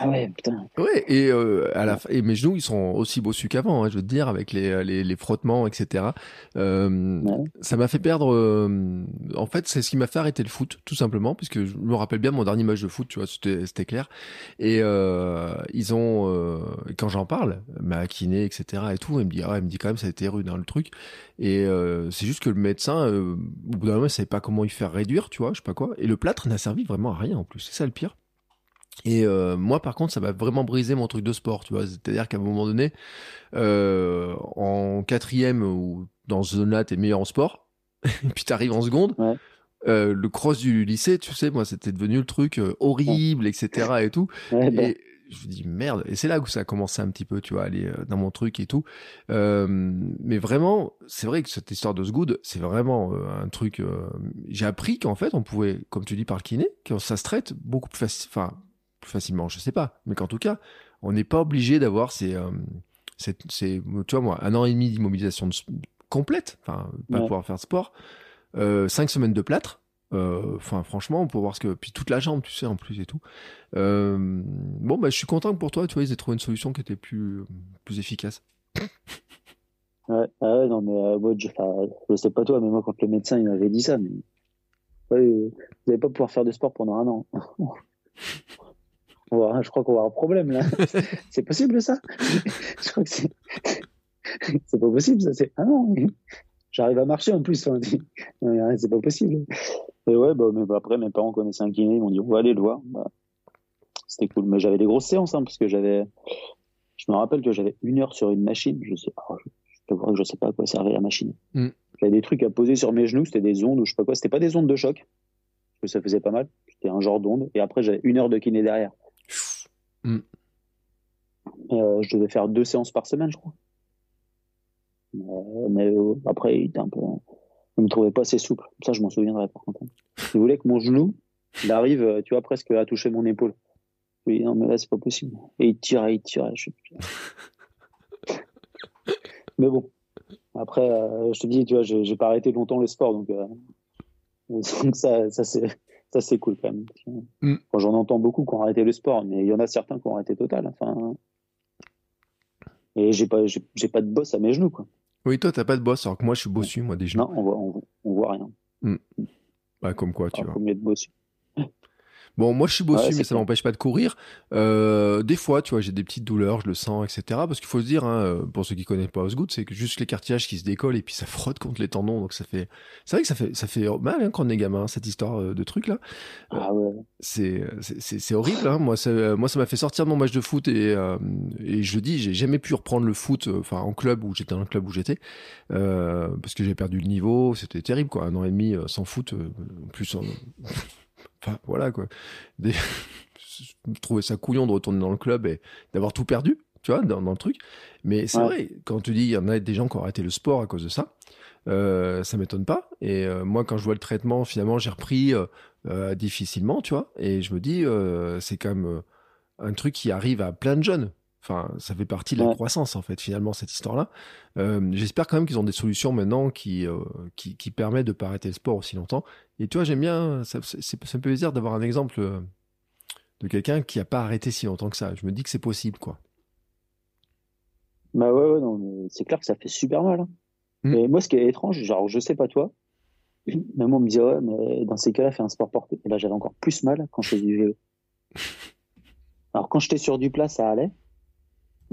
Ah ouais, putain. Ouais, et euh, à la et mes genoux, ils sont aussi bossus qu'avant, hein, je veux te dire, avec les, les, les frottements, etc. Euh, Ouais. Ça m'a fait perdre. euh, en fait, c'est ce qui m'a fait arrêter le foot, tout simplement, puisque je me rappelle bien mon dernier match de foot, tu vois, c'était clair. Et euh, ils ont, euh, quand j'en parle, ma kiné, etc. et tout, elle me dit, ah, elle me dit quand même, ça a été rude, hein, le truc. Et euh, c'est juste que le médecin, euh, au bout d'un moment, il savait pas comment y faire réduire, tu vois, je sais pas quoi. Et le plâtre n'a servi vraiment à rien en plus, c'est ça le pire. Et euh, moi, par contre, ça m'a vraiment brisé mon truc de sport, tu vois. C'est-à-dire qu'à un moment donné, euh, en quatrième ou dans ce zone-là, t'es meilleur en sport, et [laughs] puis t'arrives en seconde. Ouais. Euh, le cross du lycée, tu sais, moi, c'était devenu le truc euh, horrible, etc. et tout. Bah, Et je me dis merde. Et c'est là où ça a commencé un petit peu, tu vois, aller euh, dans mon truc et tout. Euh, mais vraiment, c'est vrai que cette histoire de Sgood, c'est vraiment un truc. euh, J'ai appris qu'en fait, on pouvait, comme tu dis par le kiné, que ça se traite beaucoup plus facile, enfin plus facilement, je sais pas, mais qu'en tout cas, on n'est pas obligé d'avoir ces, euh, ces, ces- tu vois moi, un an et demi d'immobilisation complète, enfin pas Ouais. pouvoir faire de sport. cinq semaines de plâtre. Enfin, franchement, pour voir ce que. Puis toute la jambe, tu sais, en plus et tout. bon, bah, je suis content que pour toi, tu vois, ils aient trouvé une solution qui était plus, plus efficace. Ouais, ah ouais, non, mais moi, je, je, sais pas toi, mais moi, quand le médecin il m'avait dit ça, mais vous n'allez pas pouvoir faire de sport pendant un an. Je crois qu'on va avoir un problème là. [laughs] c'est possible ça? Je crois que c'est. c'est pas possible ça. C'est ah non. J'arrive à marcher en plus. c'est pas possible. Et ouais, bah, mais bah, après mes parents connaissaient un kiné, ils m'ont dit on va aller le voir. Bah, c'était cool. Mais j'avais des grosses séances hein, parce que j'avais. Je me rappelle que j'avais une heure sur une machine. Je sais. Oh, je, je, je sais pas à quoi servait la machine. Mm. J'avais des trucs à poser sur mes genoux. C'était des ondes ou je sais pas quoi. C'était pas des ondes de choc. Parce que ça faisait pas mal. C'était un genre d'onde. Et après j'avais une heure de kiné derrière. Mm. Euh, je devais faire deux séances par semaine, je crois. Euh, mais euh, après, il était un peu. me trouvait pas assez souple. Ça, je m'en souviendrai par contre. Il voulait que mon genou, il arrive, tu vois, presque à toucher mon épaule. Oui, non, mais là, c'est pas possible. Et il tirait, il tirait. [laughs] mais bon. Après, je te dis, tu vois, j'ai pas arrêté longtemps le sport, donc, [laughs] donc ça, ça c'est ça, c'est cool quand même. Mm. J'en entends beaucoup qui ont arrêté le sport, mais il y en a certains qui ont arrêté total. Enfin... Et j'ai pas, j'ai pas de bosse à mes genoux. Quoi. Oui, toi, t'as pas de bosse, alors que moi, je suis bossu, moi, des genoux. Non, on voit, on, voit rien. Mm. Bah, comme quoi, tu vois. Faut mieux de bossu. Bon, moi je suis bossu, mais ça m'empêche pas de courir. Euh, des fois, tu vois, j'ai des petites douleurs, je le sens, etc. Parce qu'il faut se dire, hein, euh, pour ceux qui connaissent pas Osgood, c'est que juste les cartilages qui se décollent et puis ça frotte contre les tendons, donc ça fait. C'est vrai que ça fait ça fait mal hein, quand on est gamin, cette histoire euh, de truc là. Ah ouais. C'est c'est horrible. Hein. Moi ça moi ça m'a fait sortir de mon match de foot et et je le dis, j'ai jamais pu reprendre le foot, enfin en club où j'étais dans le club où j'étais, parce que j'ai perdu le niveau. C'était terrible quoi, un an et demi sans foot, en plus. Enfin, voilà, quoi. Des... [laughs] je trouvais ça couillon de retourner dans le club et d'avoir tout perdu, tu vois, dans, le truc. Mais c'est vrai, quand tu dis, il y en a des gens qui ont arrêté le sport à cause de ça, euh, ça m'étonne pas. Et euh, moi, quand je vois le traitement, finalement, j'ai repris euh, difficilement, tu vois. Et je me dis, c'est quand même un truc qui arrive à plein de jeunes. Enfin, ça fait partie de la croissance, en fait, finalement, cette histoire-là. Euh, J'espère quand même qu'ils ont des solutions maintenant qui, euh, qui, qui, permettent de ne pas arrêter le sport aussi longtemps. Et tu vois, j'aime bien, ça, ça, me fait plaisir d'avoir un exemple euh, de quelqu'un qui n'a pas arrêté si longtemps que ça. Je me dis que c'est possible, quoi. Bah ouais, ouais non, c'est clair que ça fait super mal. Hein. Mmh. moi, ce qui est étrange, genre, je sais pas toi, [clears throat] mais moi, on me dit, ouais, mais dans ces cas-là, fais un sport porté. Et là, j'avais encore plus mal quand je faisais du vélo. Alors, quand j'étais sur du plat, ça allait.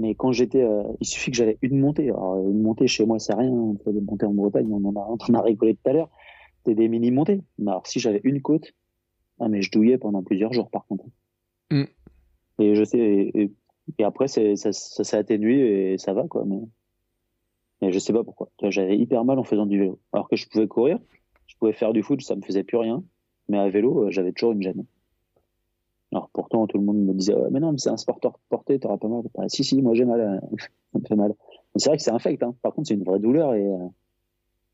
Mais quand j'étais, euh, il suffit que j'avais une montée. Alors, une montée chez moi, c'est rien. On fait des montées en Bretagne, on en a, on a rigolé tout à l'heure. C'était des mini montées. Mais alors, si j'avais une côte, ah, mais je douillais pendant plusieurs jours, par contre. Mm. Et je sais, et, après, ça, ça s'est atténué et ça va, quoi. Mais, mais je sais pas pourquoi. J'avais hyper mal en faisant du vélo. Alors que je pouvais courir, je pouvais faire du foot, ça me faisait plus rien. Mais à vélo, euh, j'avais toujours une gêne. Alors pourtant, tout le monde me disait, mais non, mais c'est un sport porté, t'auras pas mal. Bah, si, si, moi j'ai mal, euh, [laughs] ça me fait mal. C'est vrai que c'est infect, hein. par contre, c'est une vraie douleur et, euh,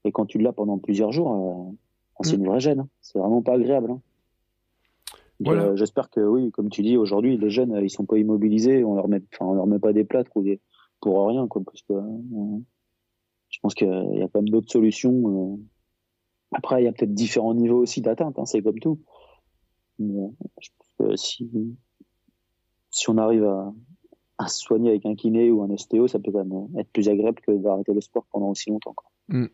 et quand tu l'as pendant plusieurs jours, euh, c'est mm. une vraie gêne. Hein. C'est vraiment pas agréable. Hein. Voilà. J'espère que oui, comme tu dis, aujourd'hui, les jeunes, ils sont pas immobilisés, on leur met, on leur met pas des plâtres ou des, pour rien, quoi, parce que je pense qu'il y a quand même d'autres solutions. Après, il y a peut-être différents niveaux aussi d'atteinte, c'est comme tout. Mais, si, si on arrive à, se soigner avec un kiné ou un ostéo, ça peut quand même être plus agréable que d'arrêter le sport pendant aussi longtemps. Hmm.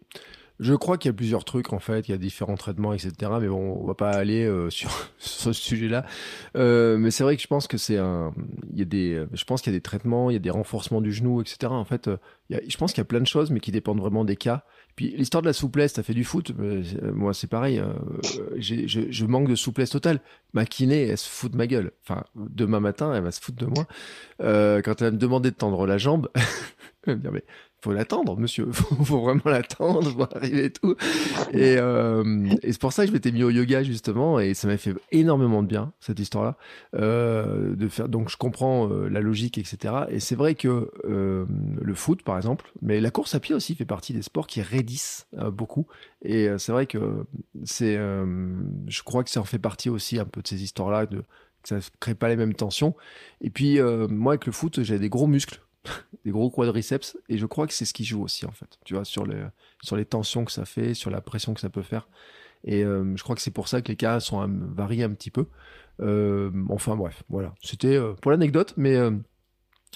Je crois qu'il y a plusieurs trucs en fait, il y a différents traitements, etc. Mais bon, on va pas aller euh, [laughs] sur, ce sujet-là. Euh, mais c'est vrai que je pense que c'est un, il y a des, je pense qu'il y a des traitements, il y a des renforcements du genou, etc. En fait, euh, je pense qu'il y a plein de choses, mais qui dépendent vraiment des cas. Puis l'histoire de la souplesse, t'as fait du foot, euh, moi c'est pareil, euh, je, je, manque de souplesse totale. Ma kiné, elle se fout de ma gueule. Enfin, demain matin, elle va se foutre de moi. Euh, quand elle va me demander de tendre la jambe, [laughs] elle va me dire mais faut l'attendre, monsieur. [laughs] Faut, faut vraiment l'attendre pour arriver et tout. Et, euh, et c'est pour ça que je m'étais mis au yoga justement, et ça m'a fait énormément de bien cette histoire-là. Euh. Donc je comprends euh, la logique, etc. Et c'est vrai que le foot, par exemple, mais la course à pied aussi fait partie des sports qui raidissent beaucoup. Et c'est vrai que c'est, je crois que ça en fait partie aussi un peu de ces histoires-là, que ça crée pas les mêmes tensions. Et puis moi avec le foot, j'ai des gros muscles. Des gros quadriceps, et je crois que c'est ce qui joue aussi en fait. Tu vois, sur les sur les tensions que ça fait, sur la pression que ça peut faire. Et euh, je crois que c'est pour ça que les cas sont variés un petit peu. Euh, enfin bref, voilà. C'était euh, pour l'anecdote, mais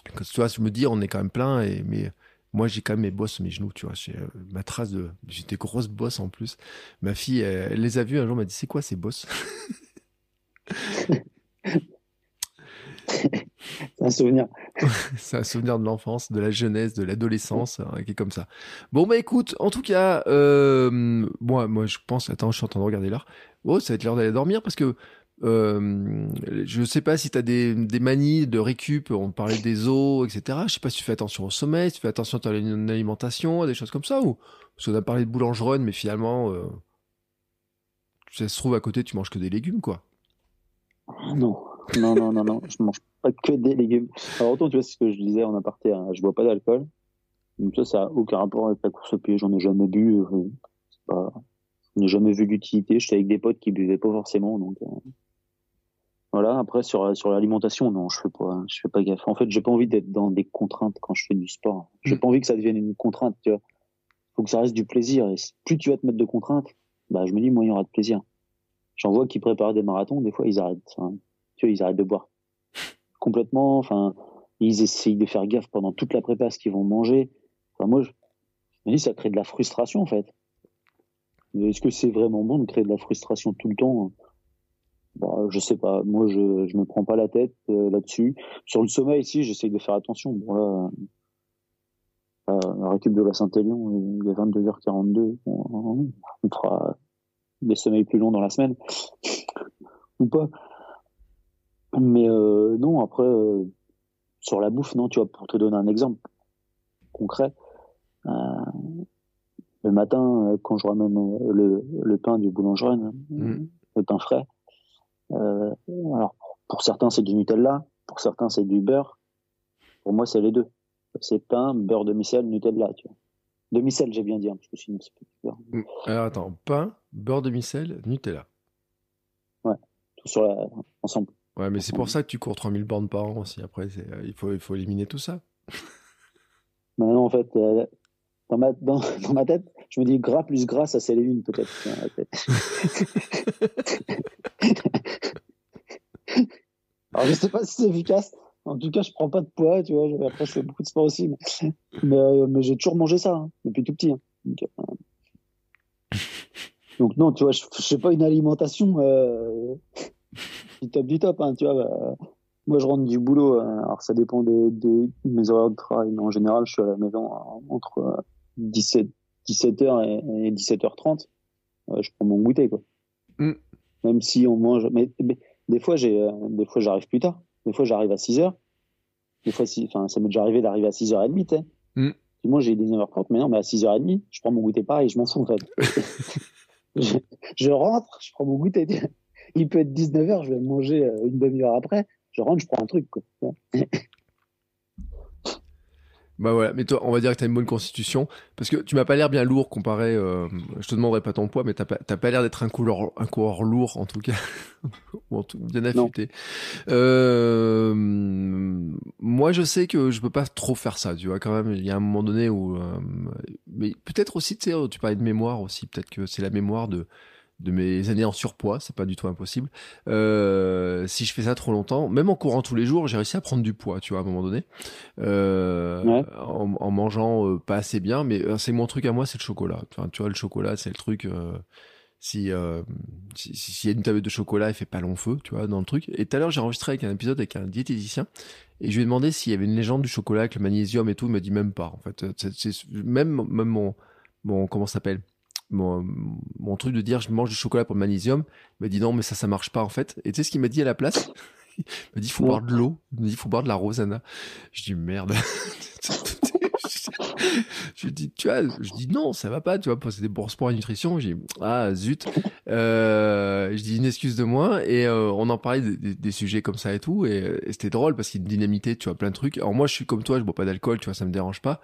tu vois, je me dis, on est quand même plein, et mais moi j'ai quand même mes bosses mes genoux, tu vois. J'ai ma trace de, j'ai des grosses bosses en plus. Ma fille, elle, les a vues un jour, m'a dit, c'est quoi ces bosses? [laughs] c'est un souvenir. [laughs] c'est un souvenir de l'enfance, de la jeunesse, de l'adolescence, hein, qui est comme ça. Bon, bah écoute, en tout cas, euh, moi, moi je pense, attends, je suis en train de regarder l'heure. Oh, ça va être l'heure d'aller dormir parce que euh, je sais pas si tu as des, des, manies de récup, on parlait des os, etc. Je sais pas si tu fais attention au sommeil, si tu fais attention à ton alimentation, à des choses comme ça, ou parce qu'on a parlé de boulangeronne, mais finalement, euh, ça se trouve à côté, tu manges que des légumes, quoi. Non, non, non, non, non, je mange pas que des légumes. Alors autant, tu vois, c'est ce que je disais en aparté, hein, je bois pas d'alcool. Donc ça, ça a aucun rapport avec la course au pied, j'en ai jamais bu. Euh, pas... Je n'ai jamais vu d'utilité. J'étais avec des potes qui buvaient pas forcément, donc euh, voilà. Après sur sur l'alimentation, non, je fais pas, je fais pas gaffe. En fait, j'ai pas envie d'être dans des contraintes quand je fais du sport. J'ai mm. pas envie que ça devienne une contrainte. Tu vois, faut que ça reste du plaisir. Et plus tu vas te mettre de contraintes, bah je me dis, moins il y aura de plaisir. J'en vois qui préparent des marathons, des fois ils arrêtent. Hein. Ils arrêtent de boire complètement. Enfin, ils essayent de faire gaffe pendant toute la prépa ce qu'ils vont manger. Enfin, moi, je me dis, ça crée de la frustration en fait. Est-ce que c'est vraiment bon de créer de la frustration tout le temps bah, Je sais pas. Moi, je je me prends pas la tête euh, là-dessus. Sur le sommeil, si, j'essaye de faire attention. Bon, là, euh, la récup de la Saint-Élion, il est 22h42. On, on fera des sommeils plus longs dans la semaine ou pas. Mais euh, non, après, euh, sur la bouffe, non, tu vois, pour te donner un exemple concret, euh, le matin, quand je ramène le, le pain du boulangerie, mmh. le pain frais, alors pour certains c'est du Nutella, pour certains c'est du beurre, pour moi c'est les deux. C'est pain, beurre demi-sel, Nutella, tu vois. Demi-sel, j'ai bien dit, hein, parce que sinon c'est pas mmh. Alors attends, pain, beurre demi-sel, Nutella. Ouais, tout sur la, ensemble. Ouais, mais c'est pour ça que tu cours 3000 bornes par an aussi. Après, euh, il, faut, il faut éliminer tout ça. non, [laughs] non, en fait, euh, dans, ma, dans, [laughs] dans, ma tête, je me dis gras plus gras, ça s'élimine peut-être. [laughs] Alors, je sais pas si c'est efficace. En tout cas, je prends pas de poids, tu vois. Après, je fais beaucoup de sport aussi. Mais, euh, mais, j'ai toujours mangé ça, hein, depuis tout petit. Hein. Donc, donc, non, tu vois, je, je fais pas une alimentation du top du top. Hein, tu vois, bah, moi, je rentre du boulot. Hein, alors, ça dépend des, des, mes horaires de travail, mais en général, je suis à la maison entre 17, 17h et, 17h30. je prends mon goûter, quoi. Mm. Même si on mange. Mais, des fois, j'ai, euh, des fois, j'arrive plus tard. Des fois, j'arrive à 6h. Des fois, si, enfin, ça m'est déjà arrivé d'arriver à 6h30, tu sais. Mm. Moi, j'ai 19h30, mais non, mais à 6h30, je prends mon goûter pareil, je m'en fous, en fait. [laughs] je, je, rentre, je prends mon goûter il peut être 19h, je vais manger euh, une demi-heure après. Je rentre, je prends un truc. Quoi. [laughs] Bah voilà, mais toi, on va dire que tu as une bonne constitution, parce que tu m'as pas l'air bien lourd comparé, euh, je te demanderai pas ton poids, mais t'as pas, pas l'air d'être un coureur, un coureur lourd, en tout cas, [laughs] ou en tout, bien affûté. Euh, moi, je sais que je peux pas trop faire ça, tu vois, quand même, il y a un moment donné où, euh, mais peut-être aussi, tu sais, tu parlais de mémoire aussi, peut-être que c'est la mémoire de, de mes années en surpoids, c'est pas du tout impossible. Euh, si je fais ça trop longtemps, même en courant tous les jours, j'ai réussi à prendre du poids, tu vois, à un moment donné, euh, en, mangeant euh, pas assez bien. Mais c'est mon truc à moi, c'est le chocolat. Enfin, tu vois, le chocolat, c'est le truc. si s'il si, y a une tablette de chocolat, elle fait pas long feu, tu vois, dans le truc. Et tout à l'heure, j'ai enregistré avec un épisode avec un diététicien et je lui ai demandé s'il y avait une légende du chocolat avec le magnésium et tout. Il m'a dit même pas. En fait, c'est même même mon mon comment s'appelle? Mon, mon, truc de dire je mange du chocolat pour le magnésium. Il m'a dit non, mais ça, ça marche pas en fait. Et tu sais ce qu'il m'a dit à la place? [laughs] Il m'a dit il faut boire de l'eau. Il m'a dit il faut boire de la rosana. Je dis merde. [laughs] je dis tu vois, je dis non, ça va pas, tu vois, c'est des pour sport et nutrition. J'ai ah zut. Euh, je dis une excuse de moi et euh, on en parlait des, des, sujets comme ça et tout et, c'était drôle parce qu'il y a une dynamité, tu vois, plein de trucs. Alors moi je suis comme toi, je bois pas d'alcool, tu vois, ça me dérange pas.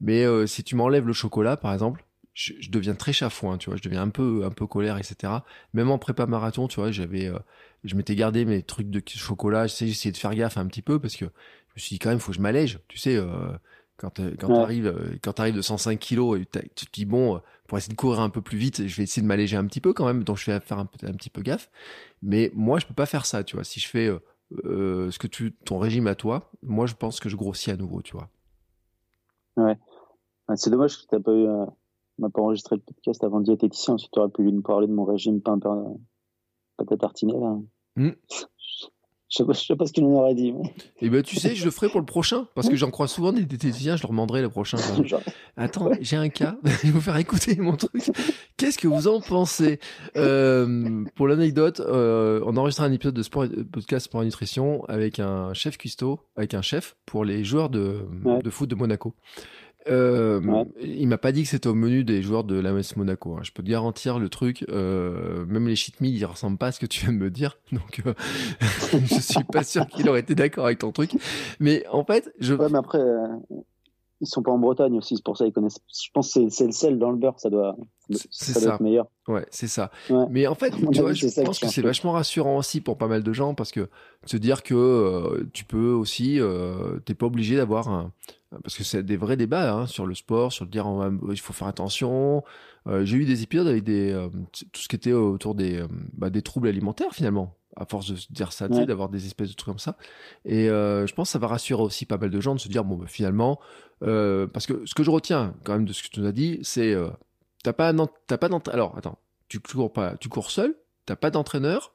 Mais euh, si tu m'enlèves le chocolat par exemple, je, je, deviens très chafouin, tu vois, je deviens un peu, un peu colère, etc. Même en prépa marathon, tu vois, j'avais, euh, je m'étais gardé mes trucs de chocolat, j'essayais de faire gaffe un petit peu parce que je me suis dit quand même, faut que je m'allège. Tu sais, euh, quand, euh, quand tu arrives quand arrives de 105 kilos et tu te dis bon, pour essayer de courir un peu plus vite, je vais essayer de m'alléger un petit peu quand même. Donc je vais faire un, un petit peu gaffe. Mais moi, je peux pas faire ça, tu vois. Si je fais ce que tu ton régime à toi, moi je pense que je grossis à nouveau, tu vois. Ouais. C'est dommage que tu pas eu m'a pas enregistré le podcast avant le diététicien, ensuite tu aurais pu lui nous parler de mon régime pain, pain, pâte tartiner là. Hmm. Je sais pas, sais pas ce qu'il en aurait dit. Mais... Eh ben, tu sais, je le ferai pour le prochain, parce que j'en crois souvent des diététiciens, je leur demanderai le prochain. Attends, j'ai un cas, [laughs] je vais vous faire écouter mon truc. Qu'est-ce que vous en pensez? Euh, Pour l'anecdote, euh, on a enregistré un épisode de sport, podcast Sport et Nutrition avec un chef cuistot, avec un chef pour les joueurs de, de foot de Monaco. Euh, Il m'a pas dit que c'était au menu des joueurs de l'AMS Monaco. Hein. Je peux te garantir le truc. Euh, même les cheat meals, ils ressemblent pas à ce que tu viens de me dire. [laughs] Donc, euh, [laughs] je suis pas sûr qu'il aurait été d'accord avec ton truc. Mais en fait, je. Ouais, mais après, euh, ils sont pas en Bretagne aussi, c'est pour ça qu'ils connaissent. Je pense que c'est le sel dans le beurre, ça doit, ça, ça. Doit être meilleur. Ouais, c'est ça. Mais en fait, [laughs] tu vois, je pense que c'est vachement rassurant aussi pour pas mal de gens parce que se dire que euh, tu peux aussi, euh, t'es pas obligé d'avoir un, parce que c'est des vrais débats hein, sur le sport, sur le dire il faut faire attention. Euh, j'ai eu des épisodes avec des euh, tout ce qui était autour des bah, des troubles alimentaires finalement. À force de se dire ça, d'avoir des espèces de trucs comme ça. Et euh, je pense que ça va rassurer aussi pas mal de gens de se dire, bon, bah, finalement, euh, parce que ce que je retiens quand même de ce que tu nous as dit, c'est, euh, t'as pas, t'as pas alors, attends, tu cours pas, tu cours seul, t'as pas d'entraîneur,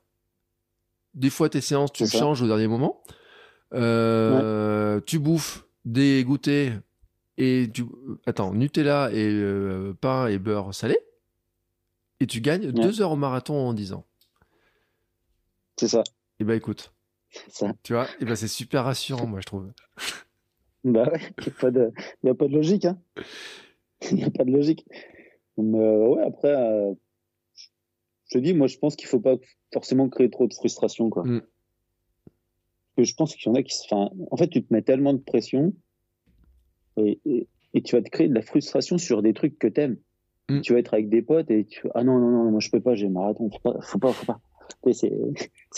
des fois tes séances, tu changes au dernier moment, tu bouffes des goûters et tu, attends, Nutella et pain et beurre salé, et tu gagnes deux heures au marathon en 10 ans. C'est ça. Et eh bah ben, écoute. Ça. Tu vois, et eh ben c'est super rassurant, moi, je trouve. Bah ouais, il n'y a, pas de logique, hein. [laughs] Il n'y a pas de logique. Mais euh, ouais, après, euh, je te dis, moi, je pense qu'il faut pas forcément créer trop de frustration, quoi. Mm. Que je pense qu'il y en a qui se. Enfin, en fait, tu te mets tellement de pression et, et, tu vas te créer de la frustration sur des trucs que t'aimes. aimes. Tu vas être avec des potes et tu. Ah non, non, non, moi, je peux pas, j'ai marathon. Faut pas, faut pas, faut pas [laughs] c'est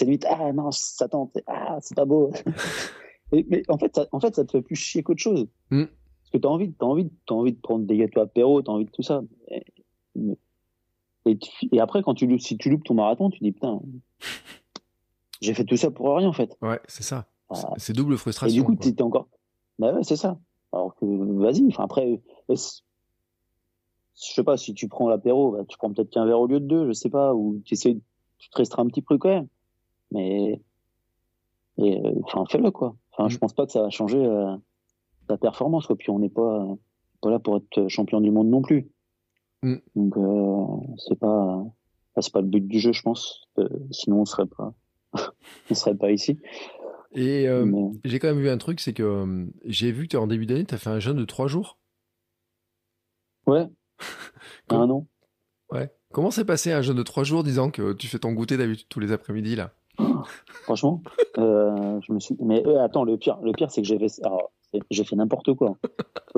limite ah non ça tente ah c'est pas beau [laughs] mais en fait ça, en fait ça te fait plus chier qu'autre chose mm. parce que t'as envie t'as envie t'as envie de prendre des gâteaux apéro t'as envie de tout ça et, et, après quand tu si tu loupes ton marathon tu dis putain j'ai fait tout ça pour rien en fait ouais c'est ça c'est double frustration et du coup t'es encore bah ouais c'est ça alors que vas-y enfin après je sais pas si tu prends l'apéro bah, tu prends peut-être qu'un verre au lieu de deux je sais pas ou tu essaies tu te resteras un petit peu quand même. Mais, et, euh, enfin, fais-le, quoi. Enfin, je mm. pense pas que ça va changer euh, ta performance, quoi. Puis on n'est pas, pas là pour être champion du monde non plus. Mm. Donc, euh, c'est pas, c'est pas le but du jeu, je pense. sinon, on serait pas, [laughs] on serait pas ici. Et j'ai quand même vu un truc, c'est que j'ai vu que en début d'année, tu as fait un jeûne de trois jours. Ouais. [laughs] un an. Ouais. Comment s'est passé un jeûne de trois jours disant que tu fais ton goûter d'habitude tous les après-midi là? Franchement, euh, je me suis. Mais euh, attends, le pire, le pire, c'est que j'ai fait, j'ai fait n'importe quoi.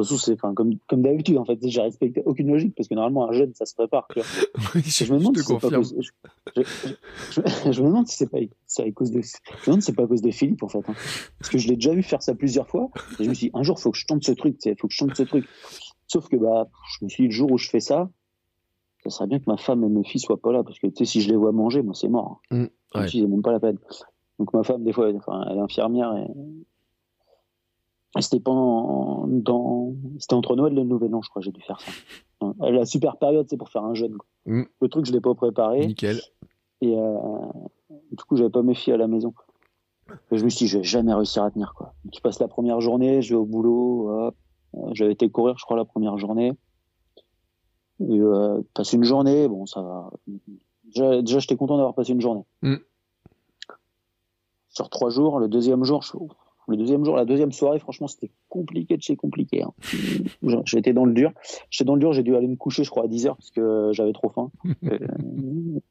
c'est, comme, comme d'habitude en fait, j'ai respecté aucune logique parce que normalement un jeûne, ça se prépare. Tu vois. [laughs] je, me demande si c'est pas cause, je, me demande si c'est pas, à cause de, je me demande si c'est pas à cause de Philippe en fait, hein. parce que je l'ai déjà vu faire ça plusieurs fois. Et je me suis dit, un jour, faut que je tente ce truc, il faut que je tente ce truc. Sauf que bah, je me suis dit, le jour où je fais ça, ça serait bien que ma femme et mes filles soient pas là parce que tu sais si je les vois manger moi c'est mort mmh, ouais. c'est même pas la peine. Donc ma femme des fois elle, enfin, elle est infirmière et, c'était pendant dans c'était entre Noël et le Nouvel An je crois j'ai dû faire ça. La super période c'est pour faire un jeûne mmh. le truc je l'ai pas préparé. Nickel. Et euh, du coup j'avais pas mes filles à la maison. Et je me suis dit je vais jamais réussir à tenir quoi. Tu passes la première journée je vais au boulot j'avais été courir je crois la première journée. Et, euh, passer une journée, bon, ça va. Déjà, déjà j'étais content d'avoir passé une journée. Mm. Sur trois jours, le deuxième jour, le deuxième jour, la deuxième soirée, franchement, c'était compliqué de chez compliqué. Hein. J'étais dans le dur. J'étais dans le dur, j'ai dû aller me coucher, je crois, à 10 heures parce que j'avais trop faim. [laughs]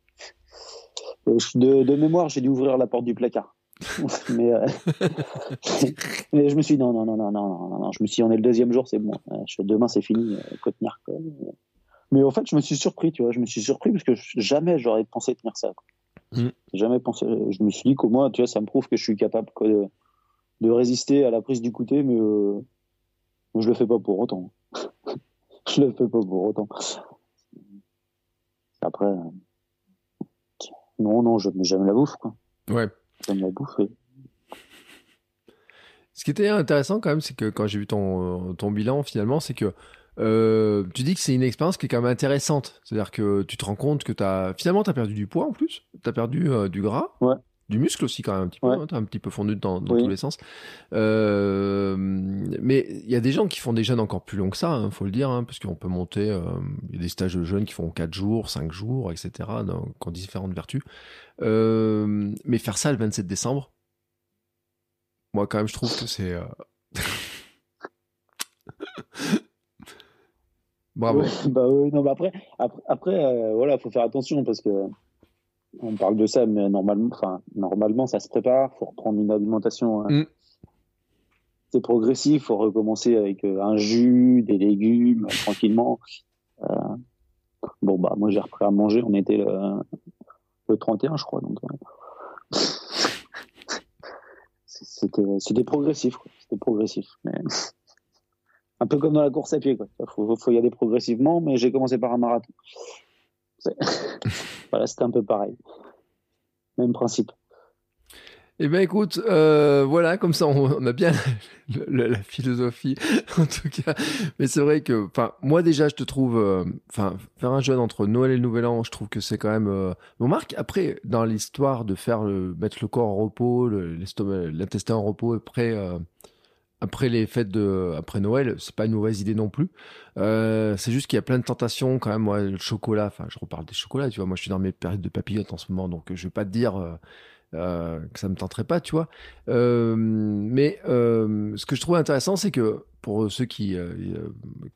Euh, de, de mémoire, j'ai dû ouvrir la porte du placard. [laughs] mais, euh, [laughs] mais je me suis dit non, non, non, non, non, non, non, je me suis dit on est le deuxième jour, c'est bon. demain, c'est fini, euh, tenir. Quoi. Mais en fait, je me suis surpris, tu vois. Je me suis surpris parce que jamais j'aurais pensé tenir ça. Mm. Jamais pensé. Je me suis dit qu'au moins, tu vois, ça me prouve que je suis capable de, de résister à la prise du côté, mais euh, je le fais pas pour autant. [laughs] je le fais pas pour autant. Après, euh, non, non, j'aime la bouffe, quoi. Ouais. J'aime la bouffe. Ce qui était intéressant quand même, c'est que quand j'ai vu ton, ton bilan, finalement, c'est que euh, tu dis que c'est une expérience qui est quand même intéressante. C'est-à-dire que tu te rends compte que as, finalement, tu as perdu du poids en plus. Tu as perdu euh, du gras. Ouais. Du muscle aussi, quand même, un petit peu. Hein, un petit peu fondu dans, dans tous les sens. Euh, mais il y a des gens qui font des jeûnes encore plus longs que ça, il hein, faut le dire, hein, parce qu'on peut monter. Il y a des stages de jeûne qui font 4 jours, 5 jours, etc., donc, qui ont différentes vertus. mais faire ça le 27 décembre, moi, quand même, je trouve que c'est. [laughs] Bravo. [laughs] bah oui, non, bah après, après, après euh, voilà, faut faire attention parce que on parle de ça, mais normalement, enfin, normalement, ça se prépare. Faut reprendre une alimentation. Hein. Mm. C'est progressif. Faut recommencer avec euh, un jus, des légumes, tranquillement. Euh, bon bah, moi, j'ai repris à manger. On était le, le 31, je crois. Donc, [laughs] c'était, c'était progressif. C'était progressif. Mais [laughs] un peu comme dans la course à pied. Il faut, y aller progressivement, mais j'ai commencé par un marathon. [laughs] voilà, c'était un peu pareil. Même principe. Eh bien, écoute, euh, voilà, comme ça, on, a bien [laughs] la, philosophie, [laughs] en tout cas. Mais c'est vrai que, enfin, moi déjà, je te trouve, euh, enfin, faire un jeûne entre Noël et le Nouvel An, je trouve que c'est quand même. Euh... Bon, Marc, après, dans l'histoire de faire le, mettre le corps en repos, l'intestin en repos, après, euh, après les fêtes de après Noël, c'est pas une mauvaise idée non plus. Euh, c'est juste qu'il y a plein de tentations quand même. Moi, le chocolat, enfin, je reparle des chocolats, tu vois. Moi, je suis dans mes périodes de papillotes en ce moment, donc je vais pas te dire euh, euh, que ça me tenterait pas, tu vois. mais ce que je trouve intéressant, c'est que pour ceux qui,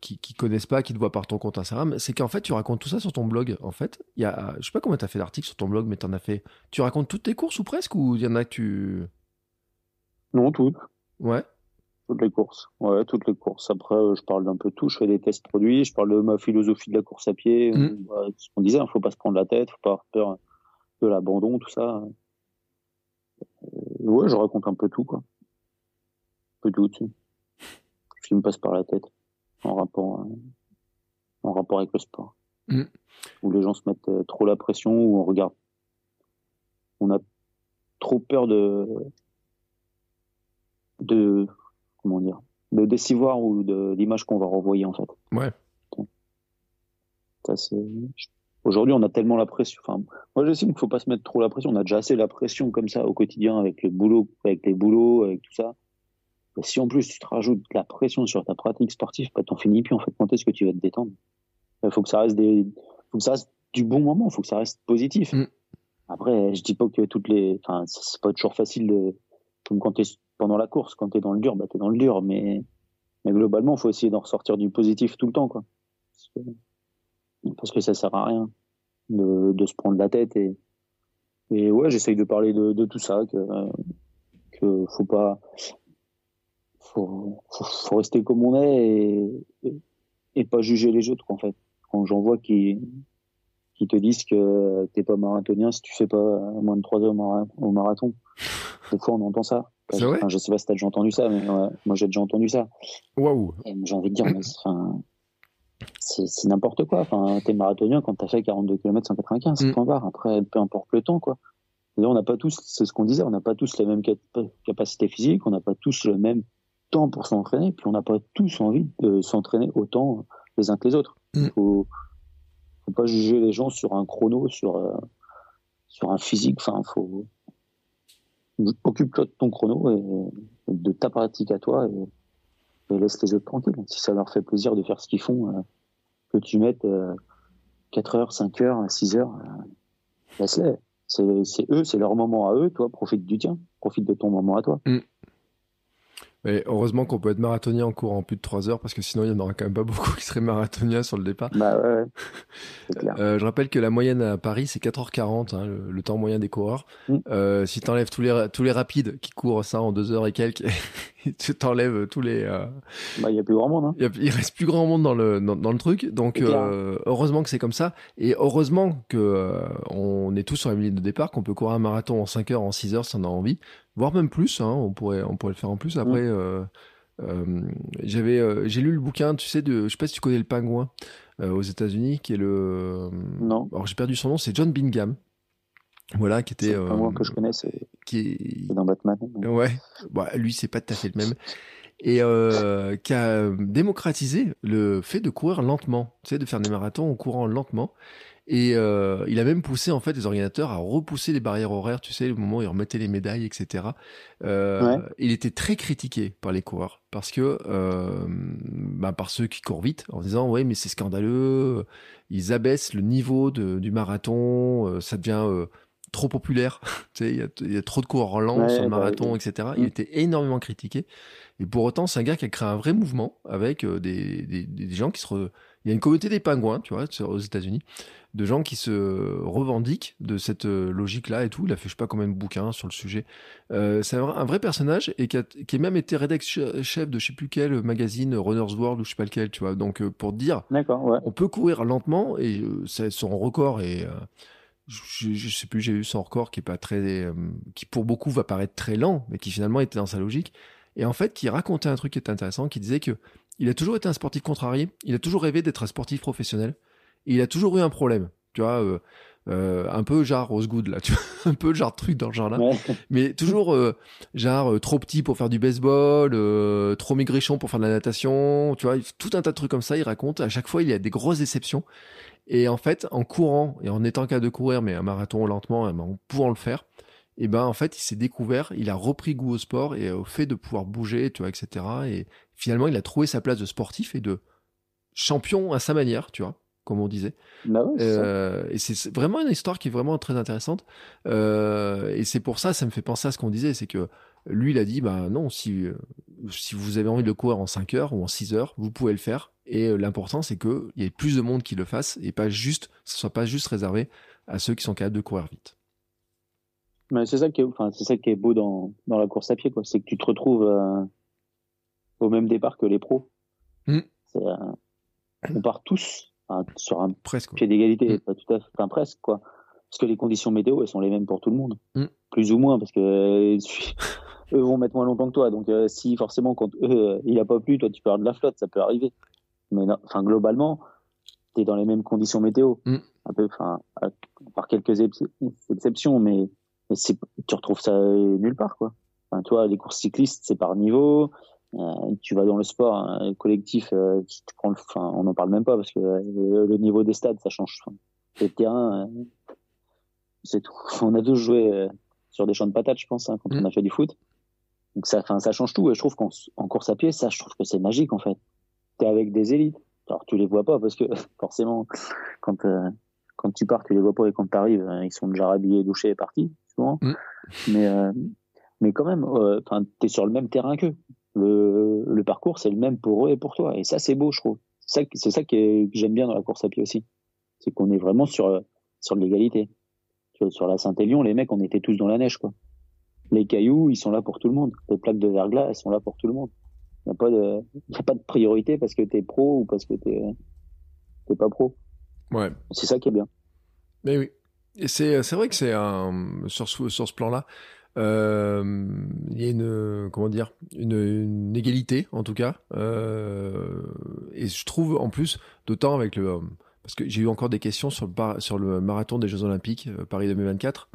qui, qui connaissent pas, qui te voient par ton compte Instagram, c'est qu'en fait, tu racontes tout ça sur ton blog. En fait, il y a, je sais pas comment tu as fait l'article sur ton blog, mais tu en as fait. Tu racontes toutes tes courses ou presque, ou il y en a que tu. Non, toutes. Ouais. Toutes les courses. Ouais, toutes les courses. Après, euh, je parle d'un peu de tout. Je fais des tests produits. Je parle de ma philosophie de la course à pied. Mm. ce qu'on disait, il hein, faut pas se prendre la tête. Faut pas avoir peur de l'abandon, tout ça. Euh, ouais, je raconte un peu tout, quoi. Un peu tout, tu Ce qui me passe par la tête. En rapport, euh, en rapport avec le sport. Mm. Où les gens se mettent trop la pression, où on regarde. On a trop peur de, de comment dire, de décivoir ou de l'image qu'on va renvoyer en fait. Ouais. Aujourd'hui, on a tellement la pression. Enfin, moi, j'estime qu'il faut pas se mettre trop la pression. On a déjà assez la pression comme ça au quotidien avec le boulot, avec les boulots, avec tout ça. si en plus tu te rajoutes la pression sur ta pratique sportive, bah, t'en finis plus en fait. Quand est-ce que tu vas te détendre? Il faut que ça reste des, faut que ça reste du bon moment. Il faut que ça reste positif. Mm. Après, je dis pas que toutes les, enfin, c'est pas toujours facile de, comme quand t'es pendant la course. Quand tu es dans le dur, bah, tu es dans le dur. Mais, globalement, il faut essayer d'en ressortir du positif tout le temps. Quoi. Parce, que, ça sert à rien de, se prendre la tête. Et, ouais, j'essaye de parler de, tout ça. Que, faut pas. Faut, rester comme on est et, pas juger les autres, en fait. Quand j'en vois qui, qui te disent que t'es pas marathonien si tu fais pas moins de 3 heures au marathon. Des fois, on entend ça. C'est vrai je sais pas si t'as déjà entendu ça, mais moi j'ai déjà entendu ça. Waouh. J'ai envie de dire, c'est n'importe quoi. Enfin, t'es marathonien quand t'as fait 42 km 195, mm. point barre. Après, peu importe le temps, quoi. on n'a pas tous, c'est ce qu'on disait, on n'a pas tous la même capacité physique, on n'a pas tous le même temps pour s'entraîner, puis on n'a pas tous envie de s'entraîner autant les uns que les autres. Il mm. faut, faut pas juger les gens sur un chrono, sur, euh, sur un physique. Enfin, faut, occupe-toi de ton chrono et, de ta pratique à toi et, laisse les autres tranquilles. Si ça leur fait plaisir de faire ce qu'ils font, euh, que tu mettes 4 euh, heures, 5 heures, 6 heures, euh, laisse-les. C'est eux, c'est leur moment à eux, toi, profite du tien, profite de ton moment à toi. Mm. Mais heureusement qu'on peut être marathonien en courant plus de 3 heures parce que sinon il n'y en aura quand même pas [laughs] beaucoup qui seraient marathoniens sur le départ. Bah ouais, [laughs] Euh, je rappelle que la moyenne à Paris c'est 4h40, hein, le, temps moyen des coureurs. Mm. Euh, si tu enlèves tous les, tous les rapides qui courent ça en 2 heures et quelques, [laughs] tu t'enlèves tous les. Euh... Bah il n'y a plus grand monde. Hein. Il, y reste plus grand monde dans le, dans, dans le truc. Donc euh, heureusement que c'est comme ça. Et heureusement que euh, on est tous sur la ligne de départ, qu'on peut courir un marathon en 5 heures, en 6 heures si on a envie. Voire même plus. Hein, on pourrait, on pourrait le faire en plus. Après, euh, euh, j'avais, euh, j'ai lu le bouquin, tu sais, de, je sais pas si tu connais le pingouin aux États-Unis, qui est le. Non. Alors j'ai perdu son nom, c'est John Bingham. Voilà, qui était. Le pingouin que je connais, c'est. Qui est... dans Batman. Ouais. Bah, lui, c'est pas tout à fait le même. Et euh, qui a démocratisé le fait de courir lentement, tu sais, de faire des marathons en courant lentement. Et euh, il a même poussé en fait les organisateurs à repousser les barrières horaires, tu sais, le moment où ils remettaient les médailles, etc. Euh, Il était très critiqué par les coureurs parce que euh, bah, par ceux qui courent vite en disant ouais mais c'est scandaleux, ils abaissent le niveau de, du marathon, euh, ça devient euh, trop populaire, [laughs] tu sais, il y a, y a, trop de coureurs lents sur le bah marathon, etc. Il mm. était énormément critiqué. Et pour autant, c'est un gars qui a créé un vrai mouvement avec euh, des, des, des gens qui se... Re... Il y a une communauté des pingouins, tu vois, aux États-Unis, de gens qui se revendiquent de cette euh, logique-là et tout. Il a fait je sais pas combien de bouquins sur le sujet. Euh, c'est un, vrai personnage et qui a, qui a même été rédacteur chef de je sais plus quel magazine, Runner's World ou je sais pas lequel, tu vois. Donc euh, pour dire, ouais. on peut courir lentement et euh, son record est je, je, sais plus, j'ai eu son record qui est pas très, qui pour beaucoup va paraître très lent, mais qui finalement était dans sa logique et en fait qui racontait un truc qui était intéressant, qui disait que il a toujours été un sportif contrarié, il a toujours rêvé d'être un sportif professionnel, et il a toujours eu un problème, tu vois, euh, euh, un peu genre Rose Good là, tu vois, [laughs] un peu genre truc dans le genre là, ouais. mais toujours euh, genre euh, trop petit pour faire du baseball, trop maigrichon pour faire de la natation, tu vois, tout un tas de trucs comme ça, il raconte, à chaque fois il y a des grosses déceptions, et en fait en courant, et en étant capable de courir, mais un marathon lentement, en pouvant le faire, et ben en fait il s'est découvert, il a repris goût au sport et au fait de pouvoir bouger, tu vois, etc. Et finalement il a trouvé sa place de sportif et de champion à sa manière, tu vois, comme on disait. Bah ouais, euh, et c'est vraiment une histoire qui est vraiment très intéressante. Euh, et c'est pour ça, ça me fait penser à ce qu'on disait, c'est que lui il a dit, bah non, si si vous avez envie de le courir en 5 heures ou en 6 heures, vous pouvez le faire. Et l'important c'est que il y ait plus de monde qui le fasse et pas juste, ce soit pas juste réservé à ceux qui sont capables de courir vite. Mais c'est ça qui est, enfin, c'est ça qui est beau dans, dans la course à pied, quoi. C'est que tu te retrouves euh, au même départ que les pros. Mm. Euh, on part tous hein, sur un presque, pied d'égalité, mm. pas tout à fait, enfin, presque, quoi. Parce que les conditions météo, elles sont les mêmes pour tout le monde. Mm. Plus ou moins, parce que euh, [laughs] eux vont mettre moins longtemps que toi. Donc, euh, si forcément, quand eux, il a pas plu, toi, tu perds de la flotte, ça peut arriver. Mais enfin, globalement, tu es dans les mêmes conditions météo. Un peu, enfin, par quelques exceptions, mais mais tu retrouves ça nulle part, quoi. Enfin, toi, les courses cyclistes, c'est par niveau. Euh, tu vas dans le sport hein, collectif, euh, tu, tu, prends le, enfin, on n'en parle même pas parce que euh, le, niveau des stades, ça change. Enfin, les terrains, euh, c'est tout. [laughs] On a tous joué euh, sur des champs de patates, je pense, hein, quand mmh. on a fait du foot. Donc ça, enfin, ça change tout. Et je trouve qu'en en course à pied, ça, je trouve que c'est magique en fait. T'es avec des élites. Alors tu les vois pas parce que [laughs] forcément, quand quand tu pars, tu les vois pas et quand tu arrives, ils sont déjà habillés, douchés et partis. Mmh. Mais, euh, mais quand même, euh, tu es sur le même terrain qu'eux. Le, le parcours, c'est le même pour eux et pour toi. Et ça, c'est beau, je trouve. C'est ça, que j'aime bien dans la course à pied aussi. C'est qu'on est vraiment sur, sur l'égalité. Sur la Saint-Élion, les mecs, on était tous dans la neige, quoi. Les cailloux, ils sont là pour tout le monde. Les plaques de verglas, elles sont là pour tout le monde. Il n'y a pas de, y a pas de priorité parce que t'es pro ou parce que t'es, t'es pas pro. Ouais. C'est ça qui est bien. Mais oui. Et c'est, c'est vrai que c'est un, sur ce, sur ce plan-là, euh, il y a une, comment dire, une, une égalité, en tout cas. Euh, et je trouve, en plus, d'autant avec le, parce que j'ai eu encore des questions sur le, sur le marathon des Jeux Olympiques, euh, Paris 2024,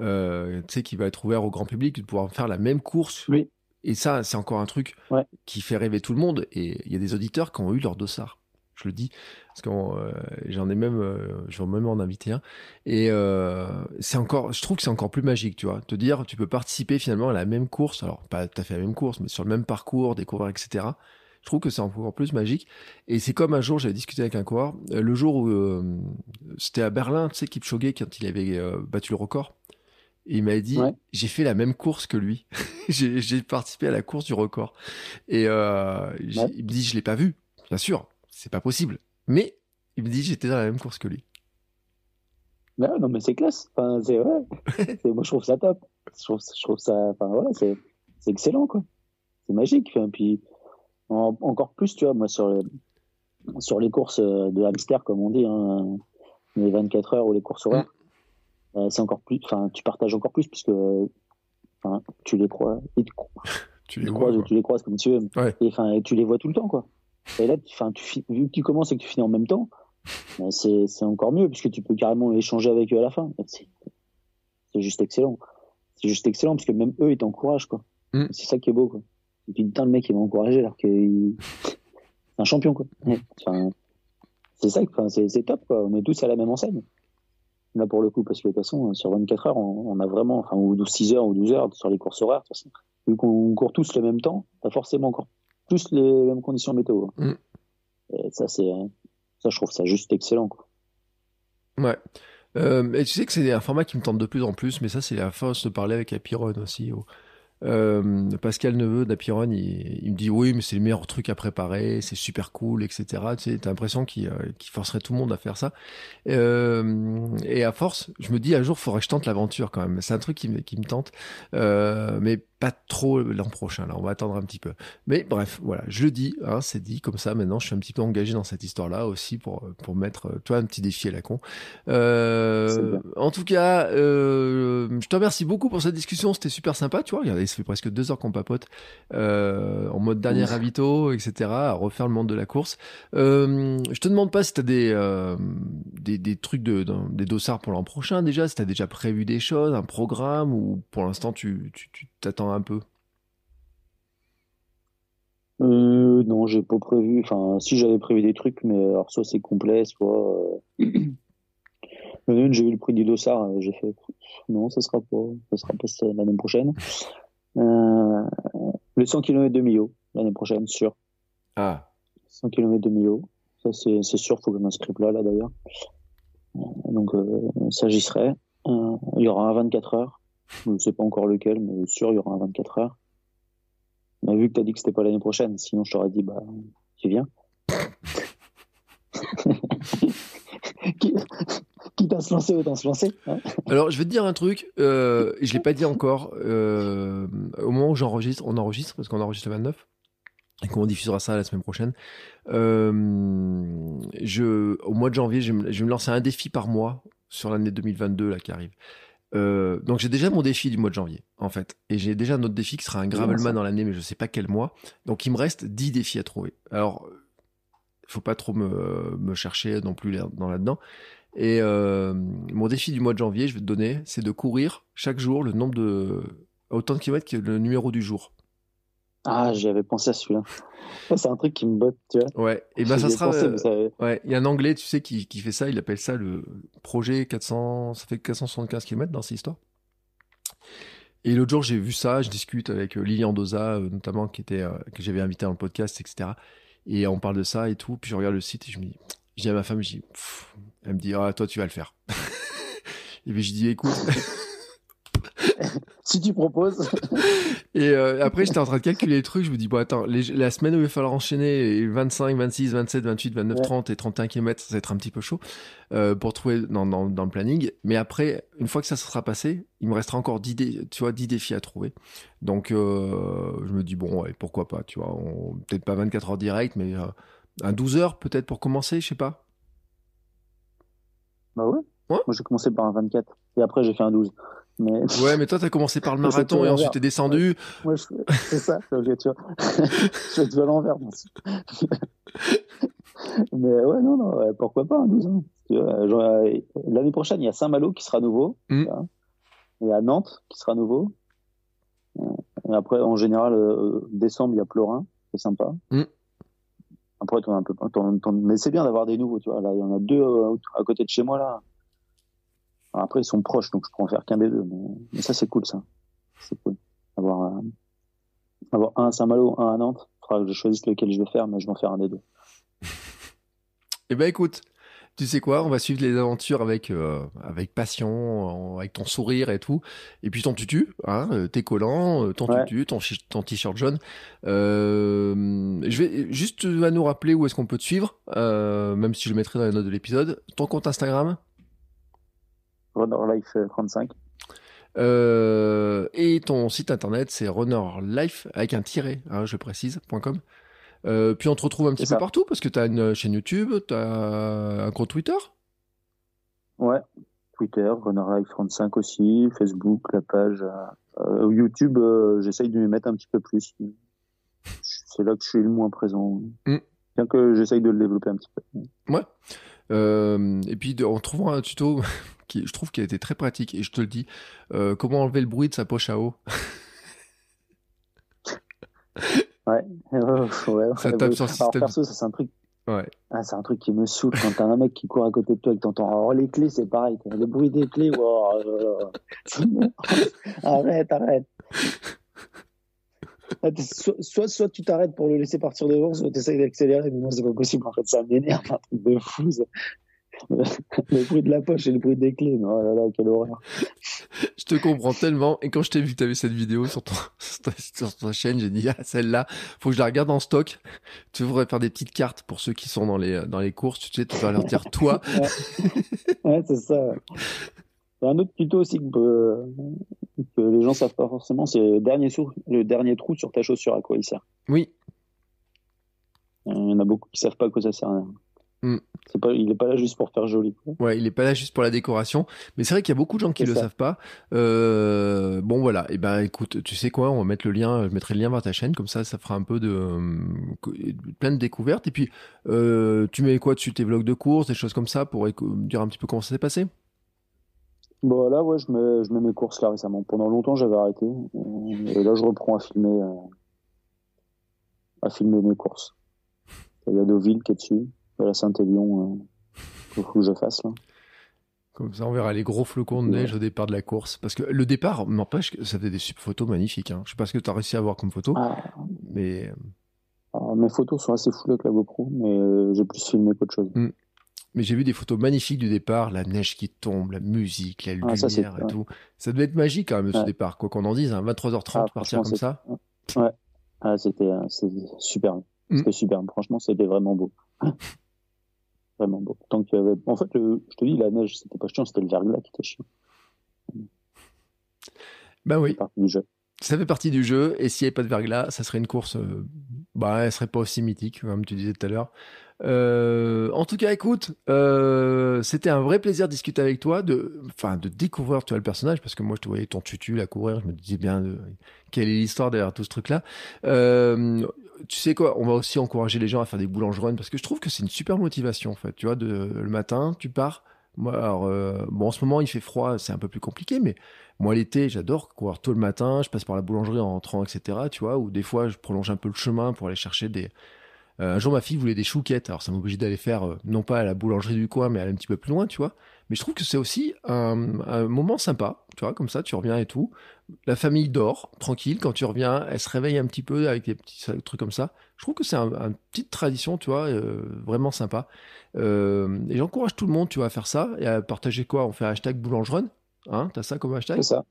euh, tu sais, qui va être ouvert au grand public, de pouvoir faire la même course. Oui. Et ça, c'est encore un truc ouais. qui fait rêver tout le monde. Et il y a des auditeurs qui ont eu leur dossard je le dis parce que euh, j'en ai même euh, je vais même en inviter un et euh, c'est encore je trouve que c'est encore plus magique tu vois te dire tu peux participer finalement à la même course alors pas tout à fait la même course mais sur le même parcours des coureurs etc je trouve que c'est encore plus magique et c'est comme un jour j'avais discuté avec un coureur le jour où c'était à Berlin tu sais Kipchoge quand il avait battu le record et il m'a dit, ouais. j'ai fait la même course que lui. [laughs] j'ai participé à la course du record. Et ouais. il me dit, je l'ai pas vu. Bien sûr, c'est pas possible. Mais il me dit j'étais dans la même course que lui. Non, non mais c'est classe. Enfin, c'est vrai. [laughs] moi, je trouve ça top. Je trouve, je trouve ça. Enfin, voilà, c'est, excellent, quoi. C'est magique. Enfin, puis en, encore plus, tu vois, moi sur les, sur les courses de hamster, comme on dit, hein, les 24 heures ou les courses horaires, euh, c'est encore plus. Enfin, tu partages encore plus puisque tu les crois, te- [laughs] Tu tu les vois, croises ou quoi. tu les croises comme tu veux. Ouais. Et et tu les vois tout le temps, quoi. Et là, tu- tu, vu que tu commences et que tu finis en même temps, ben, c'est encore mieux puisque tu peux carrément échanger avec eux à la fin. C'est juste excellent. C'est juste excellent parce que même eux, ils t'encouragent, quoi. Mm. C'est ça qui est beau, quoi. Et puis, putain, le mec, il m'a encouragé alors que il- c'est un champion, quoi. Enfin, c'est ça, c'est c'est top, quoi. On est tous à la même enseigne. Là, pour le coup, parce que de toute façon, sur 24 heures, on, on a vraiment, enfin, ou 6 heures ou 12 heures sur les courses horaires, de toute façon. Vu qu'on court tous le même temps, t'as forcément encore plus les mêmes conditions météo. Mm. Et ça, c'est, ça, je trouve ça juste excellent, quoi. Ouais. Euh, et tu sais que c'est un format qui me tente de plus en plus, mais ça, c'est la force de parler avec Apiron aussi. oh. Euh, Pascal Neveu d'Apiron, il, il me dit oui, mais c'est le meilleur truc à préparer, c'est super cool, etc. Tu sais, t'as l'impression qu'il euh, forcerait tout le monde à faire ça. Euh, et à force, je me dis un jour, faudrait que je tente l'aventure quand même. C'est un truc qui me, qui me tente, euh, mais pas trop l'an prochain. Là, on va attendre un petit peu. Mais bref, voilà, je le dis, hein, c'est dit comme ça. Maintenant, je suis un petit peu engagé dans cette histoire-là aussi pour pour mettre, euh, toi, un petit défi à la con. Euh, en tout cas, euh, je te remercie beaucoup pour cette discussion. C'était super sympa, tu vois. Regardez, ça fait presque deux heures qu'on papote euh, en mode dernier Ouf. ravito, etc. À refaire le monde de la course. Je te demande pas si t'as des, euh, des des trucs de dans- des dossards pour l'an prochain déjà. Si t'as déjà prévu des choses, un programme ou pour l'instant tu tu tu t'attends un peu. Euh, non, j'ai pas prévu. Enfin, si j'avais prévu des trucs, mais alors soit c'est complet, soit. Euh... [clears throat] Le j'ai eu le prix du dossard, euh, j'ai fait. Non, ça sera pas, ça sera pas l'année prochaine. Euh... Le 100 km de Millau l'année prochaine, sûr. Ah. 100 km de Millau, ça c'est sûr, faut que je m'inscrive là, là d'ailleurs. Donc ça j'y serai. Il y aura un 24 heures. Je ne sais pas encore lequel, mais sûr il y aura un 24 heures. Mais vu que tu as dit que c'était pas l'année prochaine, sinon je t'aurais dit bah tu viens. [laughs] Qui- Quitte à se lancer, autant se lancer. hein? Alors, je vais te dire un truc, euh, je l'ai pas dit encore, euh, au moment où j'enregistre, on enregistre, parce qu'on enregistre le 29, et qu'on diffusera ça la semaine prochaine. Euh, je, au mois de janvier, je vais, me, je lancer un défi par mois sur l'année 2022 là, qui arrive. Euh, donc j'ai déjà mon défi du mois de janvier, en fait. Et j'ai déjà un autre défi qui sera un Gravelman dans l'année, mais je sais pas quel mois. Donc il me reste 10 défis à trouver. Alors, il faut pas trop me, me chercher non plus dans là-dedans. Et euh, mon défi du mois de janvier, je vais te donner, c'est de courir chaque jour le nombre de autant de kilomètres que le numéro du jour. Ah, j'y avais pensé à celui-là. C'est un truc qui me botte, tu vois. Ouais. Et ben ça sera. pensé, euh, ça- Ouais. Il y a un Anglais, tu sais, qui, qui fait ça. Il appelle ça le projet 400. Ça fait 475 km dans cette histoire. Et l'autre jour, j'ai vu ça. Je discute avec euh, Lilian Doza, euh, notamment, qui était que j'avais invité dans le podcast, etc. Et on parle de ça et tout. Puis je regarde le site et je me dis, je dis à ma femme, je dis, elle me dit, ah toi tu vas le faire. [laughs] et puis je dis, écoute. [laughs] Si tu proposes. [laughs] Et euh, après, j'étais en train de calculer les trucs. Je me dis, bon, attends, les- la semaine où il va falloir enchaîner les 25, 26, 27, 28, 29, Ouais. 30 et 31 km, ça va être un petit peu chaud euh, pour trouver dans, dans, dans le planning. Mais après, une fois que ça se sera passé, il me restera encore 10, dé- tu vois, 10 défis à trouver. Donc, euh, je me dis, bon, ouais, pourquoi pas, tu vois. Peut-être pas 24 heures direct, mais un 12 heures peut-être pour commencer, je sais pas. Bah ouais. Ouais. Moi, j'ai commencé par un 24. Et après, j'ai fait un 12. Mais Ouais, mais toi, t'as commencé par le [laughs] marathon et ensuite l'envers. t'es descendu. moi, je... c'est ça. [laughs] c'est tu vois. [laughs] je fais tout à l'envers. Mais ouais, non, non, ouais, pourquoi pas un 12 ans. Tu vois, genre, euh, L'année prochaine, il y a Saint-Malo qui sera nouveau. Mm. tu. Il y a Nantes qui sera nouveau. Euh, Et après, en général, euh, décembre, il y a Plorin. C'est sympa. Mm. Après, as un peu, mais c'est bien d'avoir des nouveaux, tu vois. Là, il y en a deux à côté de chez moi, là. Alors après, ils sont proches, donc je peux en faire qu'un des deux. Mais, mais ça, c'est cool, ça. C'est cool. Avoir, euh, avoir un à Saint-Malo, un à Nantes. Il faudra que je choisisse lequel je vais faire, mais je vais en faire un des deux. [laughs] Eh ben écoute, tu sais quoi, on va suivre les aventures avec euh, avec passion, avec ton sourire et tout, et puis ton tutu, hein, euh, tes collants, ton Ouais. tutu, ton, t-shirt jaune. Euh, je vais juste vas nous rappeler où est-ce qu'on peut te suivre, euh, même si je le mettrai dans les notes de l'épisode. Ton compte Instagram? Runner Life euh, 35. euh, et ton site internet, c'est runnerlife avec un tiret, hein, je précise .com. Euh, puis on te retrouve un petit peu partout parce que tu as une chaîne YouTube, tu as un compte Twitter? Ouais. Twitter, Runner Life 35 aussi, Facebook, la page, euh, YouTube, euh, j'essaye de m'y mettre un petit peu plus. C'est là que je suis le moins présent. Mm. Bien que j'essaye de le développer un petit peu. Ouais. Et puis en trouvant un tuto [laughs] qui je trouve a été très pratique et je te le dis, euh, comment enlever le bruit de sa poche à eau? [laughs] ouais, ouais, Ça tape sur le Alors, système. perso, ça c'est un truc. Ouais. Ah, c'est un truc qui me saoule quand t'as un mec qui court à côté de toi et que t'entends. Alors les clés, c'est pareil. Le bruit des clés. wow, euh, [laughs] arrête, arrête. Ah, Soit, soit, tu t'arrêtes pour le laisser partir devant, soit tu essayes d'accélérer, mais moi c'est pas possible. En fait, ça m'énerve, un truc de fou. ça. [laughs] Le bruit de la poche et le bruit des clés. Oh là là, quelle horreur. [laughs] Je te comprends tellement. Et quand je t'ai vu que tu avais cette vidéo sur, ton, [laughs] sur, ta, chaîne, j'ai dit, ah, celle-là, faut que je la regarde en stock. Tu devrais faire des petites cartes pour ceux qui sont dans les, dans les courses. Tu sais, tu vas leur dire, toi. Ouais, c'est ça. Un autre tuto aussi que, euh, que les gens savent pas forcément, c'est le dernier, sou- le dernier trou sur ta chaussure, à quoi il sert. Oui, Il y en a beaucoup qui savent pas à quoi ça sert. Mm. C'est pas, il est pas là juste pour faire joli. Ouais, il est pas là juste pour la décoration, mais c'est vrai qu'il y a beaucoup de gens qui C'est le ça. savent pas. Euh, bon voilà, et ben écoute, tu sais quoi, on va mettre le lien, je mettrai le lien vers ta chaîne, comme ça, ça fera un peu de euh, plein de découvertes. Et puis, euh, tu mets quoi dessus? Tes vlogs de course, des choses comme ça, pour dire un petit peu comment ça s'est passé? Bon, là, ouais, je mets, je mets mes courses là récemment. Pendant longtemps, j'avais arrêté. Et là, je reprends à filmer, euh, à filmer mes courses. Il y a Deauville qui est dessus. Il la Saint-Élion, euh, qu'il faut que je fasse là. Comme ça, on verra les gros flocons de Ouais. neige au départ de la course. Parce que le départ, n'empêche que ça fait des super photos magnifiques. Hein. Je sais pas ce que tu as réussi à avoir comme photo, Ah, mais alors, mes photos sont assez floues avec la GoPro, mais euh, j'ai plus filmé qu'autre chose. Mais j'ai vu des photos magnifiques du départ, la neige qui tombe, la musique, la lumière Ah, ça, c'est- et ouais. tout. Ça devait être magique quand même ce Ouais. départ, quoi qu'on en dise, hein, 23h30 Ah, partir comme ça. Ah, c'était euh, c'était superbe. Mm. C'était superbe. Franchement, c'était vraiment beau. [laughs] vraiment beau. Tant qu'il y avait... En fait, le... je te dis, la neige, c'était pas chiant, c'était le verglas qui était chiant. Ben oui, du jeu. ça fait partie du jeu, et s'il n'y avait pas de verglas, ça serait une course, euh, bah, elle serait pas aussi mythique, comme tu disais tout à l'heure. Euh, en tout cas, écoute, euh, c'était un vrai plaisir de discuter avec toi, de, enfin, de découvrir tu vois, le personnage, parce que moi, je te voyais ton tutu la courir, je me disais bien de, quelle est l'histoire derrière tout ce truc-là. Euh, tu sais quoi, on va aussi encourager les gens à faire des boulangeries parce que je trouve que c'est une super motivation, en fait. Tu vois, de, le matin, tu pars. Moi, alors, euh, bon, en ce moment, il fait froid, c'est un peu plus compliqué, mais moi, l'été, j'adore courir tôt le matin, je passe par la boulangerie en rentrant, etc., tu vois, ou des fois, je prolonge un peu le chemin pour aller chercher des, euh, un jour, ma fille voulait des chouquettes. Alors, ça m'oblige d'aller faire, euh, non pas à la boulangerie du coin, mais aller un petit peu plus loin, tu vois. Mais je trouve que c'est aussi un, un moment sympa, tu vois, comme ça, tu reviens et tout. La famille dort, tranquille. Quand tu reviens, elle se réveille un petit peu avec des petits trucs comme ça. Je trouve que c'est un- une petite tradition, tu vois, euh, vraiment sympa. Euh, et j'encourage tout le monde, tu vois, à faire ça et à partager quoi? On fait hashtag boulangerun. Hein? T'as ça comme hashtag? C'est ça.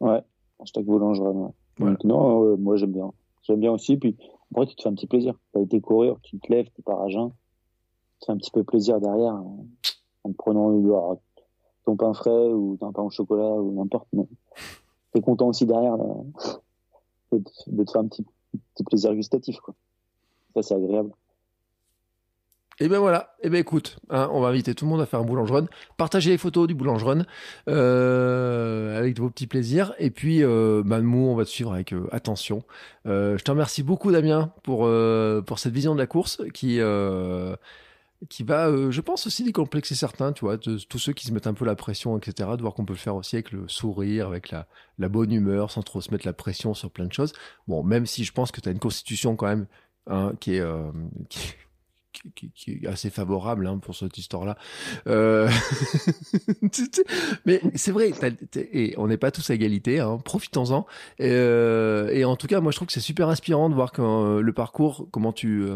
Ouais. Hashtag boulangerie. Ouais. Voilà. Donc, non, euh, moi, j'aime bien. J'aime bien aussi. Puis, après, tu te fais un petit plaisir. T'as été courir, tu te lèves, tu pars à jeun. Tu te fais un petit peu plaisir derrière euh, en prenant alors, ton pain frais ou ton pain au chocolat ou n'importe. Mais t'es content aussi derrière [laughs] de, te- faire un petit, plaisir gustatif. Quoi. Ça, c'est agréable. Et ben voilà, et ben écoute, hein, on va inviter tout le monde à faire un boulangerun. Partagez les photos du boulangerun euh, avec vos petits plaisirs. Et puis, euh, bah, on va te suivre avec euh, attention. Euh, je te remercie beaucoup, Damien, pour, euh, pour cette vision de la course qui, qui va, euh, je pense, aussi décomplexer certains, tu vois, tous ceux qui se mettent un peu la pression, etc., de voir qu'on peut le faire aussi avec le sourire, avec la, bonne humeur, sans trop se mettre la pression sur plein de choses. Bon, même si je pense que tu as une constitution quand même hein, qui est... euh, [laughs] qui- est assez favorable hein, pour cette histoire-là. Euh... [laughs] Mais c'est vrai, on n'est pas tous à égalité, hein, profitons-en. Et, en tout cas, moi je trouve que c'est super inspirant de voir le parcours, comment tu...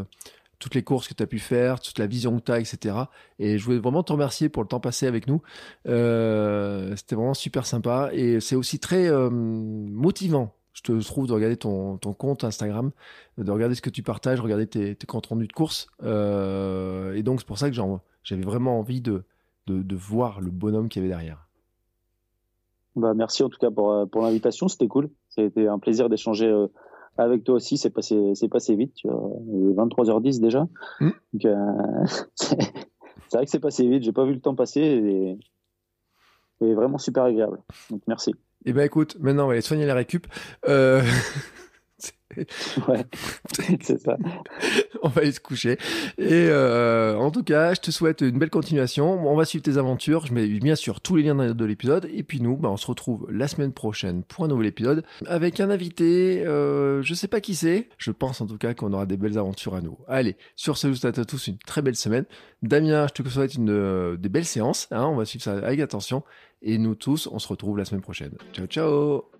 toutes les courses que tu as pu faire, toute la vision que tu as, etc. Et je voulais vraiment te remercier pour le temps passé avec nous. Euh, C'était vraiment super sympa. Et c'est aussi très euh, motivant, je te trouve, de regarder ton, ton compte Instagram, de regarder ce que tu partages, regarder tes, tes comptes rendus de course. Euh, et donc, c'est pour ça que j'avais vraiment envie de, de, voir le bonhomme qu'il y avait derrière. Bah, merci en tout cas pour, pour l'invitation. C'était cool. C'était un plaisir d'échanger avec toi aussi. C'est passé, c'est passé vite. Tu vois. Il est 23h10 déjà. Mm. Donc, euh, c'est [laughs] c'est vrai que c'est passé vite. J'ai pas vu le temps passer. Et, et vraiment super agréable. Donc merci. Eh ben écoute, maintenant on va aller soigner la récup. Euh... [laughs] ouais, [laughs] c'est ça. on va aller se coucher. Et euh, en tout cas, je te souhaite une belle continuation. On va suivre tes aventures. Je mets bien sûr tous les liens de l'épisode. Et puis nous, bah, on se retrouve la semaine prochaine pour un nouvel épisode avec un invité. Euh, je sais pas qui c'est. Je pense en tout cas qu'on aura des belles aventures à nous. Allez, sur ce, je vous souhaite à tous une très belle semaine. Damien, je te souhaite une, euh, des belles séances. Hein. on va suivre ça avec attention. Et nous tous, on se retrouve la semaine prochaine. Ciao, ciao